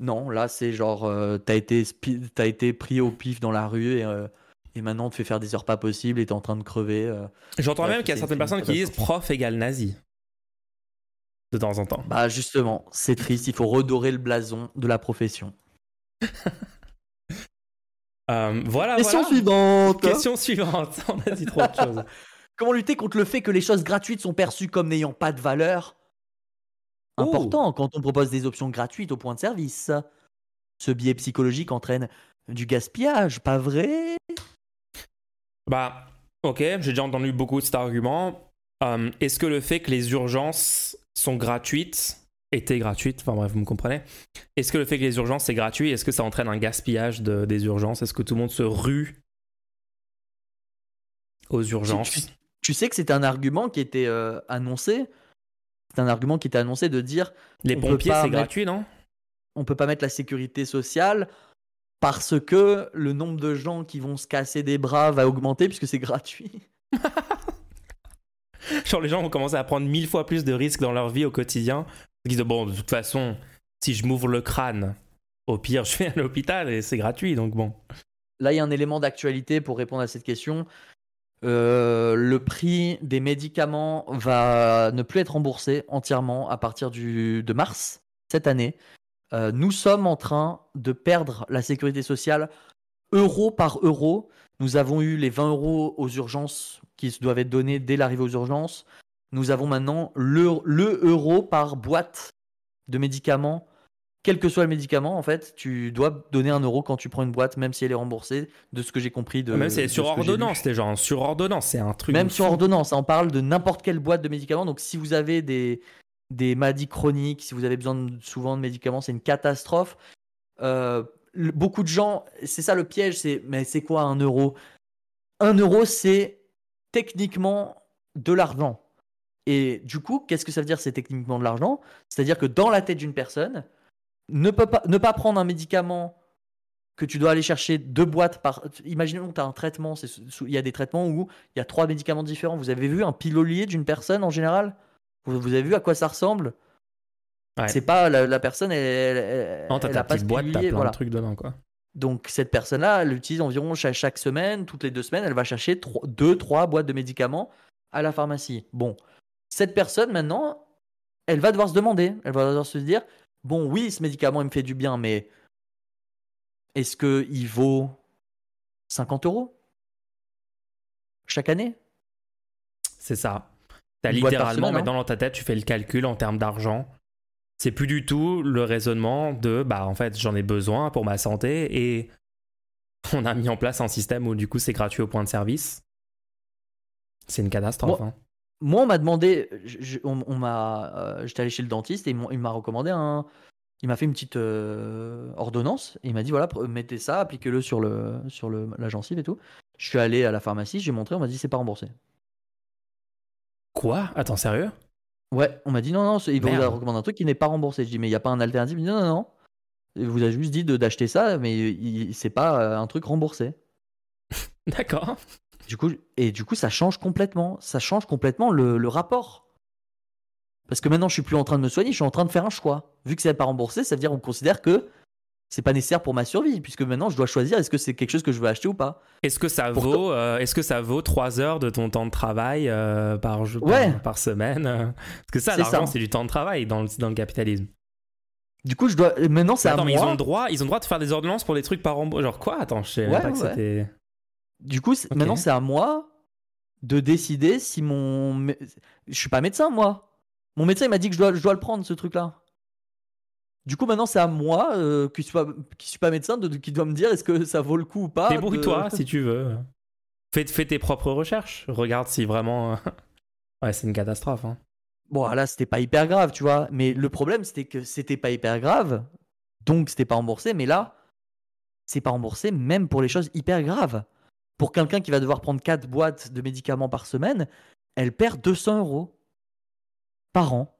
Non, là, c'est genre euh, t'as été, été pris au pif dans la rue et, euh, et maintenant on te fait faire des heures pas possibles et t'es en train de crever. euh. J'entends même qu'il y a certaines personnes qui disent prof égale nazi. De temps en temps. Bah, justement, c'est triste, il faut redorer le blason de la profession. Euh, voilà, Question voilà. suivante Question suivante. On a dit trop de choses. Comment lutter contre le fait que les choses gratuites sont perçues comme n'ayant pas de valeur? Important quand on propose des options gratuites au point de service. Ce biais psychologique entraîne du gaspillage, pas vrai? Bah, ok, j'ai déjà entendu beaucoup de cet argument. Euh, Est-ce que le fait que les urgences sont gratuites, étaient gratuites, enfin bref, vous me comprenez Est-ce que le fait que les urgences c'est gratuit, est-ce que ça entraîne un gaspillage de- des urgences? Est-ce que tout le monde se rue aux urgences? Tu, tu sais que c'est un argument qui était euh, annoncé. C'est un argument qui était annoncé de dire Les pompiers c'est gratuit, non? on peut pas mettre la sécurité sociale parce que le nombre de gens qui vont se casser des bras va augmenter puisque c'est gratuit. Genre les gens vont commencer à prendre mille fois plus de risques dans leur vie au quotidien. Ils disent bon, de toute façon, si je m'ouvre le crâne, au pire, je vais à l'hôpital et c'est gratuit, donc bon. Là, il y a un élément d'actualité pour répondre à cette question. Euh, le prix des médicaments va ne plus être remboursé entièrement à partir du, de mars cette année. Euh, nous sommes en train de perdre la sécurité sociale euro par euro. Nous avons eu les 20 euros aux urgences qui doivent être donnés dès l'arrivée aux urgences. Nous avons maintenant le, le euro par boîte de médicaments. Quel que soit le médicament, en fait, tu dois donner un euro quand tu prends une boîte, même si elle est remboursée, de ce que j'ai compris. De, Même si c'est sur ordonnance, les gens, sur ordonnance, c'est un truc. Même sur ordonnance, on parle de n'importe quelle boîte de médicaments. Donc, si vous avez des, des maladies chroniques, si vous avez besoin souvent de médicaments, c'est une catastrophe. Euh, beaucoup de gens, c'est ça le piège, c'est mais c'est quoi un euro? Un euro, c'est techniquement de l'argent. Et du coup, qu'est-ce que ça veut dire C'est techniquement de l'argent? C'est-à-dire que dans la tête d'une personne, ne, peut pas, ne pas prendre un médicament que tu dois aller chercher deux boîtes par. Imaginons que tu as un traitement, il y a des traitements où il y a trois médicaments différents. Vous avez vu un pilolier d'une personne en général? Vous, vous avez vu à quoi ça ressemble? Ouais. C'est pas la, la personne, elle, elle, Non, elle ta a pas boîte, t'as plein voilà. de trucs dedans, quoi. Donc cette personne-là, elle utilise environ chaque, chaque semaine, toutes les deux semaines, elle va chercher trois- deux, trois boîtes de médicaments à la pharmacie. Bon, cette personne maintenant, elle va devoir se demander, elle va devoir se dire, bon oui, ce médicament il me fait du bien, mais est-ce qu'il vaut 50 euros chaque année? C'est ça. T'as littéralement, mais hein. dans ta tête, tu fais le calcul en termes d'argent. C'est plus du tout le raisonnement de bah en fait j'en ai besoin pour ma santé et on a mis en place un système où du coup c'est gratuit au point de service. C'est une catastrophe. Moi, hein. moi on m'a demandé, on, m'a, euh, j'étais allé chez le dentiste et il m'a recommandé un, il m'a fait une petite euh, ordonnance et il m'a dit voilà mettez ça, appliquez-le sur le sur le la gencive et tout. Je suis allé à la pharmacie, j'ai montré, on m'a dit c'est pas remboursé. Quoi? Attends, sérieux? Ouais, on m'a dit non, non, il vous a recommandé un truc qui n'est pas remboursé. Je dis mais il n'y a pas un alternative? Il dit non, non, non. Il vous a juste dit d'acheter ça, mais c'est pas euh, un truc remboursé. D'accord. Du coup, et du coup, ça change complètement. Ça change complètement le, rapport. Parce que maintenant, je suis plus en train de me soigner, je suis en train de faire un choix. Vu que c'est pas remboursé, ça veut dire qu'on considère que c'est pas nécessaire pour ma survie, puisque maintenant je dois choisir est-ce que c'est quelque chose que je veux acheter ou pas. Est-ce que ça vaut, euh, est-ce que ça vaut 3 heures de ton temps de travail euh, par, jour, par, semaine Parce que ça, l'argent, c'est du temps de travail dans le, dans le capitalisme. Du coup, je dois. Maintenant, c'est à moi. ils ont le droit, ils ont le droit de faire des ordonnances pour des trucs par remboursement. Genre quoi? Attends, je sais pas que c'était. Du coup, maintenant, c'est à moi de décider si mon. Je suis pas médecin, moi. Mon médecin, il m'a dit que je dois, je dois le prendre, ce truc-là. Du coup, maintenant, c'est à moi, euh, qui ne suis, pas, qui suis pas médecin, de, qui doit me dire est-ce que ça vaut le coup ou pas. Débrouille-toi si tu veux. Fais, fais, tes propres recherches. Regarde si vraiment. ouais, c'est une catastrophe. Hein. Bon, là, c'était pas hyper grave, tu vois. Mais le problème, c'était que c'était pas hyper grave. Donc, c'était pas remboursé. Mais là, c'est pas remboursé même pour les choses hyper graves. Pour quelqu'un qui va devoir prendre 4 boîtes de médicaments par semaine, elle perd 200 euros par an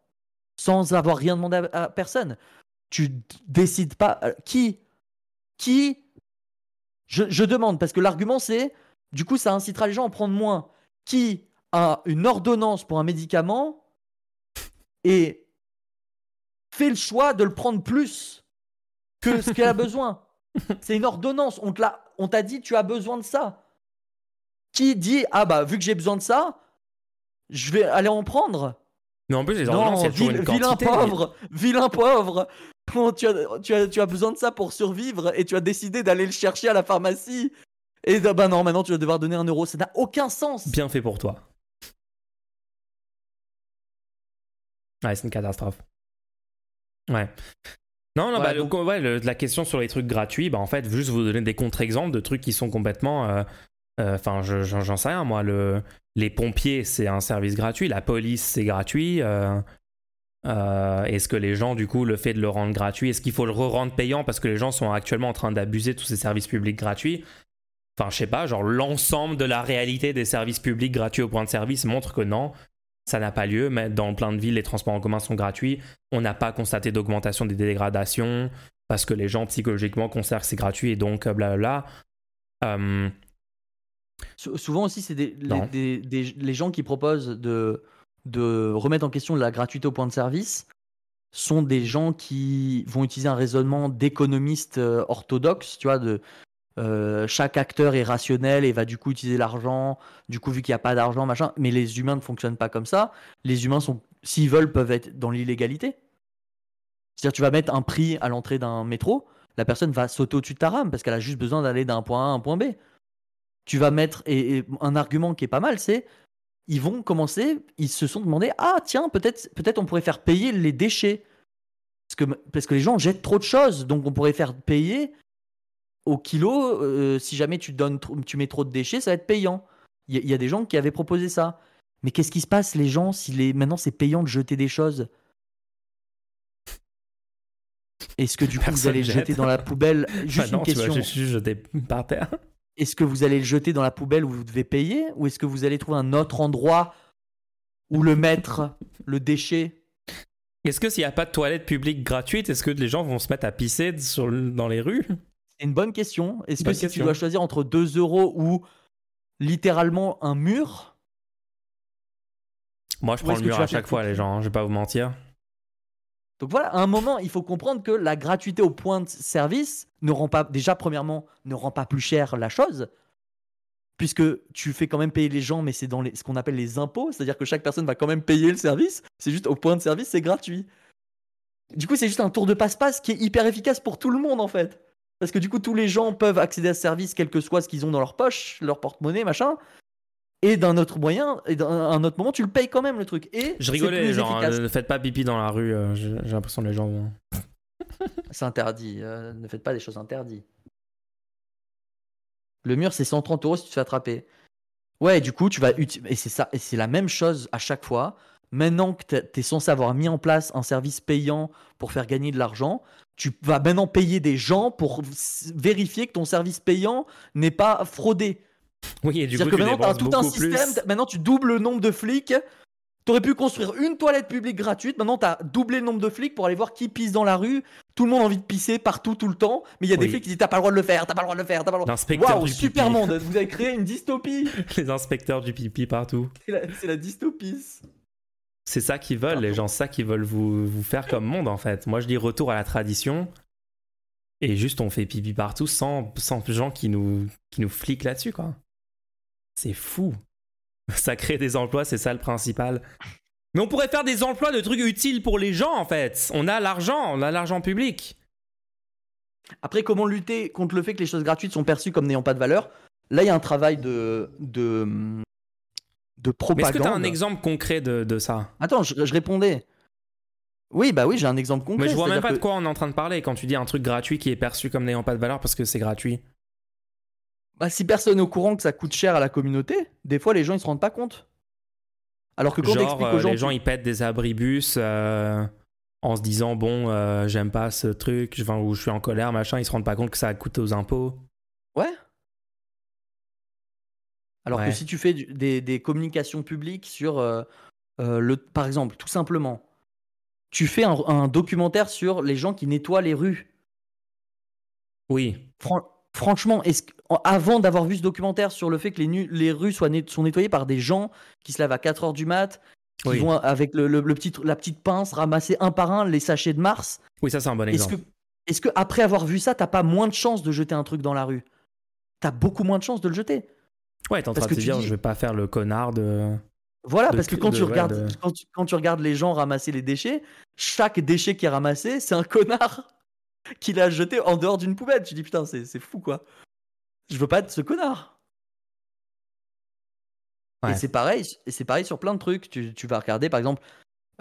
sans avoir rien demandé à personne tu décides pas euh, qui qui je, demande parce que l'argument c'est du coup ça incitera les gens à en prendre moins. Qui a une ordonnance pour un médicament et fait le choix de le prendre plus que ce qu'elle a besoin. C'est une ordonnance. On t'a on t'a dit tu as besoin de ça. Qui dit ah bah vu que j'ai besoin de ça je vais aller en prendre. Mais en plus, les ordonnances, non, il Vilain pauvre, vilain pauvre tu as, tu, as, tu as besoin de ça pour survivre et tu as décidé d'aller le chercher à la pharmacie. Et bah non, maintenant tu vas devoir donner un euro. Ça n'a aucun sens. Bien fait pour toi. Ouais, c'est une catastrophe. Ouais. Non, non, bah, ouais, la question sur les trucs gratuits, bah en fait, juste vous donner des contre-exemples de trucs qui sont complètement. Euh, euh, enfin, j'en sais rien, moi. Le, les pompiers, c'est un service gratuit. La police, c'est gratuit. Euh, euh, est-ce que les gens, du coup, le fait de le rendre gratuit, est-ce qu'il faut le re-rendre payant parce que les gens sont actuellement en train d'abuser de tous ces services publics gratuits? Enfin, je sais pas, genre l'ensemble de la réalité des services publics gratuits au point de service montre que non, ça n'a pas lieu. Mais dans plein de villes, les transports en commun sont gratuits. On n'a pas constaté d'augmentation des dégradations parce que les gens psychologiquement considèrent que c'est gratuit et donc blablabla. Euh... Souvent aussi, c'est des, les gens qui proposent de de remettre en question la gratuité au point de service sont des gens qui vont utiliser un raisonnement d'économiste euh, orthodoxe, tu vois, de euh, chaque acteur est rationnel et va du coup utiliser l'argent, du coup vu qu'il n'y a pas d'argent, machin, mais les humains ne fonctionnent pas comme ça. Les humains sont, s'ils veulent, peuvent être dans l'illégalité. C'est-à-dire tu vas mettre un prix à l'entrée d'un métro, la personne va sauter au-dessus de ta rame parce qu'elle a juste besoin d'aller d'un point A à un point B. Tu vas mettre, et un argument qui est pas mal, c'est ils vont commencer, ils se sont demandé ah tiens peut-être peut-être on pourrait faire payer les déchets parce que parce que les gens jettent trop de choses donc on pourrait faire payer au kilo euh, si jamais tu donnes tu mets trop de déchets ça va être payant. Il y, a des gens qui avaient proposé ça. Mais qu'est-ce qui se passe les gens si les maintenant c'est payant de jeter des choses? Est-ce que du coup vous allez jeter dans la poubelle? Juste bah une question. Tu vas juste jeter par terre. Est-ce que vous allez le jeter dans la poubelle où vous devez payer Ou est-ce que vous allez trouver un autre endroit où le mettre, le déchet? Est-ce que s'il n'y a pas de toilette publique gratuite, est-ce que les gens vont se mettre à pisser dans les rues? C'est une bonne question. Est-ce que si tu dois choisir entre 2 euros ou littéralement un mur? Moi, je prends le mur à chaque fois, les gens, hein, je vais pas vous mentir. Donc voilà, à un moment, il faut comprendre que la gratuité au point de service ne rend pas, déjà, premièrement, ne rend pas plus cher la chose. puisque tu fais quand même payer les gens, mais c'est dans ce qu'on appelle les impôts, c'est-à-dire que chaque personne va quand même payer le service. C'est juste au point de service, c'est gratuit. Du coup, c'est juste un tour de passe-passe qui est hyper efficace pour tout le monde en fait. Parce que du coup, tous les gens peuvent accéder à ce service, quel que soit ce qu'ils ont dans leur poche, leur porte-monnaie, machin. Et d'un autre moyen, et d'un autre moment, tu le payes quand même le truc. Et je rigolais, genre, euh, ne faites pas pipi dans la rue. Euh, j'ai l'impression que les gens vont. c'est interdit. Euh, ne faites pas des choses interdites. Le mur, c'est 130 euros si tu te fais attraper. Ouais, du coup, tu vas et c'est ça, et c'est la même chose à chaque fois. Maintenant que tu es censé avoir mis en place un service payant pour faire gagner de l'argent, tu vas maintenant payer des gens pour vérifier que ton service payant n'est pas fraudé. Oui, et du coup, que maintenant, tu as tout un système. Maintenant, tu doubles le nombre de flics. Tu aurais pu construire une toilette publique gratuite. Maintenant, tu as doublé le nombre de flics pour aller voir qui pisse dans la rue. Tout le monde a envie de pisser partout, tout le temps. Mais il y a des flics qui disent T'as pas le droit de le faire, t'as pas le droit de le faire, t'as pas le droit. L'inspecteur du super monde. Vous avez créé une dystopie. Les inspecteurs du pipi partout. C'est la, dystopie. C'est ça qu'ils veulent, les gens, ça qu'ils veulent vous, vous faire comme monde en fait. Moi je dis retour à la tradition. Et juste on fait pipi partout sans, sans gens qui nous, qui nous fliquent là-dessus quoi. C'est fou. Ça crée des emplois, c'est ça le principal. Mais on pourrait faire des emplois de trucs utiles pour les gens en fait. On a l'argent, on a l'argent public. Après, comment lutter contre le fait que les choses gratuites sont perçues comme n'ayant pas de valeur? Là, il y a un travail de, de, de propagande. Est-ce que tu as un exemple concret de, ça? Attends, je, répondais. Oui, bah oui, j'ai un exemple concret. Mais je vois même pas de quoi on est en train de parler quand tu dis un truc gratuit qui est perçu comme n'ayant pas de valeur parce que c'est gratuit. Bah, si personne n'est au courant que ça coûte cher à la communauté, des fois les gens ils se rendent pas compte. Alors que quand Genre, aux euh, gens. les gens ils pètent des abribus euh, en se disant bon, euh, j'aime pas ce truc, enfin, ou je suis en colère, machin, ils se rendent pas compte que ça coûte aux impôts. Ouais. Alors que si tu fais des, communications publiques sur, le, par exemple, tout simplement, tu fais un, documentaire sur les gens qui nettoient les rues. Oui. Franchement, est-ce avant d'avoir vu ce documentaire sur le fait que les, les rues soient sont nettoyées par des gens qui se lavent à 4 heures du mat, qui vont avec le, petit, la petite pince ramasser un par un les sachets de Mars. Oui, ça c'est un bon exemple. Est-ce que, après avoir vu ça, t'as pas moins de chances de jeter un truc dans la rue? T'as beaucoup moins de chances de le jeter. Ouais, t'es en train de te dire, je vais pas faire le connard de. Voilà, parce que quand, tu regardes, quand, tu, regardes les gens ramasser les déchets, chaque déchet qui est ramassé, c'est un connard qui l'a jeté en dehors d'une poubelle. Tu dis putain, c'est fou quoi. Je veux pas être ce connard. Et c'est pareil, c'est pareil sur plein de trucs. Tu, tu vas regarder, par exemple,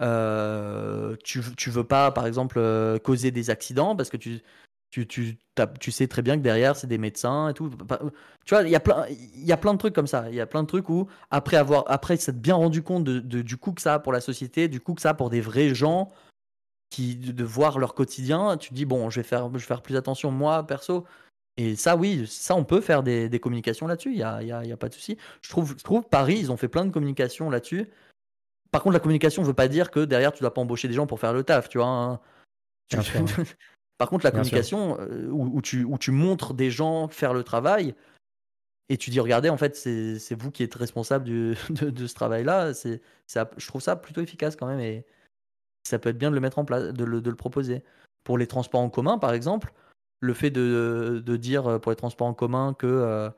euh, tu, tu veux pas, par exemple, euh, causer des accidents parce que tu, tu, tu, tu sais très bien que derrière, c'est des médecins et tout. Tu vois, il y, a plein, il y a plein de trucs comme ça. Il y a plein de trucs où, après avoir après s'être bien rendu compte de, du coup que ça a pour la société, du coup que ça a pour des vrais gens, qui, de, voir leur quotidien, tu dis, bon, je vais faire, je vais faire plus attention, moi, perso. Et ça, oui, ça, on peut faire des, des communications là-dessus, il n'y a, y a, y a, pas de souci. Je trouve, je trouve Paris, ils ont fait plein de communications là-dessus. Par contre, la communication ne veut pas dire que derrière, tu dois pas embaucher des gens pour faire le taf, tu vois. Hein. Par contre, la communication, euh, où, tu, où tu montres des gens faire le travail, et tu dis, regardez, en fait, c'est vous qui êtes responsable du, de, de, ce travail-là, je trouve ça plutôt efficace quand même, et ça peut être bien de le mettre en place, de le, proposer. Pour les transports en commun, par exemple, le fait de, dire euh, pour les transports en commun que euh,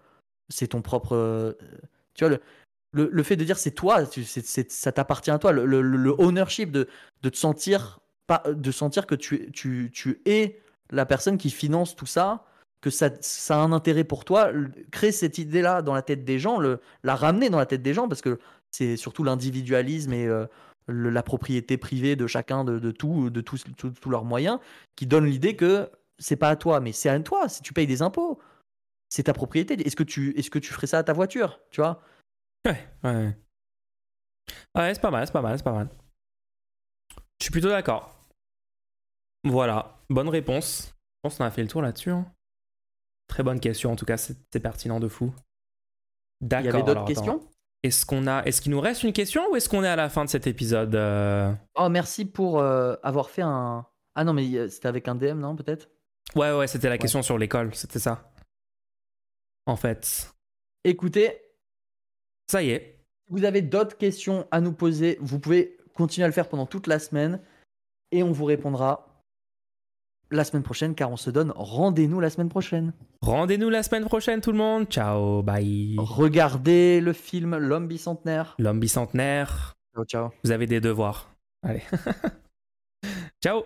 c'est ton propre. Euh, tu vois, le, fait de dire c'est toi, ça t'appartient à toi, le, ownership de, te sentir, pas, de sentir que tu, es la personne qui finance tout ça, que ça, a un intérêt pour toi, créer cette idée-là dans la tête des gens, la ramener dans la tête des gens, parce que c'est surtout l'individualisme et la propriété privée de chacun de, de tout, de tous leurs moyens, qui donne l'idée que c'est pas à toi, mais c'est à toi. Si tu payes des impôts, c'est ta propriété. Est-ce que tu, est-ce que tu ferais ça à ta voiture, tu vois? Ouais, ouais. Ouais, c'est pas mal, c'est pas mal, c'est pas mal. Je suis plutôt d'accord. Voilà, bonne réponse. Je pense qu'on a fait le tour là-dessus. Hein. Très bonne question, en tout cas, c'est pertinent de fou. D'accord. Il y avait d'autres questions? Est-ce qu'on a, est-ce qu'il nous reste une question ou est-ce qu'on est à la fin de cet épisode euh? Oh, merci pour euh, avoir fait un. Ah non, mais c'était avec un DM, non, peut-être? Ouais, ouais, c'était la question sur l'école, c'était ça. En fait. Écoutez. Ça y est. Si vous avez d'autres questions à nous poser, vous pouvez continuer à le faire pendant toute la semaine et on vous répondra. La semaine prochaine, car on se donne rendez-nous la semaine prochaine. Rendez-nous la semaine prochaine, tout le monde. Ciao, bye. Regardez le film L'homme bicentenaire. L'homme bicentenaire. Ciao, ciao. Vous avez des devoirs. Allez. ciao.